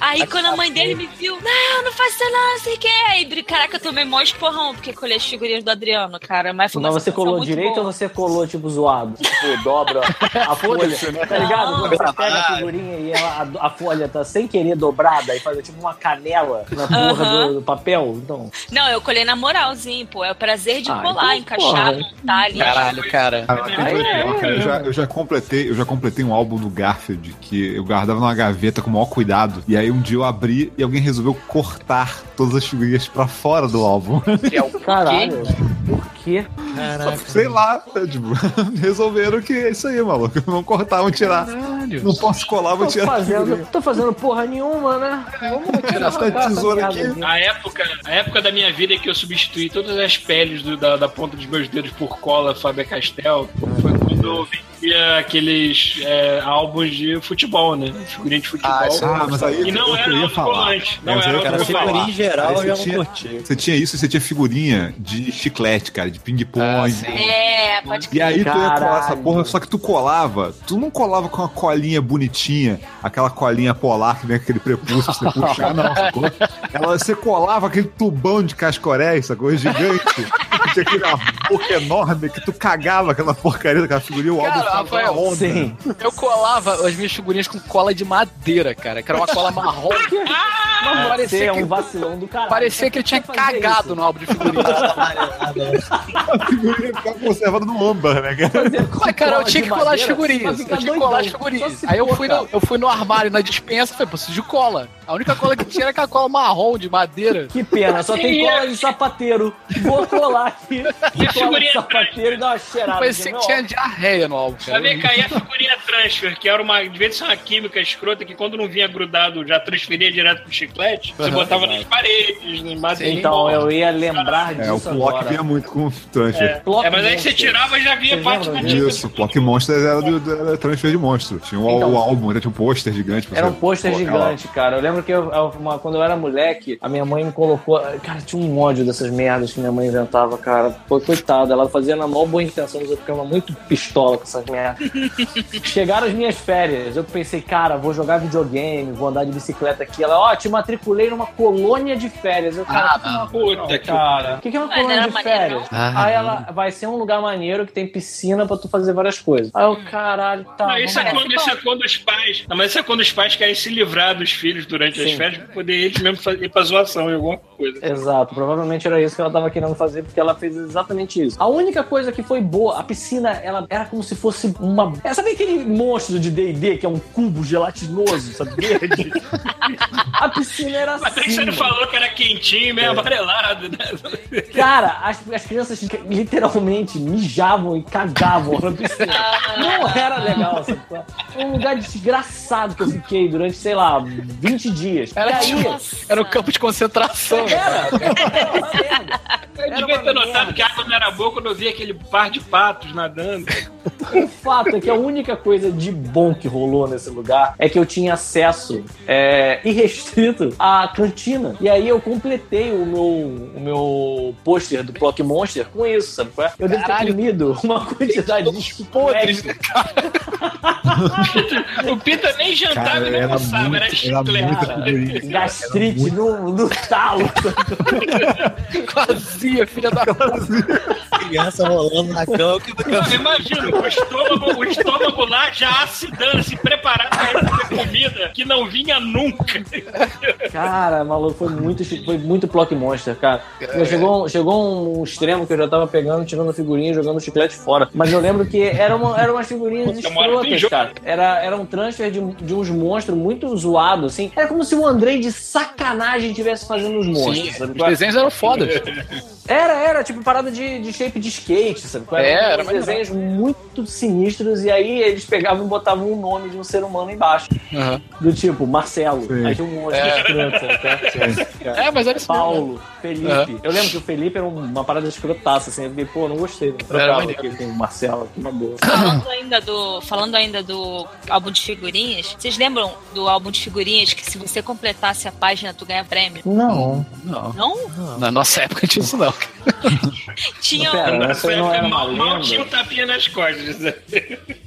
Aí quando a mãe dele me viu, não, não faço isso não, não sei o que. Aí, caraca, eu tomei mó esporrão porque colei as figurinhas do Adriano, cara. Mas foi uma Mas você colou direito boa. ou você colou, tipo, zoado? Tipo, dobra a <laughs> folha. Tá ligado? Não. Quando você pega a figurinha e ela- a, a folha tá sem querer dobrada e faz tipo uma canela na porra Aham. do, do papel. Então, Não, eu colei na moralzinho, pô. É o prazer de Ah, colar, então, encaixar, porra. montar ali. Caralho, cara. Ah, cara. Eu já, eu já completei, eu já completei um álbum do Garfield que eu guardava numa gaveta com o maior cuidado. E aí um dia eu abri e alguém resolveu cortar todas as figurinhas pra fora do álbum. Que é o caralho. Por quê? Caraca. <laughs> Sei lá, é, tipo, <laughs> resolveram que é isso aí, maluco. Não cortar, vão tirar. Caralho. Não posso colar, vou Tô tirar. fazendo, tô fazendo porra nenhuma, né? Vamos tirar essa tesoura aqui. A época, a época da minha vida que eu substituí todas as peles do- da, da ponta dos meus dedos por cola Faber Castell foi quando eu aqueles é, álbuns de futebol, né? Figurinha de futebol. Ah, isso Ah, mas aí e não eu era falar. autocolante. Não É, era eu Cara, figurinha em geral eu não tinha- curti. Você tinha isso e você tinha figurinha de chiclete, cara, de ping-pong. Ah. É, pode E aí tu ia colar essa porra, só que tu colava, tu não colava com uma colinha bonitinha, aquela colinha polar que vem aquele prepúcio pra você puxar, <laughs> não, sacou? Ela, você colava aquele tubão de cascoréis, sacou? Gigante. que tinha aquele uma boca enorme que tu cagava aquela porcaria daquela figurinha, o álbum Rafael. Sim. Eu colava as minhas figurinhas com cola de madeira, cara. Que era uma cola marrom. <laughs> Você parecia é um que- vacilão do caralho. Parecia que eu tinha cagado isso. no álbum de figurinha. <laughs> A figurinha ficava conservada no âmbar, né, cara? Mas, cara, eu tinha que colar as figurinhas. Eu tinha que colar as figurinhas. Aí eu for, fui, cara. no, eu fui no armário, na dispensa, falei, preciso de cola. A única cola que tinha era aquela cola marrom de madeira. Que pena, só tem cola de sapateiro. Vou colar aqui. <laughs> E a Cola de figurinha sapateiro e dar uma cheirada. Parecia que tinha diarreia no álbum, ver cair a figurinha transfer, que era uma. De vez ser uma química escrota que quando não vinha grudado já transferia direto pro chiclete, você botava nas paredes, em madeira. Então, eu ia lembrar É, o disso Plock vinha muito com transfer. É, é, mas aí você Monster. tirava e já vinha parte da disso? Isso, Plock Monsters era, do, do- era transfer de monstro. Tinha o, Então. o álbum, né? tinha um pôster gigante. pra Era um pôster gigante, cara. Eu lembro que eu- eu- uma- quando eu era moleque, a minha mãe me colocou. Cara, tinha um ódio dessas merdas que minha mãe inventava, cara. Pô, coitada, ela fazia na maior boa intenção, mas eu ficava muito pistola com essas merdas. <laughs> Chegaram as minhas férias, eu pensei, cara, vou jogar videogame, vou andar de bicicleta aqui. Ela, ó, te matriculei numa colônia de férias. Eu, cara, Ah, que é uma Puta cara. O que que é uma colônia de maneiro, férias? Ah, Aí ela vai ser um lugar maneiro que tem piscina pra tu fazer várias coisas. Aí eu, caralho, tá. Não, isso, é quando, isso é quando os pais. Não, mas isso é quando os pais querem se livrar dos filhos durante as Sim. férias pra poder eles mesmo fa- ir pra zoação em alguma coisa. Exato, provavelmente era isso que ela tava querendo fazer, porque ela fez exatamente isso. A única coisa que foi boa, a piscina, ela era como se fosse uma. É, sabe aquele monstro de DD que é um cubo gelatinoso, sabe? <laughs> Verde? a piscina era Mas aí assim. você não falou que era quentinho, meio amarelado, né? Cara, as, as crianças literalmente mijavam e cagavam na piscina. Não era legal, sabe? Foi um lugar desgraçado que eu fiquei durante, sei lá, 20 dias. Era, e aí. tipo, era um campo de concentração. Era! Eu Era devia ter notado que a água não era boa quando eu vi aquele par de patos nadando. O fato é que a única coisa de bom que rolou nesse lugar é que eu tinha acesso é, irrestrito à cantina. E aí eu completei o meu, o meu pôster do Block Monster com isso, sabe? qual é? Eu devo ter comido uma quantidade de podres, né, <laughs> O Pita nem jantava Cara, e nem era almoçava, era muito, era chiclete. muita Cara, gastrite no, no talo. <laughs> Vazia, filha da Criança rolando na cama. que- imagina, o estômago, o estômago lá já acidando, se preparado pra receber comida que não vinha nunca. Cara, maluco, foi muito, foi muito Block Monster, cara. Chegou, chegou um extremo que eu já tava pegando, tirando a figurinha e jogando o chiclete fora. Mas eu lembro que era uma, eram umas figurinhas escrotas, cara. Era, era um transfer de, de uns monstros muito zoados, assim. Era como se o Andrei de sacanagem estivesse fazendo os monstros, Sim, sabe? os desenhos eram fodas. <laughs> Era, era, tipo parada de, de shape de skate, sabe? É, era uns maneiro. desenhos muito sinistros e aí eles pegavam e botavam um nome de um ser humano embaixo. Aham. Do tipo, Marcelo. Sim. Aí tinha um monstro É. escroto, sabe? <laughs> É, mas era isso mesmo. Paulo, Felipe. Aham. Eu lembro que o Felipe era uma parada escrotaça, assim. Eu fiquei, pô, não gostei. Não Era trocava aqui com o Marcelo, aqui uma boa. Falando ainda, do, falando ainda do álbum de figurinhas, vocês lembram do álbum de figurinhas que se você completasse a página tu ganha prêmio? Não. Não. Não? Na nossa época tinha isso não. Pipoca. <laughs> Tinha Pera, um... não uma mal, tinha um tapinha nas costas. <laughs>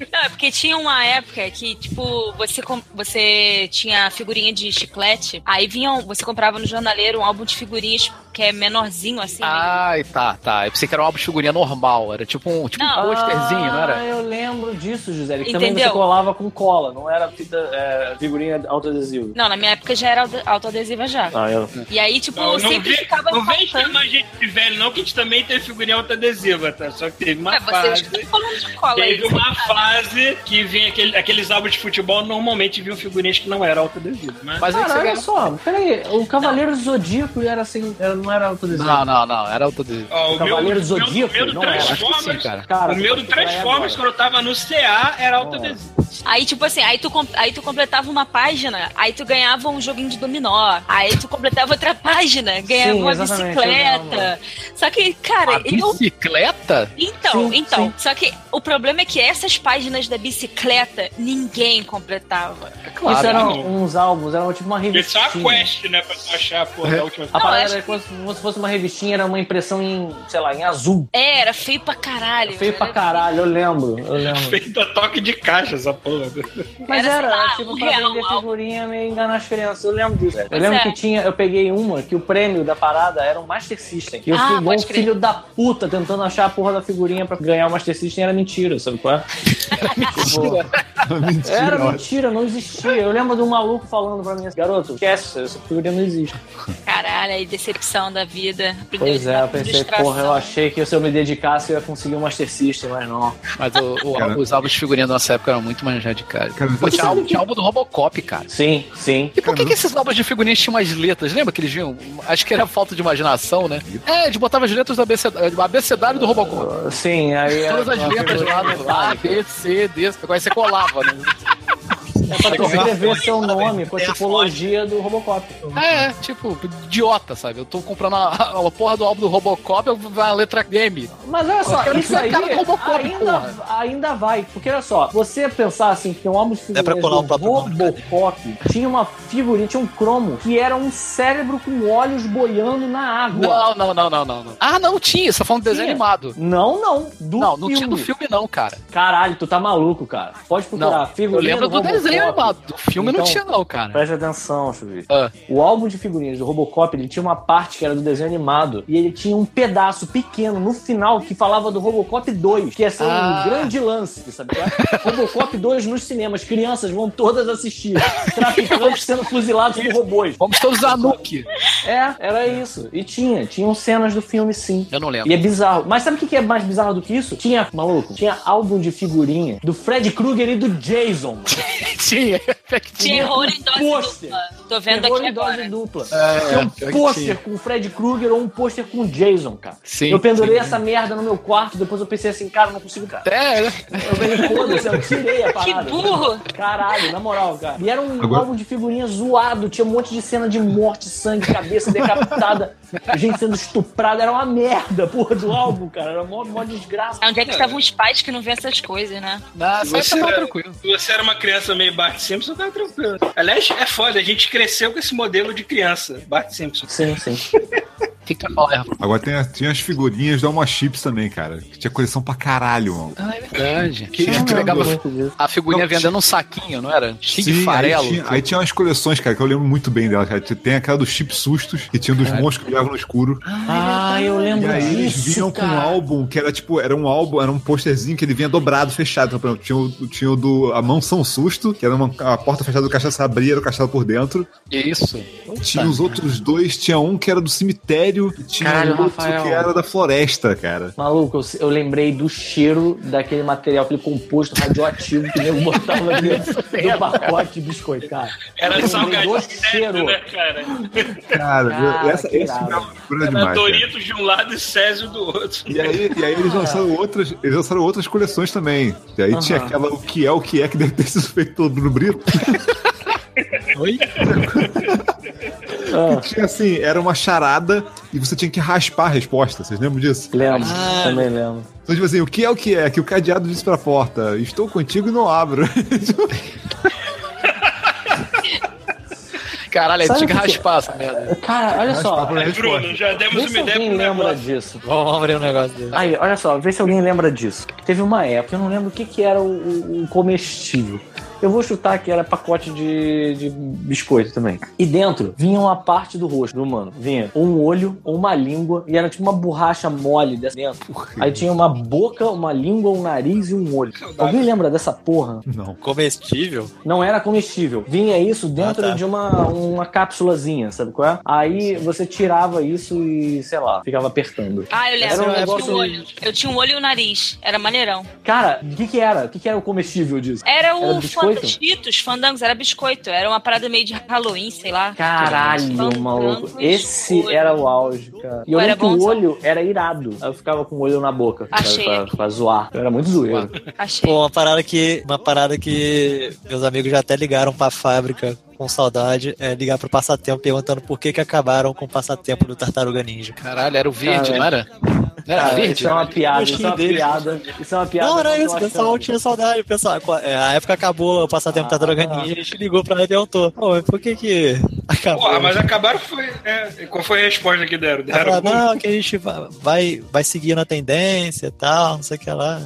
Não, é porque tinha uma época que, tipo, você, você tinha figurinha de chiclete, aí vinham, você comprava no jornaleiro um álbum de figurinhas que é menorzinho, assim. Ai, tá, tá. Eu pensei que era um álbum de figurinha normal. Era tipo um, tipo um Não. posterzinho, não Ah, era? eu lembro disso, Gisele. Que também Entendeu? você colava com cola, não era fita, é, figurinha autoadesivo. Não, na minha época já era auto- autoadesiva já. Ah, eu... E aí, tipo, Não, não sempre ficava não vem chamar gente de velho, não, que a gente também teve figurinha autoadesiva, tá? Só que teve uma É, fase. que estão falando de cola aí. Teve uma fase que vinha aquele, aqueles álbuns de futebol, normalmente vinham figurinhas que não eram autoadesivas. Mas... Mas aí que Cara, você olha ganha. só, peraí, o Cavaleiro do Zodíaco era assim, era- não era autoadesivo. Não, não, não. Era autoadesivo. Ó, o Cavaleiro meu, Zodíaco? O meu do Não era, Acho que sim, cara. Cara, o meu do Transformers, quando eu tava no CA, era autoadesivo. Aí, tipo assim, aí tu, aí tu completava uma página, aí tu ganhava um joguinho de dominó. Aí tu completava outra página, ganhava Sim, uma bicicleta. Só que, cara, A eu. bicicleta? Então, Sim, então. sim. Só que o problema é que essas páginas da bicicleta ninguém completava. É claro. Isso eram não. uns álbuns, era tipo uma Porque só a revistinha. quest, né, pra tu achar a porra da última A parada era como se fosse uma revistinha, era uma impressão em, sei lá, em azul. É, era feio pra caralho. Feio pra caralho, eu lembro, eu lembro. <laughs> feita toque de caixa, essa porra. Mas Era, era, tipo, um pra real, vender figurinha meio enganar as crianças. Eu lembro disso. Eu lembro é. que tinha, eu peguei uma que o prêmio da parada era um Master System. E eu Ah, fui um crer. filho da puta tentando achar a porra da figurinha pra ganhar o Master System. Era mentira, sabe qual é? Tipo, <laughs> Mentira, era mentira, não existia. Eu lembro de um maluco falando pra mim assim, garoto, esquece, essa figurinha não existe. Caralho, aí decepção da vida. Pois é, eu pensei, porra, eu achei que se eu me dedicasse eu ia conseguir um Master System, mas não. Mas o- o- os álbuns de figurinha da nossa época eram muito mais radicais. Pô, tinha, álbum, tinha álbum do Robocop, cara. Sim, sim. E por que, que esses álbuns de figurinhas tinham umas letras? Lembra que eles vinham? Acho que era falta de imaginação, né? É, eles botavam as letras do abecedário, do abecedário do Robocop. Sim, aí... Todas as uma letras lá do A, B, C, D. Agora você colava, né? <laughs> É pra tu escrever seu nome com a tipologia do Robocop. É, tipo, idiota, sabe? Eu tô comprando a, a, porra do álbum do Robocop, vai a letra game. Mas olha só, Eu isso aí cara do Robocop, ainda, porra. ainda vai. Porque olha só, você pensar assim que tem um álbum de É pra figurinhas o do próprio nome, Robocop, tinha uma figurinha, tinha um cromo, que era um cérebro com olhos boiando na água. Não, não, não, não, não. não. Ah, não tinha, você tá falando de desenho Tinha. animado. Não, não. Do não, não filme. tinha do filme, não, cara. Caralho, tu tá maluco, cara. Pode procurar. Não, eu figurinha lembro do, Robocop. desenho animado. Do filme não Então, tinha, não, cara. Presta atenção, Chuvi. Ah. O álbum de figurinhas do Robocop, ele tinha uma parte que era do desenho animado e ele tinha um pedaço pequeno no final que falava do Robocop 2, que ia ser Ah. um grande lance, sabe? é? Robocop 2 nos cinemas, crianças vão todas assistir. Traficantes sendo fuzilados por robôs. Vamos todos a Nuke. É, era isso. E tinha, tinham cenas do filme sim. Eu não lembro. E é bizarro. Mas sabe o que que é mais bizarro do que isso? Tinha, maluco, tinha álbum de figurinha do Fred Krueger e do Jason. <laughs> Tinha. Tinha terror em dose Pôster. dupla. Tô vendo Terror aqui em dose dupla. É, Tinha um que pôster com o Fred Krueger ou um pôster com o Jason, cara. Sim, eu pendurei sim. essa merda no meu quarto, depois eu pensei assim, cara, não consigo, cara. É, né? Eu falei, foda-se, eu tirei a <laughs> Que parada. burro! Caralho, na moral, cara. E era um Agora- álbum de figurinha zoado, tinha um monte de cena de morte, sangue, cabeça decapitada, <laughs> gente sendo estuprada, era uma merda, porra, do álbum, cara. Era uma mó desgraça. Onde é que estavam os pais que não vêem essas coisas, né? Sai você, tá era, tranquilo. você era uma criança meio Bart Simpson, tava tranquilo. Aliás, é foda, a gente cresceu com esse modelo de criança, Bart Simpson. Sim, sim. <laughs> O que, que tu vai falar, Rafa? Agora tem, a- tinha as figurinhas da Uma Chips também, cara. Que tinha coleção pra caralho, mano. Ah, é verdade. Que- tu pegava disso. a figurinha Não, vendendo um saquinho, não era? Cheio de Sim, farelo. Aí tinha, aí tinha umas coleções, cara, que eu lembro muito bem dela, cara. Tem aquela dos Chip Sustos, que tinha dos monstros que brilhavam no escuro. Ah, eu E lembro aí eles disso, vinham com um cara. álbum que era tipo, era um álbum, era um posterzinho que ele vinha dobrado, fechado. Então, por exemplo, tinha o, tinha o do A Mão São Susto, que era uma, a porta fechada do cachaça abria, era o cachaça por dentro. Isso. Tinha os outros dois, tinha um que era do cemitério e tinha Caralho, outro Rafael. que era da floresta, cara. Maluco, eu, eu lembrei do cheiro daquele material, aquele composto radioativo que o nego botava <laughs> dentro do pacote de biscoito, cara. Era Eu salgadinho do cheiro. né, cara? Cara, Cara, essa, esse me loucura Era demais. cara. Doritos de um lado e Césio do outro. E aí, e aí eles lançaram outras, eles lançaram outras coleções também. E aí tinha aquela o que é o que é que deve ter sido feito pelo Bruno Brito. Oi? Ah, Tinha assim, era uma charada e você tinha que raspar a resposta. Vocês lembram disso? lembro, Ah. também lembro. Então, tipo assim, o que é o que é? Que o cadeado disse pra porta: Estou contigo e não abro. <laughs> Caralho, aí Sabe tinha que raspar essa merda. Cara, olha só. Bruno, já demos Vê uma se ideia alguém pro lembra negócio. disso. Vamos abrir um negócio dele. Aí, olha só, vê se alguém lembra disso. Teve uma época, eu não lembro o que, que era o, o- o comestível. Eu vou chutar que era pacote de, de biscoito também. E dentro vinha uma parte do rosto do humano. Vinha um olho, uma língua, e era tipo uma borracha mole dessa dentro. Aí tinha uma boca, uma língua, um nariz e um olho. Alguém lembra dessa porra? Não. Comestível? Não era comestível. Vinha isso dentro Ah, tá. de uma, uma cápsulazinha, sabe qual é? Aí você tirava isso e, sei lá, ficava apertando. Ah, eu Era um lembro. eu negócio- tinha um olho. Eu tinha um olho e um nariz. Era maneirão. Cara, o que que era? O que que era o comestível disso? Era Era o biscoito? Fandangitos, Fandangos, era biscoito. Era uma parada meio de Halloween, sei lá. Caralho, maluco. Esse olho. era o auge, cara. E eu Era o olho era irado. Aí eu ficava com o olho na boca. pra- Achei Pra, aqui. pra zoar. Eu era muito zoeiro. Achei. Pô, uma parada que. Uma parada que meus amigos já até ligaram pra fábrica com saudade é ligar pro passatempo perguntando por que, que acabaram com o passatempo do Tartaruga Ninja. Caralho, era o verde, Cara, não era? Não era Cara, verde? isso é uma piada, isso é uma piada. Isso é uma piada. Não, era isso, o pessoal tinha saudade. O pessoal, a época acabou o passatempo Ah, Tartaruga. Ninja, a gente ligou pra ela e perguntou: Pô, mas por que que acabou? Porra, mas acabaram foi. É, qual foi a resposta que deram? Deram falou, não, que a gente vai, vai, vai seguindo a tendência e tal, não sei o que lá.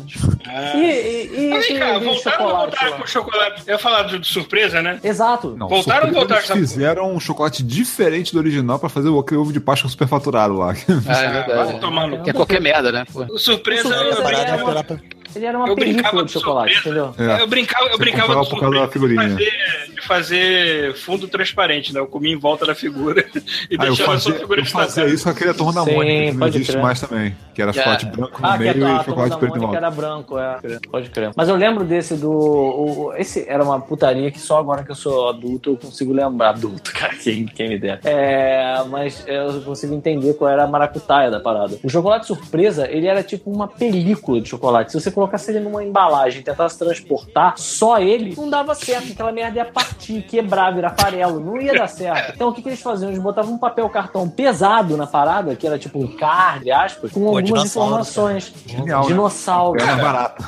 Ah. E, e, e Mas de voltaram ou chocolate voltaram lá? com chocolate? Eu ia falar de, de surpresa, né? Exato. Não, Voltaram ou voltaram porra? fizeram um chocolate diferente do original pra fazer o aquele ovo de Páscoa superfaturado lá. Ah, é vai verdade. tomar no Que é qualquer merda, né? Pô. O surpresa, surpresa é uma, lá pra- ele era uma Eu brincava película de chocolate, entendeu? É. eu brincava, eu Você brincava por causa da surpresa de figurinha. fazer, de fazer fundo transparente, né? Eu comia em volta da figura <laughs> e Ah, eu deixava só a fazia, figura eu fazia isso com aquele turma da Sim, Mônica, que não pode existe crer. mais também. Que era É. chocolate branco no Ah, que meio a, a e turma chocolate da preto em Mônica volta. era branco, é. Pode crer. Mas eu lembro desse do. o- esse era uma putaria que só agora que eu sou adulto eu consigo lembrar. Adulto, cara, quem, quem me dera. É, mas eu consigo entender qual era a maracutaia da parada. O chocolate surpresa, ele era tipo uma película de chocolate. Se você colocasse ele numa embalagem e tentasse transportar, só ele, não dava certo. Aquela merda ia partir, quebrar, virar farelo. Não ia dar certo. Então o que, que eles faziam? Eles botavam um papel cartão pesado na parada, que era tipo um car, entre aspas, com algumas informações. Genial, né? Dinossauro. Era mais barato.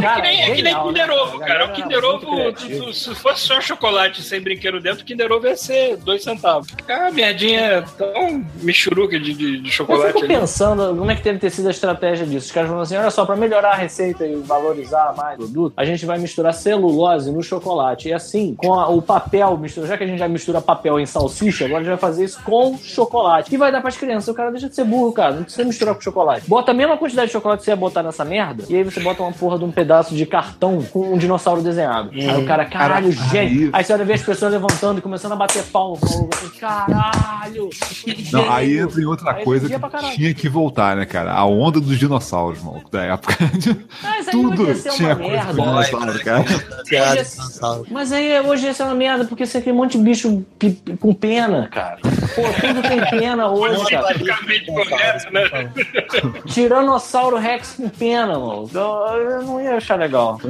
Cara, É que nem, é que nem genial, Kinder né? Ovo, A cara. O Kinder era Ovo, se fosse só chocolate sem brinquedo dentro, o Kinder Ovo ia ser dois centavos. Ah, merdinha tão michuruca de, de, de Eu chocolate fico ali. pensando como é que deve ter sido a estratégia disso. Os caras falam assim: olha só, pra melhorar a receita e valorizar mais o produto, a gente vai misturar celulose no chocolate. E assim, com a- o papel, mistura, já que a gente já mistura papel em salsicha, agora a gente vai fazer isso com chocolate. Que vai dar pras crianças. O cara deixa de ser burro, cara. Não precisa misturar com chocolate. Bota a mesma quantidade de chocolate que você ia botar nessa merda, e aí você bota uma porra de um pedaço de cartão com um dinossauro desenhado. Aí o cara, caralho, Cara, gente. aí- você olha ver as pessoas levantando e começando a bater palma. Assim, caralho. Não, aí entra em outra Aí coisa que tinha que voltar, né, cara? A onda dos dinossauros, maluco, da época. <laughs> Mas aí Tudo hoje ia ser uma merda. dinossauro, cara. Dinossauro. Mas aí hoje ia ser uma merda, porque você tem um monte de bicho com pena, cara. Pô, tudo tem pena hoje, cara. Correto, né? Tiranossauro Rex com pena, mano. Eu, não ia achar legal.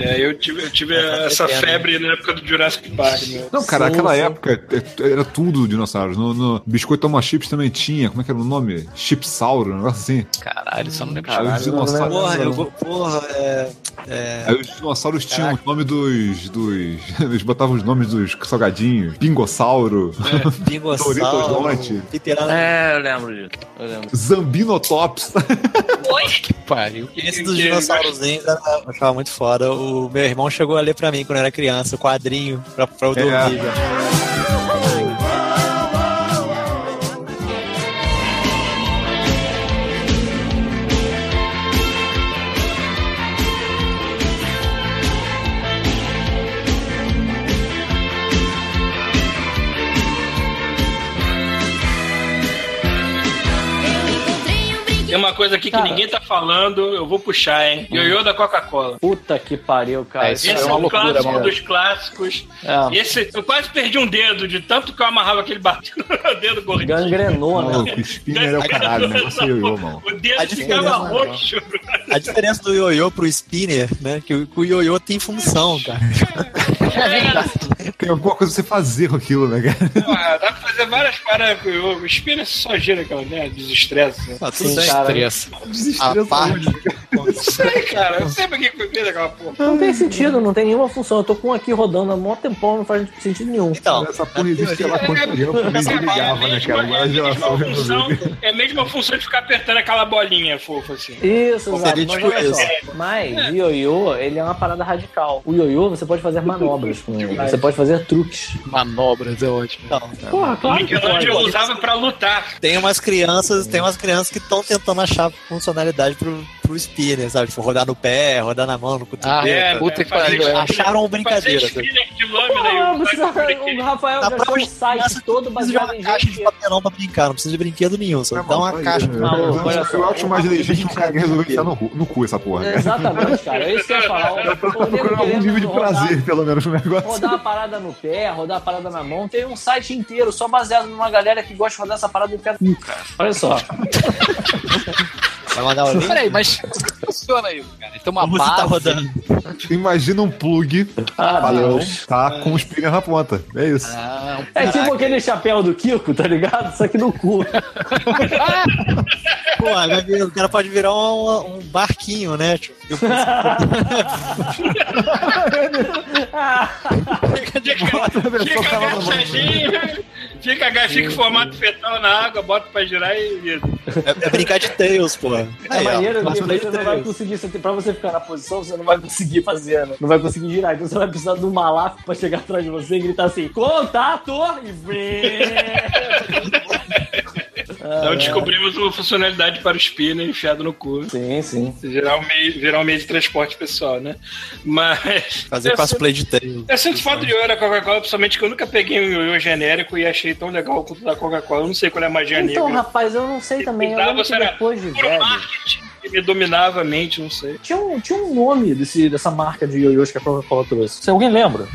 É, eu tive, eu tive essa pena. febre na época do Jurassic Park, né? Não, cara, Sim, aquela sim. época é, era tudo dinossauros. No, no Biscoito Toma Chips também tinha. Como é que era o nome? Chipsauro, um negócio assim. Caralho, só não lembro. Cara, os dinossauros. Porra, eu vou. Porra, é. é Aí os dinossauros tinham o nome dos, dos. <laughs> Eles botavam os nomes dos salgadinhos. Pingossauro, Bingossauro. Doritos Piterano. É, eu lembro disso. Eu lembro. Zambinotops. <laughs> Oi? Pariu. Esse dos dinossaurozinhos eu achava muito foda. O meu irmão chegou a ler pra mim quando eu era criança, o quadrinho, pra, pra eu dormir. É. <laughs> Tem uma coisa aqui que Cara. ninguém tá falando, eu vou puxar, hein? Ioiô da Coca-Cola. Puta que pariu, cara. É, isso Esse é é, um loucura, clássico mano. dos clássicos. É. Esse, eu quase perdi um dedo de tanto que eu amarrava aquele batendo no dedo gordinho. Gangrenou, né? O spinner é o caralho. O negócio é ioiô, mano. O dedo ficava diferença, roxo. A diferença do ioiô pro spinner, né? Que o, que o ioiô tem função, cara. Tem alguma coisa pra você fazer com aquilo, né, cara? Ah, dá pra fazer várias paradas com o ioiô. O spinner só gira aquela merda, desestressa. né? Ah, tudo Sim, bem. Cara. A parte, Não sei, cara. Eu sei pra que foi feita aquela porra. Não tem sentido, não tem nenhuma função. Eu tô com um aqui rodando há mó tempão, não faz sentido nenhum. Então, Essa porra existe lá quanto tempo o vídeo ligava, é né, cara? Agora a é a geração mesma função- resolveu. É a mesma função de ficar apertando aquela bolinha fofa assim. Isso, exato. Seria Mas tipo olha só. Mas ioiô, ele é uma parada radical. O ioiô, você pode fazer manobras com ele. Você pode fazer truques. Manobras, é ótimo. então, Porra, O claro que Nickelodeon pode. usava pra lutar. tem umas crianças, tem umas crianças que estão tentando achar funcionalidade pro, pro spinner, sabe? Tipo, rodar no pé, rodar na mão, no cotovelo. Ah, É, puta que pariu. é. Acharam uma brincadeira. O Rafael tem um site todo baseado uma em caixa de papelão pra brincar, não precisa de brinquedo nenhum, só dá uma caixa. Eu acho mais legítimo um cara que resolveu enfiar no, no cu essa porra. cara. Exatamente, cara. É isso que eu ia falar. Eu tô procurando algum nível de prazer, pelo menos, no negócio. Rodar a parada no pé, rodar a parada na mão. Tem um site inteiro só baseado numa galera que gosta de rodar essa parada em pé no cu, cara. Olha só. <laughs> Vai mandar o link? Peraí, mas funciona isso, cara. Tem uma Como você base. tá rodando? Imagina um plug, Ah, valeu, tá? Com os spinner na ponta. É isso. Ah, É tipo aquele chapéu do Kiko, tá ligado? Só que no cu. <laughs> Pô, o cara pode virar um, um barquinho, né? Tipo, Fica, fica agachadinho, fica agachadinho, fica em formato fetal na água, bota pra girar e. é, é brincar de Tails, pô. É Aí, ó, maneiro que cosplay você não vai conseguir, você pra você ficar na posição, você não vai conseguir fazer, né? Não vai conseguir girar. Então você vai precisar de um malaf pra chegar atrás de você e gritar assim, contato! E <laughs> vrê. Então descobrimos uma funcionalidade para o spinner enfiado no cu. Sim, sim. Virar um meio, virar um meio de transporte pessoal, né? Mas. Fazer eu cosplay de Tails. Eu sinto falta de ioiô da Coca-Cola, principalmente que eu nunca peguei um ioiô genérico e achei tão legal quanto o da Coca-Cola. Eu não sei qual é a magia Então, negra. rapaz, eu não sei também. Eu que será? depois de Por velho... marketing que me dominava a mente, não sei. Tinha um, tinha um nome desse, dessa marca de ioiôs que a Coca-Cola trouxe. Se alguém lembra?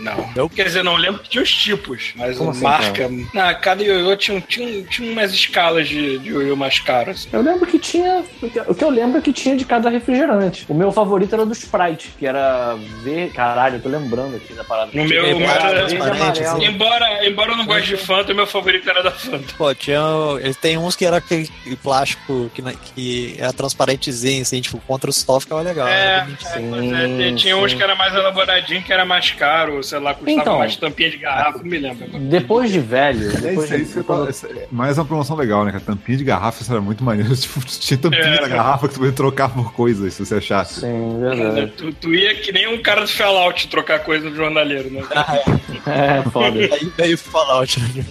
Não. Quer dizer, não lembro que tinha os tipos, mas Como a assim, marca. Na, cada ioiô tinha, tinha, tinha umas escalas de, de ioiô mais caros. Eu lembro que tinha. O que eu lembro é que tinha de cada refrigerante. O meu favorito era do Sprite, que era verde. Caralho, eu tô lembrando aqui da parada. No meu, o meu Era transparente, assim. Embora, embora eu não goste de Fanta, o meu favorito era da Fanta. Pô, tinha. Ele tem uns que era aquele plástico que, que era transparentezinho, assim, tipo, contra o sol ficava legal. É, era é, bonitinho. pois é, tinha- tinha uns sim. que era mais elaboradinho, que era mais caro, sei lá, custava Então. mais tampinha de garrafa, não me lembro. Depois de velho. É isso de, quando- essa- é mais uma promoção legal, né? Que a tampinha de garrafa isso era muito maneiro. <laughs> Tipo, tinha tampinha É. na garrafa que você podia trocar por coisas, se você achasse. Sim, verdade. Tu, tu ia que nem um cara do Fallout trocar coisa no jornaleiro, né? <laughs> É, foda. Aí veio o Fallout. né?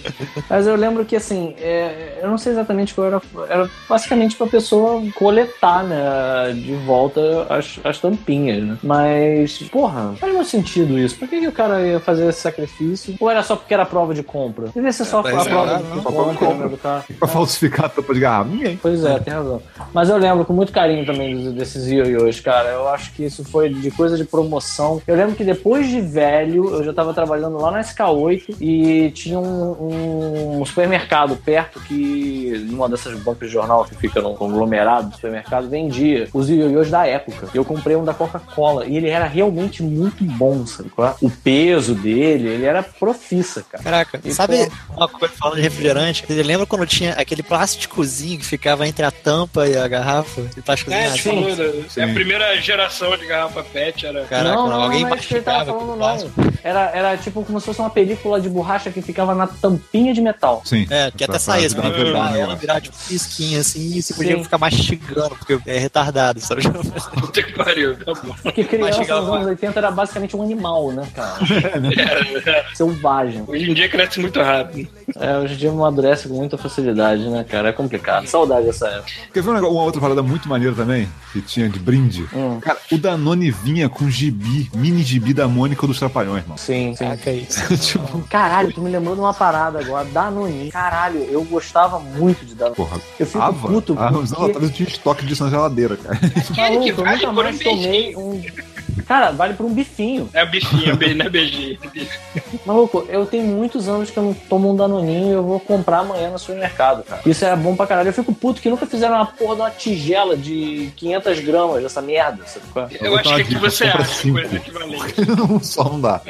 Mas eu lembro que, assim, é, eu não sei exatamente qual era. Era basicamente pra pessoa coletar, né? De volta as, as tampinhas, né? Mas, porra, faz muito sentido isso. Por que, que o cara ia fazer esse sacrifício? Ou era só porque era prova de compra? Devia ser só mas a é, prova não, de compra, compra. né, do cara. <laughs> Pra falsificar a tampa de garrafa? Ninguém. Pois é, tem razão. Mas eu lembro com muito carinho também desses ioiôs, cara. Eu acho que isso foi de coisa de promoção. Eu lembro que depois de velho, eu já tava trabalhando lá na SK8 e tinha um, um supermercado perto que, numa dessas bancas de jornal que fica num conglomerado do supermercado, vendia os ioiôs da época. Eu comprei um da Coca-Cola e ele era realmente muito bom, sabe? qual é? O peso dele, ele era profissa, cara. Caraca, E, sabe pô. uma coisa falando de refrigerante? Você lembra quando tinha aquele plásticozinho que ficava entre a tampa e a garrafa? Aquele plásticozinho É, assim? tipo, é Sim. a primeira geração de garrafa PET era. Caraca, não, não, alguém não é que tava falando, não. Era, era tipo como se fosse uma película de borracha que ficava na tampinha de metal. Sim. É, que até saía, você podia virar virar tipo pisquinha assim, e você podia Sim. ficar mastigando, porque é retardado, sabe? <laughs> Puta que pariu, tá bom. Porque criança Mastigava. nos anos 80 era basicamente um animal, né, cara? <laughs> É, Selvagem. Hoje em dia cresce muito rápido. É, hoje em dia amadurece com muita facilidade, né, cara? É complicado. Saudade dessa época. Quer ver um negócio- uma outra parada muito maneira também? Que tinha de brinde? Hum. Cara, o Danone vinha com gibi, mini gibi da Mônica dos Trapalhões, mano. Sim, sim. Caraca, é isso. <laughs> tipo, Caralho, tu me lembrou de uma parada agora. Danone. Caralho, eu gostava muito de Danone. porra. Eu fico Ava. puto anos porque... atrás eu tinha estoque disso na geladeira, cara. Maluco, que eu vale nunca mais tomei um... Cara, vale por um bifinho. É bifinho, be- não é beijinho. Maluco, eu tenho muitos anos que eu não tomo um danoninho e eu vou comprar amanhã no supermercado, cara. Isso é bom pra caralho. Eu fico puto que nunca fizeram uma porra de uma tigela de 500 gramas dessa merda, sabe é? Eu acho que aqui você acha cinco. coisa equivalente. <laughs> Só não dá.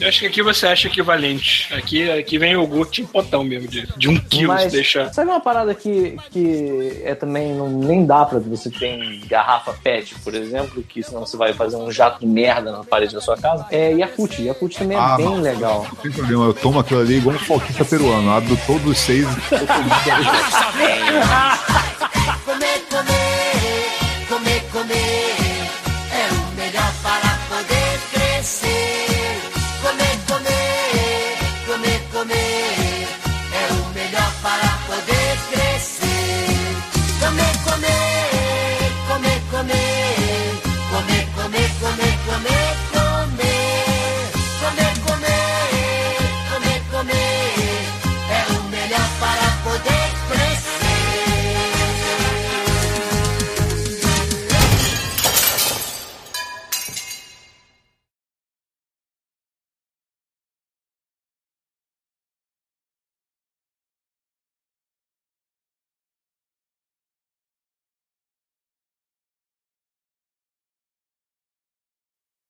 Eu acho que aqui você acha equivalente. Aqui, aqui vem iogurte em potão mesmo, de, de um quilo Mas se deixar. sabe uma parada que, que é também, não, nem dá pra você ter garrafa pet, por exemplo, que senão você vai fazer um jato de merda na parede da sua casa? É Yakut. Yakut também é Ah, bem não. legal. Não tem problema, eu tomo aquilo ali igual um foquista peruano. Abro todos os seis <laughs>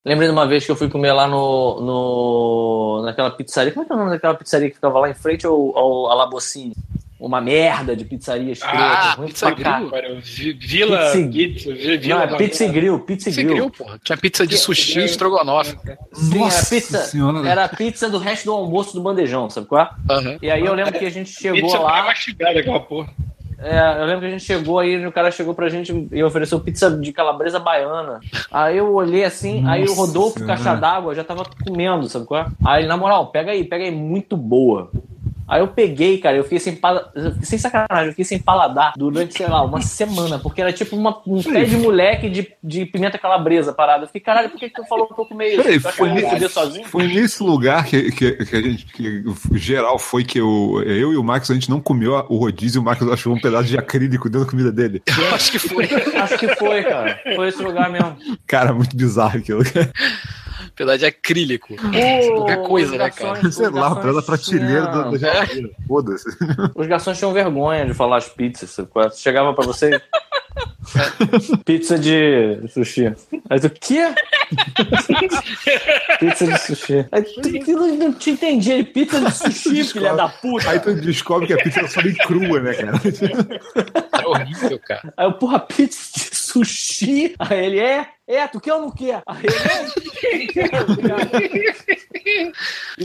Lembrei de uma vez que eu fui comer lá no, no naquela pizzaria. Como é que é o nome daquela pizzaria que ficava lá em frente ao, ao Alabocine? Uma merda de pizzaria escrota, Ah, ruim Pizza. Grill? Vila Pizza- Pizza, Vi- Vila Não, é pizza e grill, pizza e Pizza grill. grill, porra. Tinha pizza de sushi e estrogonofe. Sim, Nossa era pizza, senhora. era a pizza do resto do almoço do bandejão, sabe qual é? Aham. E aí eu lembro que a gente chegou Pizza lá. mastigada aquela porra. É, eu lembro que a gente chegou aí, o cara chegou pra gente e ofereceu pizza de calabresa baiana. Aí eu olhei assim, aí o Nossa Rodolfo, Senhora. caixa d'água, já tava comendo, sabe qual é? Aí, na moral, pega aí, pega aí, muito boa. Aí eu peguei, cara, eu fiquei sem, pala- sem sacanagem, eu fiquei sem paladar durante, sei lá, uma semana, porque era tipo uma- um pé de moleque de, de pimenta calabresa parada. Eu fiquei, caralho, por que, que tu falou que eu comi isso? Peraí, foi, eu vou ne- foder sozinho? foi nesse lugar que, que, que a gente, que o geral foi que eu, eu e o Max, a gente não comeu o rodízio e o Max achou um pedaço de acrílico dentro da comida dele. Eu acho que foi. <laughs> Acho que foi, cara. Foi esse lugar mesmo. Cara, muito bizarro aquilo. Pedaço de acrílico. Qualquer coisa, né, cara? Sei lá, da prateleira da tinham- geladeira. Foda-se. Os garçons tinham vergonha de falar as pizzas. é? Chegava pra você. <laughs> pizza de sushi. Aí tu, quê? <laughs> pizza de sushi. Aí tu, tu não te entendi. Pizza de sushi, filha da puta. Aí tu descobre que a pizza só bem crua, né, cara? Era horrível, cara. Aí eu, porra, pizza de sushi? Aí ele, é? É, tu quer ou não quer? Aí ele, cara.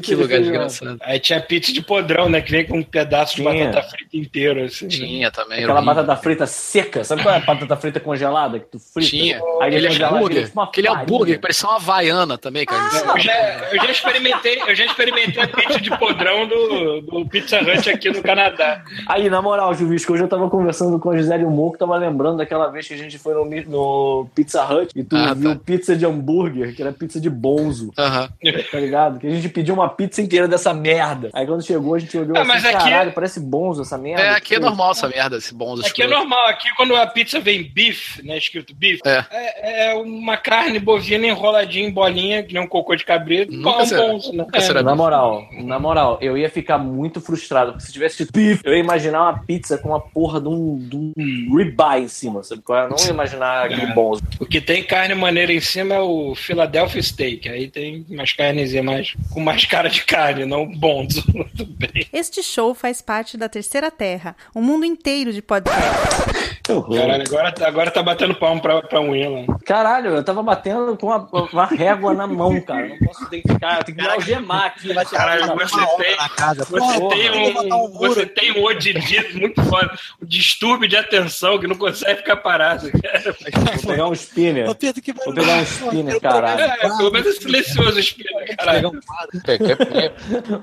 Que lugar desgraçado. Aí tinha pizza de podrão, né? Que vem com um pedaço de Tinha. batata frita inteiro, assim. né? Tinha também. Aquela horrível. batata frita seca. Sabe qual é a batata frita congelada que tu frita? Tinha. Aí Aquele hambúrguer. tipo Aquele hambúrguer que parecia uma havaiana também, cara. Eu já, eu já experimentei, eu já experimentei a pizza de podrão do, do Pizza Hut aqui no Canadá. Aí, na moral, Juvisco, hoje eu tava conversando com a Gisele Moco, tava lembrando daquela vez que a gente foi no, no Pizza Hut e tu Ah, viu tá. pizza de hambúrguer, que era pizza de bonzo, Aham. tá ligado? Que a gente pediu uma pizza inteira dessa merda. Aí quando chegou, a gente olhou Ah, assim, mas aqui- caralho, parece bonzo essa merda. É, aqui é normal essa merda, esse bom Aqui é normal, aqui quando a pizza vem beef, né? Escrito beef, É. é, é uma carne bovina enroladinha em bolinha, que nem um cocô de cabrito, Nunca com um será. ponço, né? Nunca será. Na moral, na moral, eu ia ficar muito frustrado, porque se tivesse tido beef, eu ia imaginar uma pizza com uma porra de um, de um ribeye em cima, sabe qual é? Eu não ia imaginar aquele bonzo. O que tem carne maneira em cima é o Philadelphia Steak. Aí tem umas carnezinhas mais, com mais cara de carne, não bonzo. <laughs> Tudo bem. Este show faz parte da Terceira Terra, um mundo inteiro de podcast. Caralho, agora, tá- agora tá batendo palmo pra, pra unha lá. Caralho, eu tava batendo com uma, uma régua na mão, cara. Não posso ter que ficar, eu tenho que me algemar aqui. Vai Caralho, você tem, casa. você Porra, tem um, um você tem um odidito muito foda, um distúrbio de atenção que não consegue ficar parado. Cara. Vou pegar um spinner. Ô, Pedro, que vai Vou pegar um spinner, caralho. É, pelo menos é silencioso, pegar caralho. um.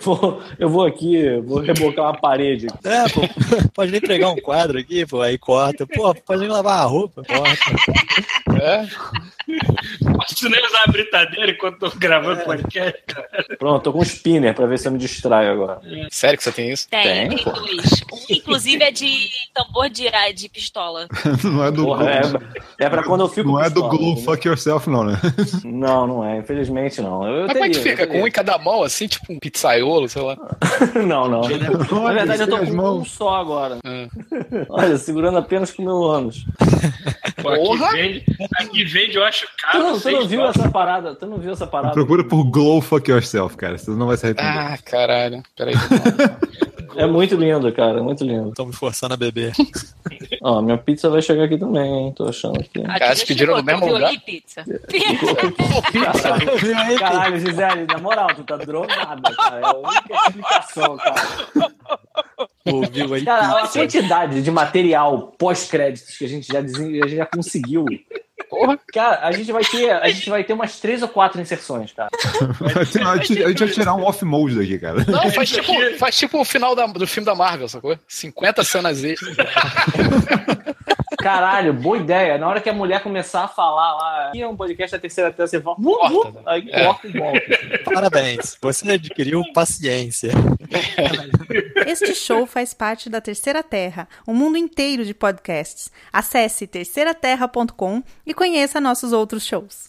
Vou- eu vou aqui, vou rebocar uma parede. É, pô, pode nem pregar um quadro aqui, pô, aí corta. Pô, pode nem lavar a roupa, corta. É. Posso nem usar a britadeira enquanto tô gravando podcast, cara. Pronto, tô com um spinner pra ver se eu me distraio agora. Sério que você tem isso? Tem, Tem, dois. Um, inclusive, é de tambor de, de pistola. <laughs> Não é do Porra, Glow. é, é pra quando eu fico. Não é do pistola, Glow entendeu? Fuck Yourself, não, né? <laughs> Não, não é. Infelizmente não. Eu Mas como é que teria, fica? Com teria. um em cada mão, assim, tipo um pizzaiolo, sei lá. <laughs> Não, não. Na verdade, eu tô com um mãos. só agora. Hum. Olha, segurando apenas com meu ânus. Pô, aqui Porra! vende, aqui vende, eu acho Tu caro. não, tu não viu essa parada? Tu não viu essa parada? Procura por Glow Fuck Yourself, cara. Você não vai se arrepender. Ah, caralho. Peraí. <laughs> É muito lindo, cara. é Muito lindo. Estão me forçando a beber. <laughs> Ó, minha pizza vai chegar aqui também, hein? Tô achando aqui. Aqui Cara, já pediram no mesmo tu lugar? pizza? <laughs> Pizza. Caralho, Gisele, na moral, tu tá drogada, cara. É a única explicação, cara. Ouviu aí? Cara, a quantidade de material pós-créditos que a gente já, desen- a gente já conseguiu. Cara, a gente vai ter, a gente vai ter umas três ou quatro inserções, cara. a, gente, a gente vai tirar um off-mode daqui, cara. Não, faz tipo, faz tipo o final da- do filme da Marvel, sacou? 50 cenas extras. <laughs> Caralho, boa ideia. Na hora que a mulher começar a falar lá, aqui é um podcast da terceira tela, você fala, "Uh, uh", Corta, né? aí É. corta e volta. Parabéns. Você adquiriu paciência. <laughs> Este show faz parte da Terceira Terra, um mundo inteiro de podcasts. Acesse terceiraterra.com e conheça nossos outros shows.